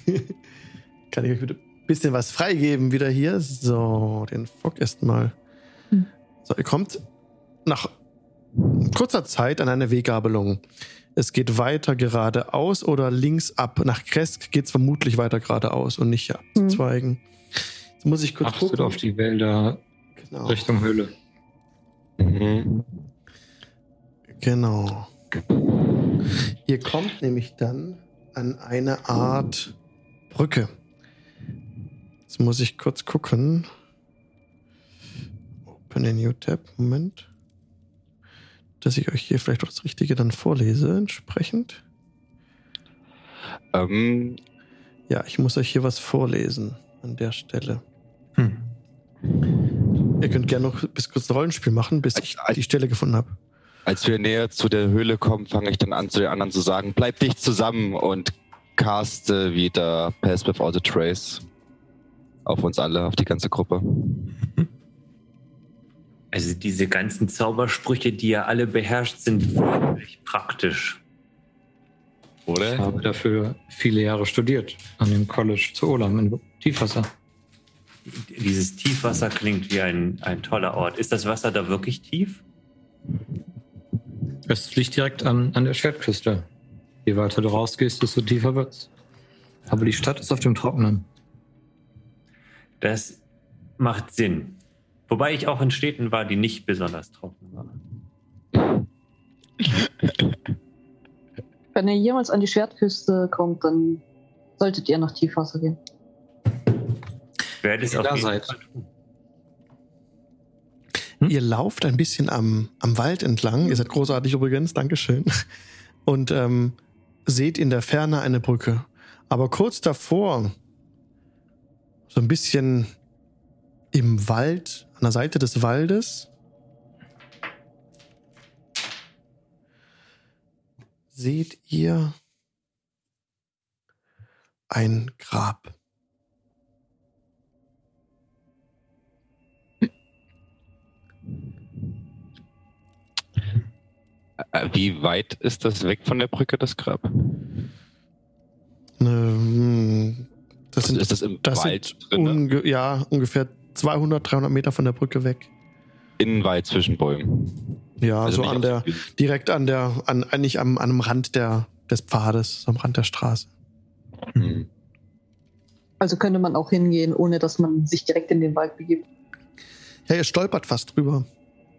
Kann ich euch bitte bisschen was freigeben wieder hier? So, den Fock erstmal. Hm. So, ihr kommt nach kurzer Zeit an eine Weggabelung. Es geht weiter geradeaus oder links ab. Nach Kresk geht es vermutlich weiter geradeaus und nicht abzweigen. Jetzt muss ich kurz Achtet gucken. auf die Wälder Genau. Richtung Höhle. Mhm. Genau. Ihr kommt nämlich dann an eine Art Brücke. Jetzt muss ich kurz gucken. Open a new tab. Moment. Dass ich euch hier vielleicht auch das Richtige dann vorlese, entsprechend. Ähm, Ja, ich muss euch hier was vorlesen an der Stelle. Hm. Ihr könnt gerne noch bis kurz ein Rollenspiel machen, bis ich die Stelle gefunden habe. als wir näher zu der Höhle kommen, fange ich dann an, zu den anderen zu sagen, bleib dicht zusammen und caste wieder Pass Without a Trace auf uns alle, auf die ganze Gruppe. Also diese ganzen Zaubersprüche, die ihr alle beherrscht, sind wirklich praktisch. Ich Oder? habe dafür viele Jahre studiert an dem College zu Olam in Tiefwasser. Dieses Tiefwasser klingt wie ein, ein toller Ort. Ist das Wasser da wirklich tief? Es liegt direkt an, an der Schwertküste. Je weiter du rausgehst, desto tiefer wird's. Aber die Stadt ist auf dem Trockenen. Das macht Sinn. Wobei ich auch in Städten war, die nicht besonders trocken waren. Wenn ihr jemals an die Schwertküste kommt, dann solltet ihr nach Tiefwasser gehen. Ich werde es Ihr auf da jeden seid. Fall tun. Ihr lauft ein bisschen am, am Wald entlang. Ihr seid großartig übrigens, Dankeschön. Und ähm, seht in der Ferne eine Brücke. Aber kurz davor, so ein bisschen im Wald, an der Seite des Waldes, seht ihr ein Grab. Äh, Wie weit ist das weg von der Brücke, das Grab? Ähm, Das Also sind, ist das im das Wald drin? ne? unge ja, ungefähr 200, 300 Meter von der Brücke weg. In den Wald zwischen Bäumen. Ja, Also so an der, dem- direkt an der, an, eigentlich am, an einem Rand der, des Pfades, am Rand der Straße. Hm. Also könnte man auch hingehen, ohne dass man sich direkt in den Wald begibt. Ja, ihr stolpert fast drüber.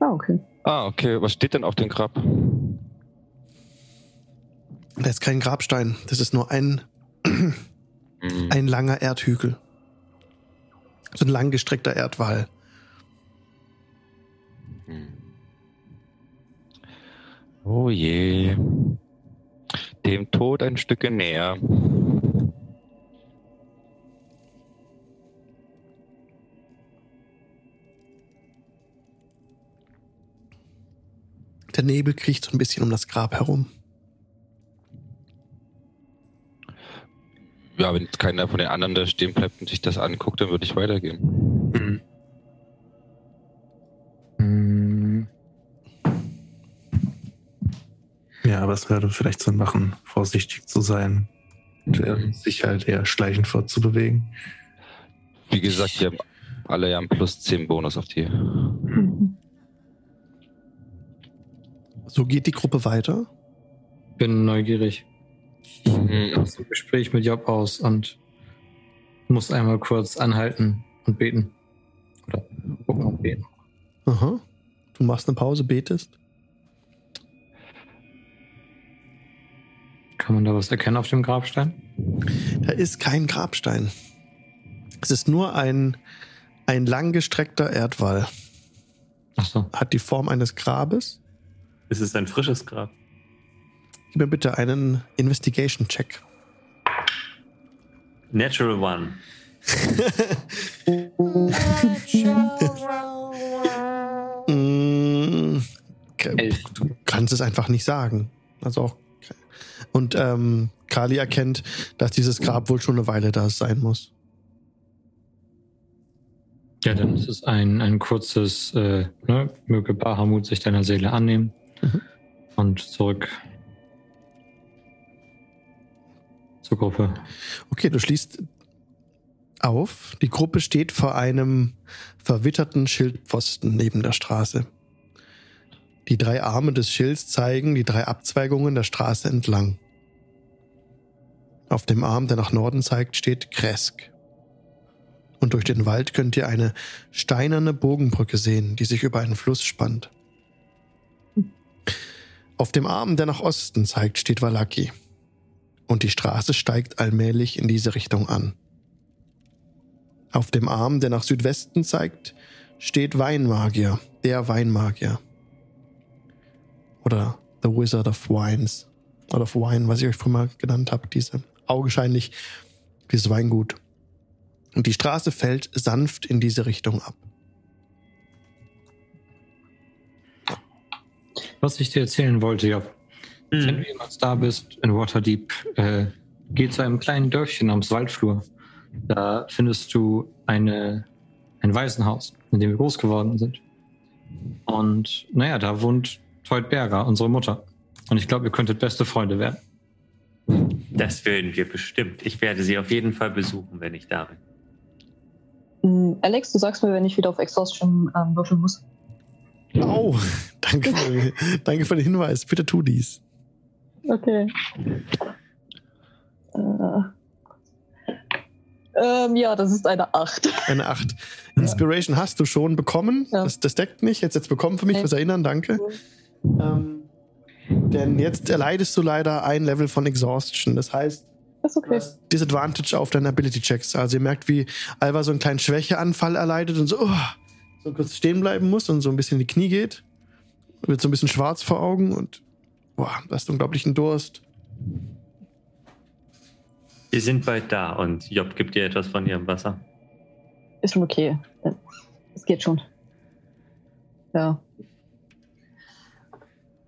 Ah, okay. Ah, okay. Was steht denn auf dem Grab? Da ist kein Grabstein. Das ist nur ein, Hm. ein langer Erdhügel. So ein langgestreckter Erdwall. Hm. Oh je. Dem Tod ein Stück näher. Der Nebel kriecht so ein bisschen um das Grab herum. Ja, wenn keiner von den anderen da stehen bleibt und sich das anguckt, dann würde ich weitergehen. Hm. Hm. Ja, aber es wäre vielleicht Sinn machen, vorsichtig zu sein. Und äh, sich halt eher schleichend fortzubewegen. Wie gesagt, die haben alle ja einen plus 10 Bonus auf die. Mhm. So geht die Gruppe weiter. Bin neugierig. Mhm. Aus dem Gespräch mit Job aus und muss einmal kurz anhalten und beten. Oder gucken und beten. Aha. Du machst eine Pause, betest. Kann man da was erkennen auf dem Grabstein? Da ist kein Grabstein. Es ist nur ein, ein langgestreckter Erdwall. Achso. Hat die Form eines Grabes. Es ist ein frisches Grab. Gib mir bitte einen Investigation-Check. Natural One. Mm, okay. Elf. Du kannst es einfach nicht sagen. Also auch. Und ähm, Kali erkennt, dass dieses Grab wohl schon eine Weile da sein muss. Ja, dann ist es ein, ein kurzes, äh, ne, möge Bahamut sich deiner Seele annehmen Mhm. und zurück zur Gruppe. Okay, du schließt auf. Die Gruppe steht vor einem verwitterten Schildpfosten neben der Straße. Die drei Arme des Schilds zeigen die drei Abzweigungen der Straße entlang. Auf dem Arm, der nach Norden zeigt, steht Kresk. Und durch den Wald könnt ihr eine steinerne Bogenbrücke sehen, die sich über einen Fluss spannt. Auf dem Arm, der nach Osten zeigt, steht Valaki und die Straße steigt allmählich in diese Richtung an. Auf dem Arm, der nach Südwesten zeigt, steht Weinmagier, der Weinmagier. Oder The Wizard of Wines. Oder of Wine, was ich euch vorhin mal genannt habe, diese augenscheinlich dieses Weingut. Und die Straße fällt sanft in diese Richtung ab. Was ich dir erzählen wollte, Job. Wenn Mhm. du jemals da bist in Waterdeep, äh, geh zu einem kleinen Dörfchen namens Waldflur. Da findest du eine, ein Waisenhaus, in dem wir groß geworden sind. Und naja, da wohnt Teut Berger, unsere Mutter. Und ich glaube, ihr könntet beste Freunde werden. Das werden wir bestimmt. Ich werde sie auf jeden Fall besuchen, wenn ich da bin. Mm, Alex, du sagst mir, wenn ich wieder auf Exhaustion ähm, würfeln muss. Oh, danke für, danke für den Hinweis. Bitte tu dies. Okay. Äh, ähm, ja, das ist eine 8. Eine 8. Inspiration hast du schon bekommen. Ja. Das, das deckt nicht. Jetzt jetzt bekommen für mich fürs Erinnern, danke. Ähm, Denn jetzt erleidest du leider ein Level von Exhaustion. Das heißt, okay. hast Disadvantage auf deine Ability-Checks. Also ihr merkt, wie Alva so einen kleinen Schwächeanfall erleidet und so, oh, so kurz stehen bleiben muss und so ein bisschen in die Knie geht. Wird so ein bisschen schwarz vor Augen und boah, du hast unglaublichen Durst. Wir sind bald da und Job gibt dir etwas von ihrem Wasser. Ist schon okay. Es geht schon. Ja.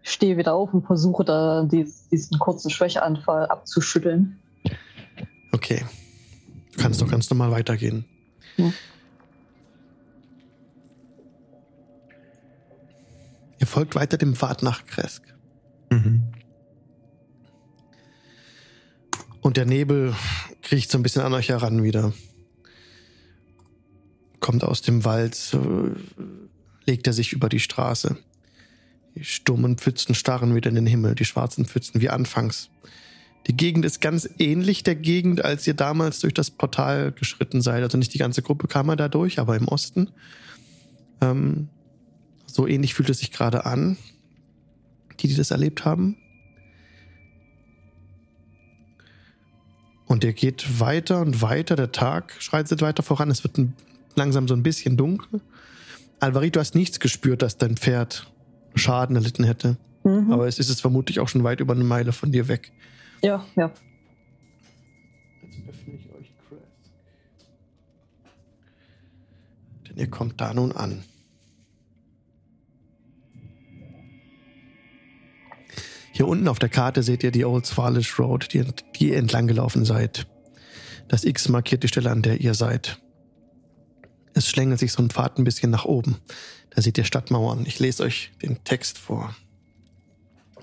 Ich stehe wieder auf und versuche da dies- diesen kurzen Schwächeanfall abzuschütteln. Okay. Du kannst doch ganz normal weitergehen. Ja. Ihr folgt weiter dem Pfad nach Kresk. Mhm. Und der Nebel kriecht so ein bisschen an euch heran wieder. Kommt aus dem Wald, legt er sich über die Straße. Die stummen Pfützen starren wieder in den Himmel, die schwarzen Pfützen wie anfangs. Die Gegend ist ganz ähnlich der Gegend, als ihr damals durch das Portal geschritten seid. Also nicht die ganze Gruppe kam er da durch, aber im Osten. Ähm, so ähnlich fühlt es sich gerade an. Die, die das erlebt haben. Und ihr geht weiter und weiter. Der Tag schreitet weiter voran. Es wird ein, langsam so ein bisschen dunkel. Alvarit, du hast nichts gespürt, dass dein Pferd Schaden erlitten hätte. Mhm. Aber es ist es vermutlich auch schon weit über eine Meile von dir weg. ja, ja. Jetzt öffne ich euch Kresk. Denn ihr kommt da nun an. Hier unten auf der Karte seht ihr die Old Swalish Road, die, die ihr entlang gelaufen seid. Das X markiert die Stelle, an der ihr seid. Es schlängelt sich so ein Pfad ein bisschen nach oben. Da seht ihr Stadtmauern. Ich lese euch den Text vor.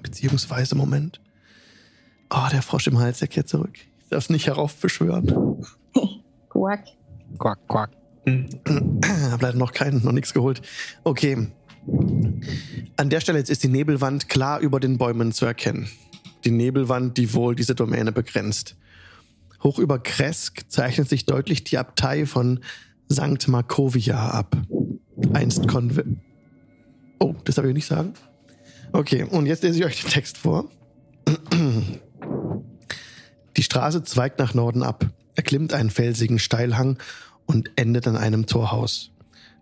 Beziehungsweise, Moment. Oh, der Frosch im Hals, der kehrt zurück. Ich darf es nicht heraufbeschwören. Quack. Quack, quack. Hab leider noch keinen, noch nichts geholt. Okay. An der Stelle jetzt ist die Nebelwand klar über den Bäumen zu erkennen. Die Nebelwand, die wohl diese Domäne begrenzt. Hoch über Kresk zeichnet sich deutlich die Abtei von St. Markovia ab. Einst Konve... Oh, das darf ich nicht sagen? Okay, und jetzt lese ich euch den Text vor. Die Straße zweigt nach Norden ab, erklimmt einen felsigen Steilhang und endet an einem Torhaus,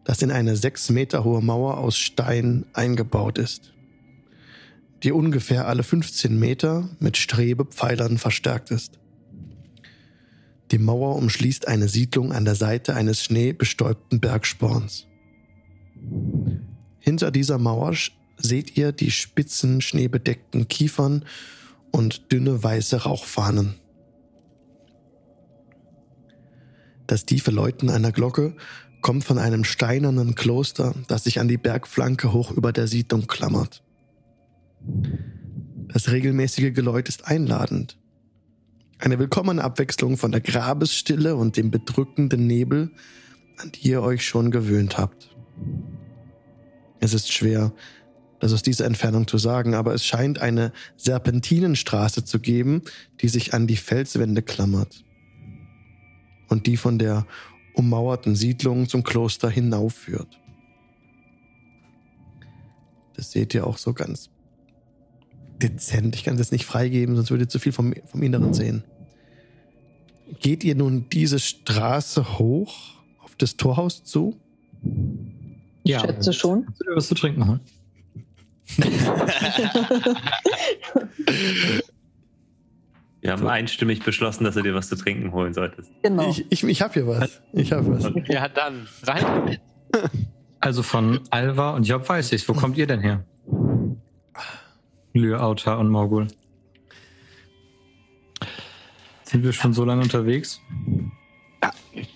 das in eine sechs Meter hohe Mauer aus Stein eingebaut ist, die ungefähr alle 15 Meter mit Strebepfeilern verstärkt ist. Die Mauer umschließt eine Siedlung an der Seite eines schneebestäubten Bergsporns. Hinter dieser Mauer seht ihr die spitzen, schneebedeckten Kiefern und dünne weiße Rauchfahnen. Das tiefe Läuten einer Glocke kommt von einem steinernen Kloster, das sich an die Bergflanke hoch über der Siedlung klammert. Das regelmäßige Geläut ist einladend. Eine willkommene Abwechslung von der Grabesstille und dem bedrückenden Nebel, an die ihr euch schon gewöhnt habt. Es ist schwer, das aus dieser Entfernung zu sagen, aber es scheint eine Serpentinenstraße zu geben, die sich an die Felswände klammert und die von der ummauerten Siedlung zum Kloster hinaufführt. Das seht ihr auch so ganz dezent. Ich kann das nicht freigeben, sonst würdet ihr zu viel vom, vom Inneren sehen. Geht ihr nun diese Straße hoch auf das Torhaus zu? Ja. Schätze schon. Was zu trinken holen? Wir haben einstimmig beschlossen, dass du dir was zu trinken holen solltest. Genau. Ich, ich, ich hab hier was. Ich hab was. Ja, dann rein damit. Also von Alva und Job weiß ich's. Wo kommt ihr denn her? Lyauta und Morgul. Sind wir schon so lange unterwegs?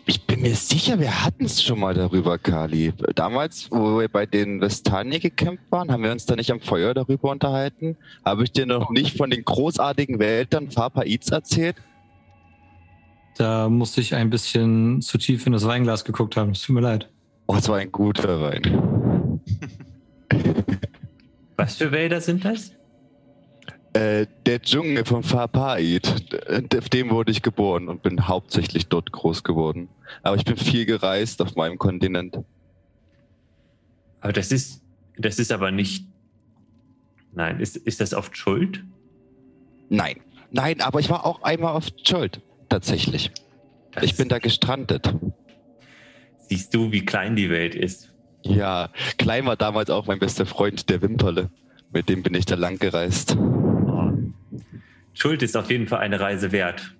Ich bin mir sicher, wir hatten es schon mal darüber, Kali. Damals, wo wir bei den Vestani gekämpft waren, haben wir uns da nicht am Feuer darüber unterhalten? Habe ich dir noch nicht von den großartigen Wäldern Farpaiz erzählt? Da musste ich ein bisschen zu tief in das Weinglas geguckt haben. Es tut mir leid. Oh, es war ein guter Wein. Was für Wälder sind das? Äh, der Dschungel von Farpaid, auf dem wurde ich geboren und bin hauptsächlich dort groß geworden. Aber ich bin viel gereist auf meinem Kontinent. Aber das ist, das ist aber nicht Nein, ist, ist das oft Schuld? Nein. Nein, aber ich war auch einmal auf Schuld. Tatsächlich. Das Ich bin da gestrandet. Siehst du, wie klein die Welt ist. Ja, Klein war damals auch mein bester Freund, der Wimperle. Mit dem bin ich da lang gereist. Schuld ist auf jeden Fall eine Reise wert.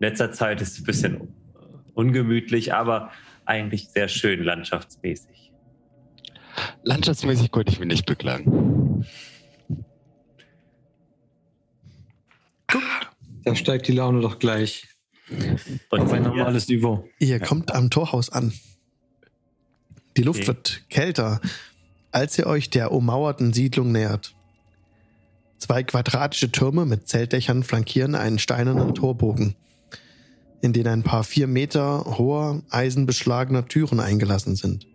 In letzter Zeit ist es ein bisschen ungemütlich, aber eigentlich sehr schön landschaftsmäßig. Landschaftsmäßig konnte ich mich nicht beklagen. Da steigt die Laune doch gleich Und auf ein normales Niveau. Ihr kommt am Torhaus an. Die Luft Okay. wird kälter, als ihr euch der ummauerten Siedlung nähert. Zwei quadratische Türme mit Zeltdächern flankieren einen steinernen Torbogen, in den ein paar vier Meter hoher, eisenbeschlagener Türen eingelassen sind.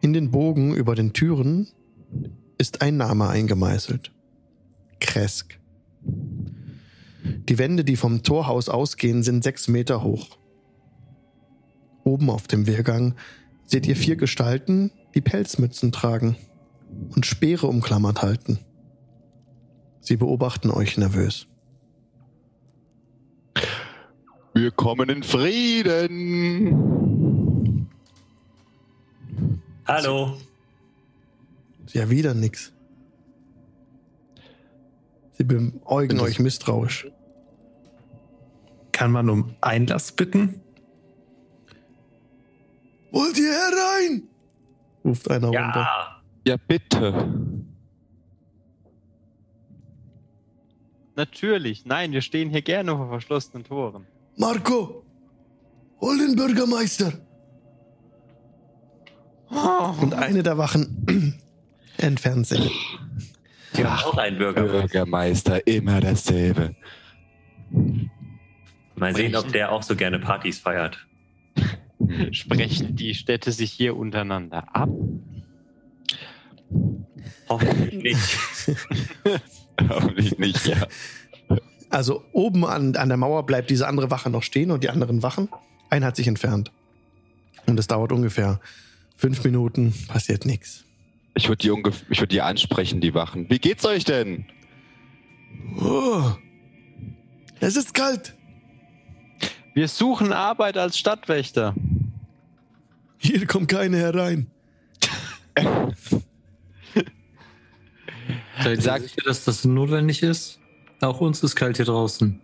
In den Bogen über den Türen ist ein Name eingemeißelt. Kresk. Die Wände, die vom Torhaus ausgehen, sind sechs Meter hoch. Oben auf dem Wehrgang seht ihr vier Gestalten, die Pelzmützen tragen und Speere umklammert halten. Sie beobachten euch nervös. Wir kommen in Frieden. Hallo. Ja, wieder nix. Sie beäugen euch misstrauisch. Kann man um Einlass bitten? Wollt ihr herein? ruft einer runter. Ja. Ja, bitte. Natürlich. Nein, wir stehen hier gerne vor verschlossenen Toren. Marco, hol den Bürgermeister. Und eine der Wachen entfernt sich. Haben auch einen Bürger. Bürgermeister, immer dasselbe. Mal sehen, ob der auch so gerne Partys feiert. Sprechen die Städte sich hier untereinander ab? Hoffentlich nicht. Hoffentlich nicht, ja. Also oben an, an der Mauer bleibt diese andere Wache noch stehen und die anderen Wachen, einer hat sich entfernt. Und es dauert ungefähr fünf Minuten, passiert nichts. Ich würde die, ungef- ich würd die ansprechen, die Wachen. Wie geht's euch denn? Oh, es ist kalt. Wir suchen Arbeit als Stadtwächter. Hier kommt keine herein. Seid ihr sicher, dass das notwendig ist? Auch uns ist kalt hier draußen.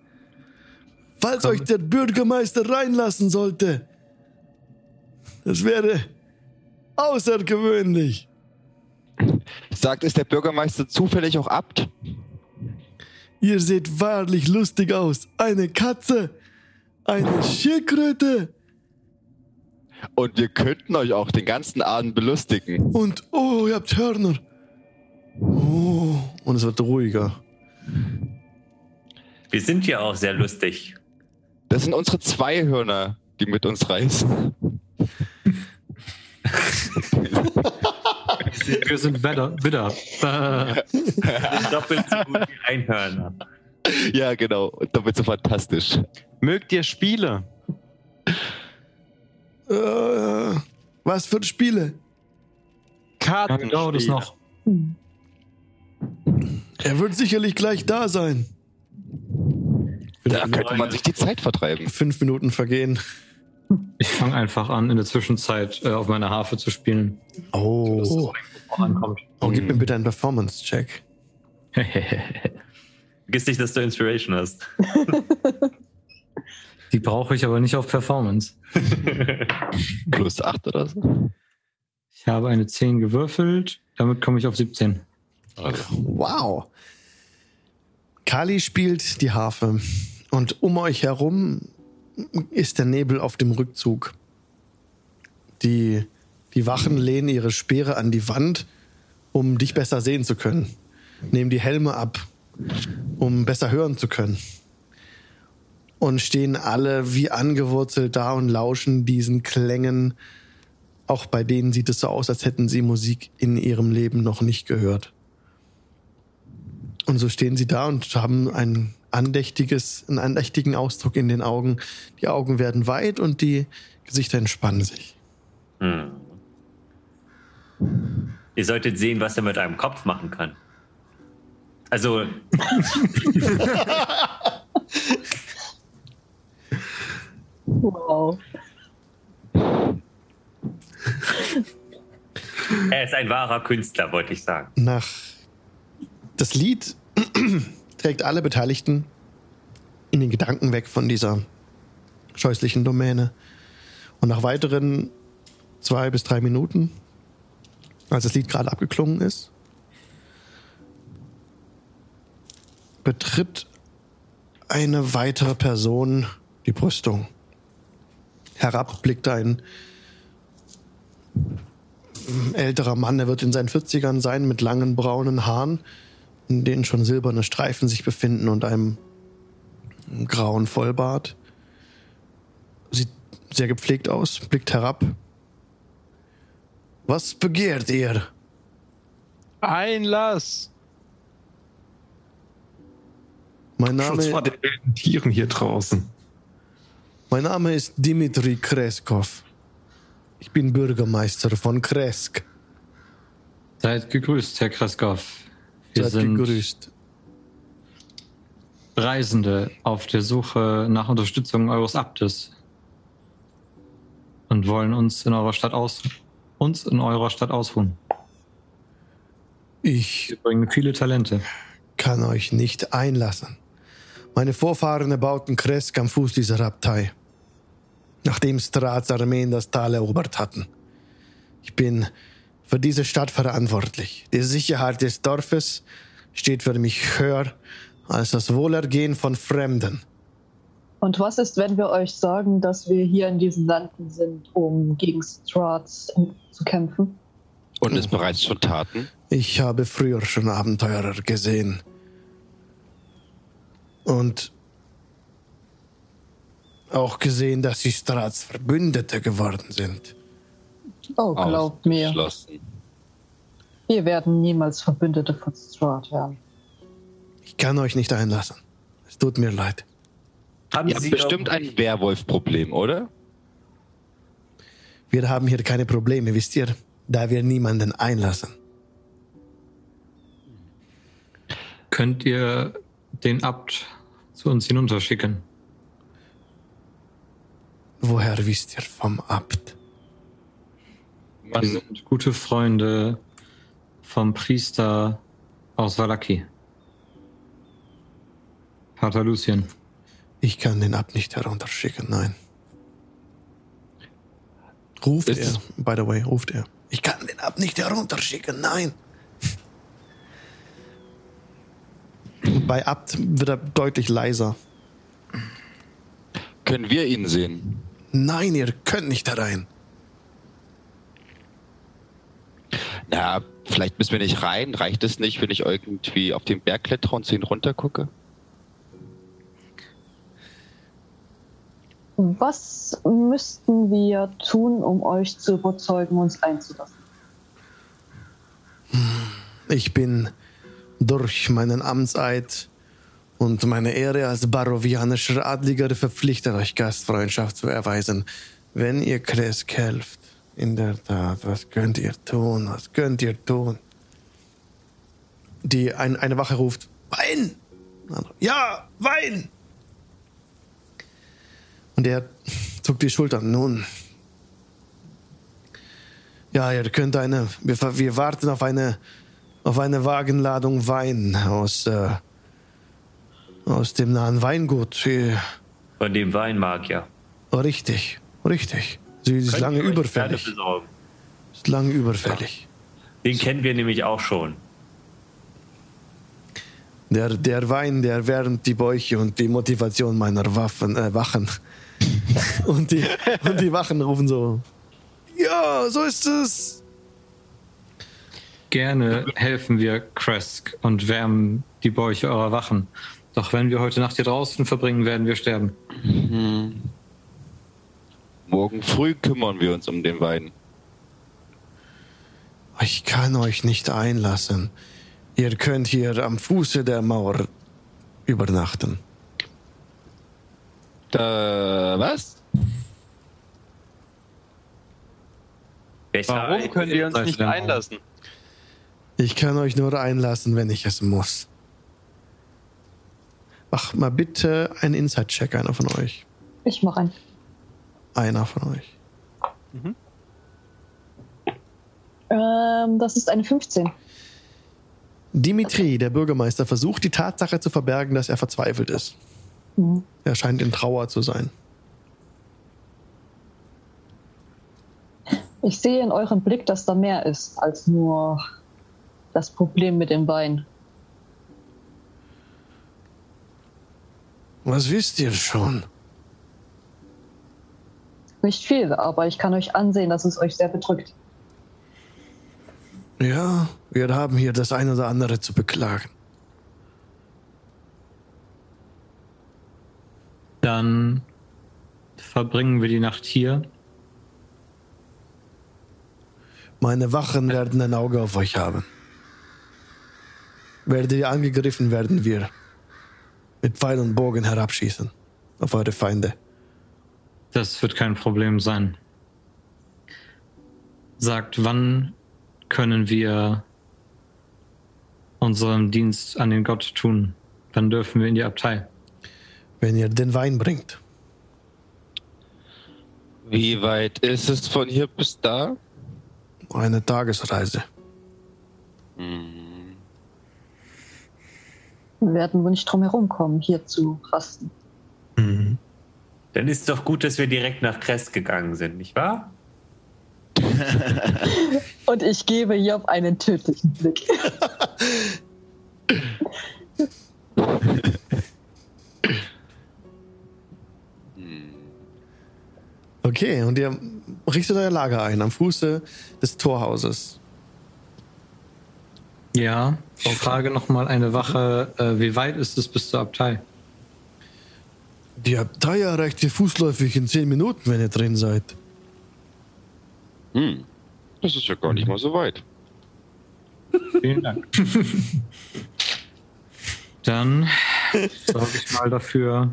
Falls Komm. euch der Bürgermeister reinlassen sollte. Das wäre außergewöhnlich. Sagt, ist der Bürgermeister zufällig auch Abt? Ihr seht wahrlich lustig aus. Eine Katze, eine Schildkröte Und wir könnten euch auch den ganzen Abend belustigen. und oh, ihr habt Hörner. Oh, Und es wird ruhiger. Wir sind ja auch sehr lustig. Das sind unsere zwei Hörner, die mit uns reisen. Wir sind Widder. Widder. Doppelt so gut wie Einhörner. Ja, genau. Damit so fantastisch. Mögt ihr Spiele? äh, was für Spiele? wie lange dauert es noch? Er wird sicherlich gleich da sein. Da könnte man sich die Zeit vertreiben. Fünf Minuten vergehen. Ich fange einfach an, in der Zwischenzeit äh, auf meiner Harfe zu spielen. Oh, ankommt. oh gib mir bitte einen Performance-Check. Vergiss nicht, dass du Inspiration hast. Die brauche ich aber nicht auf Performance. Plus acht oder so. Ich habe eine 10 gewürfelt, damit komme ich auf 17. Wow. Kali spielt die Harfe und um euch herum ist der Nebel auf dem Rückzug. Die, die Wachen lehnen ihre Speere an die Wand, um dich besser sehen zu können. Nehmen die Helme ab, um besser hören zu können. Und stehen alle wie angewurzelt da und lauschen diesen Klängen. Auch bei denen sieht es so aus, als hätten sie Musik in ihrem Leben noch nicht gehört. Und so stehen sie da und haben ein andächtiges, einen andächtigen Ausdruck in den Augen. Die Augen werden weit und die Gesichter entspannen sich. Hm. Ihr solltet sehen, was er mit einem Kopf machen kann. Also, Wow. er ist ein wahrer Künstler, wollte ich sagen. Nach das Lied trägt alle Beteiligten in den Gedanken weg von dieser scheußlichen Domäne. Und nach weiteren zwei bis drei Minuten, als das Lied gerade abgeklungen ist, betritt eine weitere Person die Brüstung. Herab blickt ein älterer Mann, er wird in seinen 40ern sein, mit langen braunen Haaren, in denen schon silberne Streifen sich befinden und einem grauen Vollbart. Sieht sehr gepflegt aus, blickt herab. Was begehrt ihr? Einlass! Mein Schutz vor Name, den wilden Tieren hier draußen. mein Name ist Dimitri Kreskov. Ich bin Bürgermeister von Kresk. Seid gegrüßt, Herr Kraskow. Wir Seid sind gegrüßt. Reisende auf der Suche nach Unterstützung eures Abtes und wollen uns in eurer Stadt aus uns in eurer Stadt ausruhen. Ich Wir bringen viele Talente. kann euch nicht einlassen. Meine Vorfahren erbauten Kresk am Fuß dieser Abtei, nachdem Strats Armeen das Tal erobert hatten. Ich bin für diese Stadt verantwortlich. Die Sicherheit des Dorfes steht für mich höher als das Wohlergehen von Fremden. Und was ist, wenn wir euch sagen, dass wir hier in diesen Landen sind, um gegen Strats zu kämpfen? Und es bereits schon taten. Ich habe früher schon Abenteurer gesehen. Und auch gesehen, dass sie Strats Verbündete geworden sind. Oh, glaubt mir, wir werden niemals Verbündete von Strat werden. Ich kann euch nicht einlassen. Es tut mir leid. Ihr habt bestimmt ein Werwolf-Problem, oder? Wir haben hier keine Probleme, wisst ihr, da wir niemanden einlassen. Könnt ihr den Abt zu uns hinunterschicken? Woher wisst ihr vom Abt? Wir sind gute Freunde vom Priester aus Valaki. Pater Lucien. Ich kann den Abt nicht herunterschicken, nein. Ruft Ist er, by the way, ruft er. Ich kann den Abt nicht herunterschicken, nein. Bei Abt wird er deutlich leiser. Können wir ihn sehen? Nein, ihr könnt nicht herein. Na, vielleicht müssen wir nicht rein. Reicht es nicht, wenn ich irgendwie auf den Berg klettere und zu ihn runtergucke? Was müssten wir tun, um euch zu überzeugen, uns einzulassen? Ich bin durch meinen Amtseid und meine Ehre als barovianischer Adliger verpflichtet, euch Gastfreundschaft zu erweisen. Wenn ihr Kresk helft, in der Tat, was könnt ihr tun? Was könnt ihr tun? Die ein, eine Wache ruft: Wein! Ja, Wein! Und er zuckt die Schultern. Nun, ja, ihr könnt eine. Wir, wir warten auf eine auf eine Wagenladung Wein aus, äh, aus dem nahen Weingut. Von dem Weinmagier. richtig, richtig. Sie ist lange überfällig. Ist lange überfällig. Den kennen wir nämlich auch schon. Der, der Wein, der wärmt die Bäuche und die Motivation meiner Waffen, äh, Wachen. und, die, und die Wachen rufen so: Ja, so ist es. Gerne helfen wir Kresk und wärmen die Bäuche eurer Wachen. Doch wenn wir heute Nacht hier draußen verbringen, werden wir sterben. Morgen früh kümmern wir uns um den Wein. Ich kann euch nicht einlassen. Ihr könnt hier am Fuße der Mauer übernachten. Da, was? Warum können wir uns nicht ihr- einlassen? Ich kann euch nur einlassen, wenn ich es muss. Mach mal bitte einen Inside-Check, einer von euch. Ich mache einen. Einer von euch. Ähm, das ist eine 15. Dimitri, der Bürgermeister, versucht die Tatsache zu verbergen, dass er verzweifelt ist. Mhm. Er scheint in Trauer zu sein. Ich sehe in eurem Blick, dass da mehr ist als nur das Problem mit dem Wein. Was wisst ihr schon? Nicht viel, aber ich kann euch ansehen, dass es euch sehr bedrückt. Ja, wir haben hier das ein oder andere zu beklagen. Dann verbringen wir die Nacht hier. Meine Wachen werden ein Auge auf euch haben. Werdet ihr angegriffen, werden wir mit Pfeil und Bogen herabschießen auf eure Feinde. Das wird kein Problem sein. Sagt, wann können wir unseren Dienst an den Gott tun? Wann dürfen wir in die Abtei? Wenn ihr den Wein bringt. Wie weit ist es von hier bis da? Eine Tagesreise. Hm. Wir werden wohl nicht drum herum kommen, hier zu rasten. Mhm. Dann ist doch gut, dass wir direkt nach Crest gegangen sind, nicht wahr? Und ich gebe Job einen tödlichen Blick. Okay, und ihr richtet euer Lager ein am Fuße des Torhauses. Ja, ich frage nochmal eine Wache, äh, wie weit ist es bis zur Abtei? Die Abtei erreicht ihr fußläufig in zehn Minuten, wenn ihr drin seid. Hm. Das ist ja gar nicht mal so weit. Vielen Dank. Dann sorge ich mal dafür,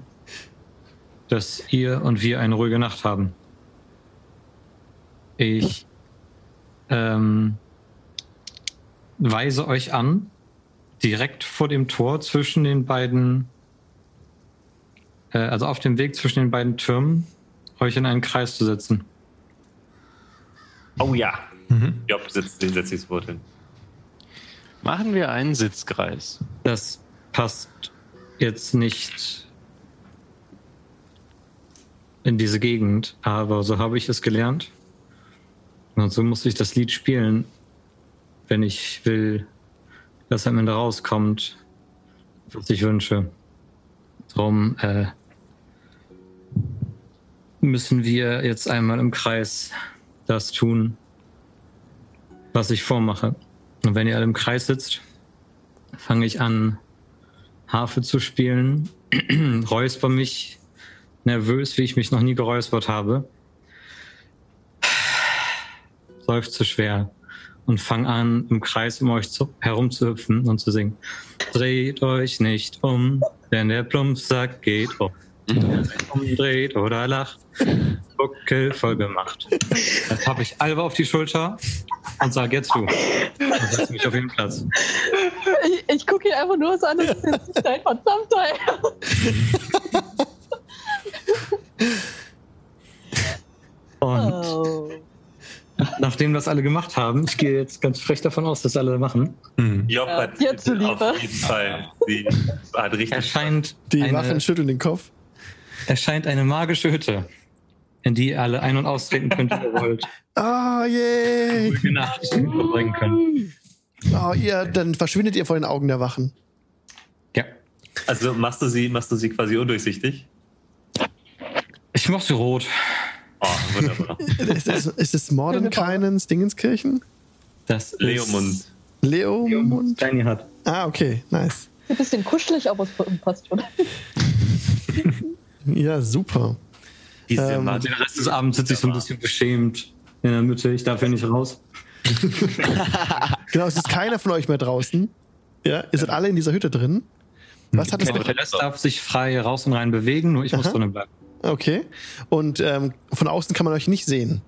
dass ihr und wir eine ruhige Nacht haben. Ich ähm, weise euch an, direkt vor dem Tor zwischen den beiden, äh, also auf dem Weg zwischen den beiden Türmen, euch in einen Kreis zu setzen. Oh ja. Mhm. Job setzt den setzt das Wort hin. Machen wir einen Sitzkreis. Das passt jetzt nicht in diese Gegend, aber so habe ich es gelernt. Und so muss ich das Lied spielen, wenn ich will, dass am Ende rauskommt, was ich wünsche. Darum äh, müssen wir jetzt einmal im Kreis das tun, was ich vormache. Und wenn ihr alle im Kreis sitzt, fange ich an, Harfe zu spielen, räusper mich nervös, wie ich mich noch nie geräuspert habe, seufze schwer und fang an, im Kreis um euch zu, herumzuhüpfen und zu singen. Dreht euch nicht um, denn der Plumpsack geht um. Sich umdreht oder lacht, Buckel voll gemacht. Dann habe ich Alba auf die Schulter und sag jetzt du. Und setz mich auf den Platz. Ich, ich gucke ihn einfach nur so an und sitze dein verdammter Und oh. nachdem das alle gemacht haben, ich gehe jetzt ganz frech davon aus, dass alle machen, Mhm. Job Ja, hat zuliebe. auf jeden Fall. Sie hat richtig. erscheint Die eine, Wachen schütteln den Kopf. Erscheint eine magische Hütte, in die ihr alle ein- und austreten könnt, wie ihr wollt. Ah, yay! Ruhige Nacht verbringen könnt. Oh, ihr, dann verschwindet ihr vor den Augen der Wachen. Ja. Also machst du sie, machst du sie quasi undurchsichtig? Ich mach sie rot. Oh, wunderbar. ist, es, ist es Mordenkainens Dingenskirchen? Das ist Leomund. Leomund? Steini hat. Ah, okay, nice. Ein bisschen kuschelig, aber es passt schon. Ja, super. Diese Ähm, Den Rest des Abends sitze ich so ein bisschen beschämt in der Mitte. Ich darf ja nicht raus. Genau, es ist keiner von euch mehr draußen. Ja, ihr seid alle in dieser Hütte drin. Was hat es Der noch? Rest darf sich frei raus und rein bewegen, nur ich muss Aha. drinnen bleiben. Okay. Und ähm, von außen kann man euch nicht sehen.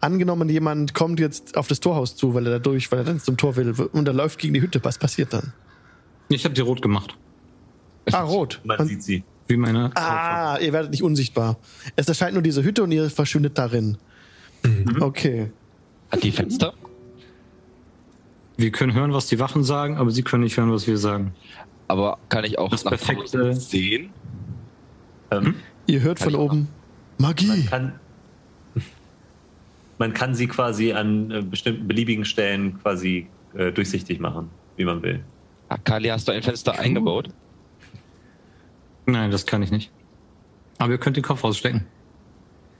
Angenommen, jemand kommt jetzt auf das Torhaus zu, weil er da durch, weil er dann zum Tor will und er läuft gegen die Hütte. Was passiert dann? Ich habe die rot gemacht. Ah, rot. Man Und- sieht sie. Wie meine. Ah, ihr werdet nicht unsichtbar. Es erscheint nur diese Hütte und ihr verschwindet darin. Okay. Hat die Fenster? Wir können hören, was die Wachen sagen, aber sie können nicht hören, was wir sagen. Aber kann ich auch Das nach perfekte- sehen? Ähm, Ihr hört von oben Magie. Man kann, man kann sie quasi an äh, bestimmten beliebigen Stellen quasi äh, durchsichtig machen, wie man will. Ah, Kali, hast du ein Fenster eingebaut? Nein, das kann ich nicht. Aber ihr könnt den Kopf rausstecken.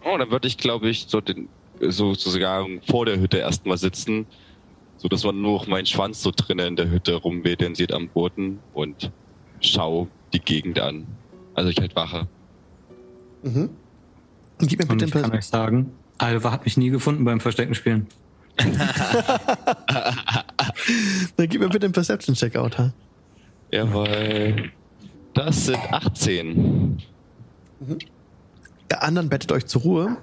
Oh, dann würde ich, glaube ich, so den, so sozusagen vor der Hütte erstmal sitzen, so dass man nur noch meinen Schwanz so drinnen in der Hütte rumwedeln sieht am Boden und schau die Gegend an. Also ich halt wache. Mhm. Und gib mir Und bitte ich ein kann euch sagen, Alva hat mich nie gefunden beim Verstecken spielen. dann gib mir bitte einen Perception-Check out. Ha? Jawohl. Das sind 18. Ihr anderen bettet euch zur Ruhe.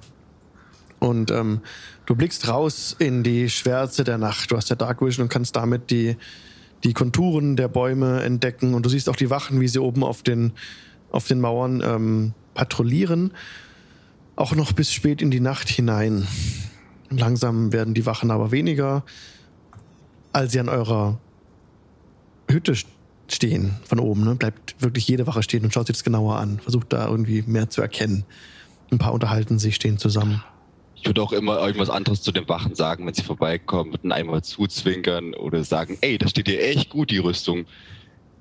Und ähm, du blickst raus in die Schwärze der Nacht. Du hast ja Dark Vision und kannst damit die, die Konturen der Bäume entdecken. Und du siehst auch die Wachen, wie sie oben auf den, auf den Mauern ähm, patrouillieren. Auch noch bis spät in die Nacht hinein. Langsam werden die Wachen aber weniger, als sie an eurer Hütte st- stehen von oben. Ne? Bleibt wirklich jede Wache stehen und schaut sich das genauer an. Versucht da irgendwie mehr zu erkennen. Ein paar unterhalten sich, stehen zusammen. Ich würde auch immer irgendwas anderes zu den Wachen sagen, wenn sie vorbeikommen, würden einmal zuzwinkern oder sagen, ey, das steht dir echt gut, die Rüstung.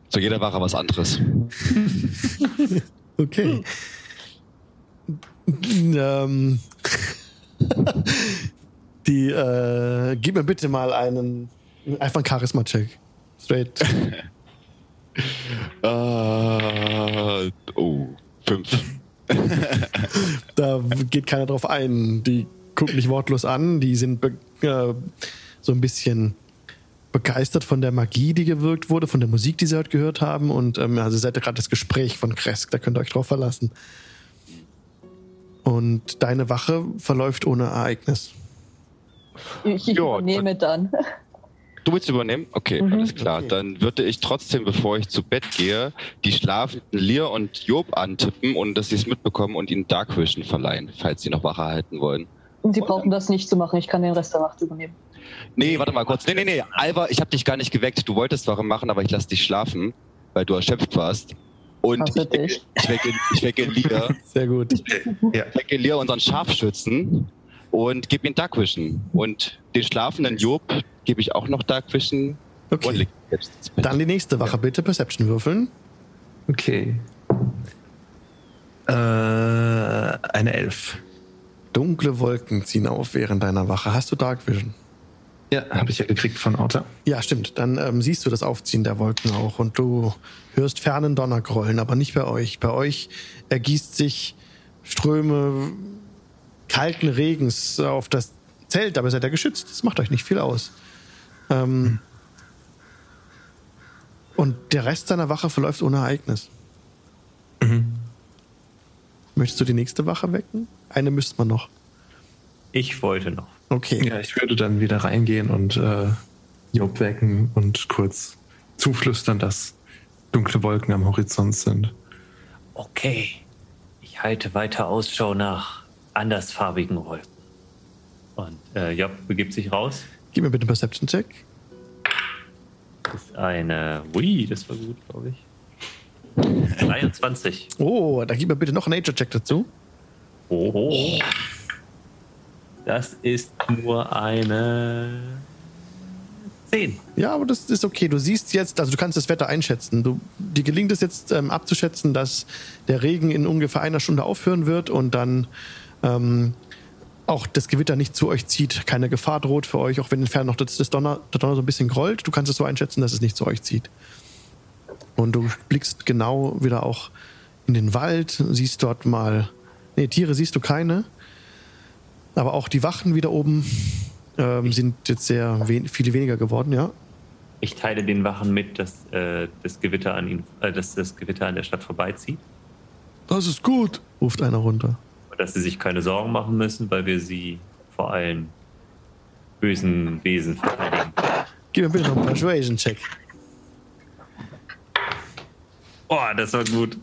Zu jeder Wache was anderes. Okay. ähm, die, äh, gib mir bitte mal einen, einfach einen Charisma-Check. Straight. Äh, oh, fünf. Da geht keiner drauf ein. Die gucken dich wortlos an. Die sind äh, so ein bisschen begeistert von der Magie, die gewirkt wurde, von der Musik, die sie heute gehört haben. Und ähm, also ihr seid ja gerade das Gespräch von Kresk, da könnt ihr euch drauf verlassen. Und deine Wache verläuft ohne Ereignis. Ich, übernehme dann. Du willst übernehmen? Okay, Mhm. alles klar. Dann würde ich trotzdem, bevor ich zu Bett gehe, die schlafenden Lear und Job antippen und dass sie es mitbekommen und ihnen Dark Vision verleihen, falls sie noch Wache halten wollen. Und Sie brauchen das nicht zu machen. Ich kann den Rest der Nacht übernehmen. Nee, warte mal kurz. Nee, nee, nee. Alva, ich habe dich gar nicht geweckt. Du wolltest Wache machen, aber ich lass dich schlafen, weil du erschöpft warst. Und ich wecke, ich wecke, ich wecke Lear, Sehr gut. Ja. ich wecke Lear, unseren Scharfschützen, und gebe ihm Dark Vision. Und den schlafenden Job gebe ich auch noch Dark Vision Okay. Dann die nächste Wache, bitte. Perception würfeln. Okay. Äh, eine Elf. Dunkle Wolken ziehen auf während deiner Wache. Hast du Dark Vision? Ja, habe ich ja gekriegt von Auto. Ja, stimmt. Dann ähm, siehst du das Aufziehen der Wolken auch und du hörst fernen Donner grollen, aber nicht bei euch. Bei euch ergießt sich Ströme kalten Regens auf das Zelt, aber ihr seid ja geschützt. Das macht euch nicht viel aus. Ähm, und der Rest deiner Wache verläuft ohne Ereignis. Mhm. Möchtest du die nächste Wache wecken? Eine müsste man noch. Ich wollte noch. Okay. Ja, ich würde dann wieder reingehen und äh, Job wecken und kurz zuflüstern, dass dunkle Wolken am Horizont sind. Okay. Ich halte weiter Ausschau nach andersfarbigen Wolken. Und äh, Job begibt sich raus. Gib mir bitte einen Perception-Check. Das ist eine. Ui, das war gut, glaube ich. 23. Oh, da gib mir bitte noch einen Nature-Check dazu. Oho. Das ist nur eine 10. Ja, aber das ist okay. Du siehst jetzt, also du kannst das Wetter einschätzen. Du, dir gelingt es jetzt ähm, abzuschätzen, dass der Regen in ungefähr einer Stunde aufhören wird und dann ähm, auch das Gewitter nicht zu euch zieht. Keine Gefahr droht für euch, auch wenn entfernt noch das, das Donner, der Donner so ein bisschen grollt. Du kannst es so einschätzen, dass es nicht zu euch zieht. Und du blickst genau wieder auch in den Wald, siehst dort mal. Nee, Tiere siehst du keine. Aber auch die Wachen wieder oben ähm, sind jetzt sehr wen viel weniger geworden, ja. Ich teile den Wachen mit, dass äh, das Gewitter an ihn, äh, dass das Gewitter an der Stadt vorbeizieht. Das ist gut, ruft einer runter. Dass sie sich keine Sorgen machen müssen, weil wir sie vor allen bösen Wesen verteidigen. Gib mir bitte noch einen Persuasion-Check. Oh, das war gut.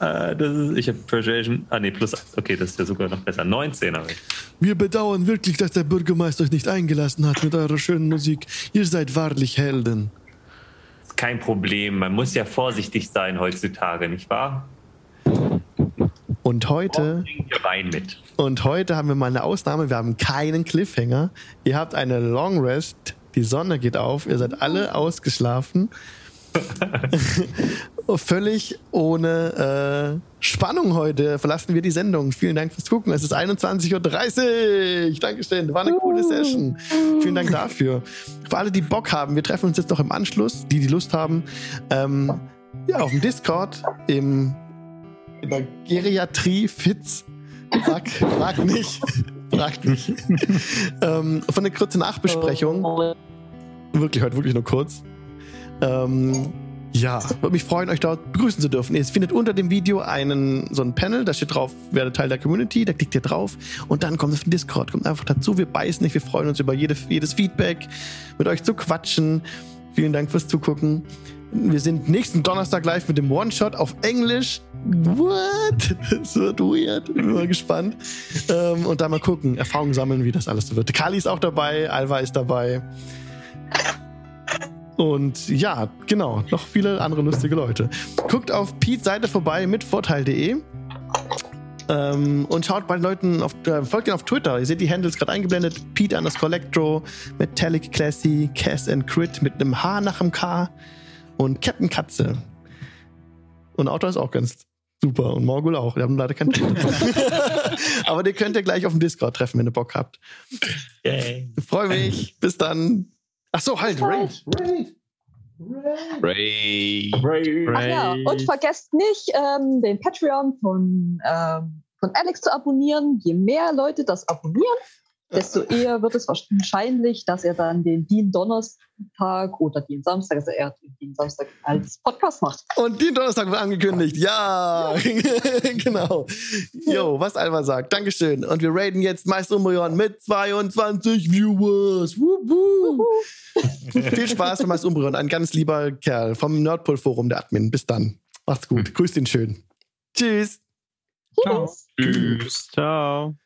Äh, das ist, ich habe Persuasion. Ah, nee, plus 1. Okay, das ist ja sogar noch besser. 19 habe ich. Wir bedauern wirklich, dass der Bürgermeister euch nicht eingelassen hat mit eurer schönen Musik. Ihr seid wahrlich Helden. Kein Problem. Man muss ja vorsichtig sein heutzutage, nicht wahr? Und heute, und heute haben wir mal eine Ausnahme. Wir haben keinen Cliffhanger. Ihr habt eine Long Rest. Die Sonne geht auf. Ihr seid alle ausgeschlafen. Völlig ohne äh, Spannung heute verlassen wir die Sendung. Vielen Dank fürs Gucken. Es ist 21.30 Uhr. Dankeschön. War eine coole Session. Vielen Dank dafür. Für alle, die Bock haben, wir treffen uns jetzt noch im Anschluss, die, die Lust haben, ähm, ja, auf dem Discord, im, der Geriatrie Fitz. Frag, frag nicht. Frag nicht. ähm, von der kurzen Nachbesprechung wirklich heute wirklich nur kurz. Ähm, ja, würde mich freuen, euch dort begrüßen zu dürfen. Ihr findet unter dem Video einen so ein Panel, da steht drauf, werde Teil der Community, da klickt ihr drauf und dann kommt es auf den Discord, kommt einfach dazu. Wir beißen nicht, wir freuen uns über jede, jedes Feedback, mit euch zu quatschen. Vielen Dank fürs Zugucken. Wir sind nächsten Donnerstag live mit dem One-Shot auf Englisch. What? Das wird weird. Bin mal gespannt. Ähm, und da mal gucken, Erfahrungen sammeln, wie das alles so wird. Kali ist auch dabei, Alva ist dabei. Und ja, genau, noch viele andere lustige Leute. Guckt auf Pete's Seite vorbei mit Vorteil.de. Ähm, und schaut bei den Leuten auf, äh, folgt ihnen auf Twitter. Ihr seht die Handles gerade eingeblendet. Pete underscore Electro, Metallic Classy, Cass and Crit mit einem H nach dem K und Captain Katze. Und Autor ist auch ganz super und Morgul auch. Wir haben leider keinen. Aber den könnt ihr gleich auf dem Discord treffen, wenn ihr Bock habt. Yay. Freue mich. Bis dann. Ach so, halt, Raid. Raid. Ray. Ach ja, und vergesst nicht, ähm, den Patreon von, ähm, von Alex zu abonnieren. Je mehr Leute das abonnieren, desto eher wird es wahrscheinlich, dass er dann den Dien Donnerstag oder den Samstag, also er den Dien Samstag als Podcast macht. Und den Donnerstag wird angekündigt. Ja, genau. Jo, was Alva sagt. Dankeschön. Und wir raiden jetzt Meister Umbreon mit 22 Viewers. Wup, wup. Viel Spaß mit Meister Umbreon. Ein ganz lieber Kerl vom Nerdpool Forum, der Admin. Bis dann. Macht's gut. Grüßt ihn schön. Tschüss. Ciao. Tschüss. Ciao.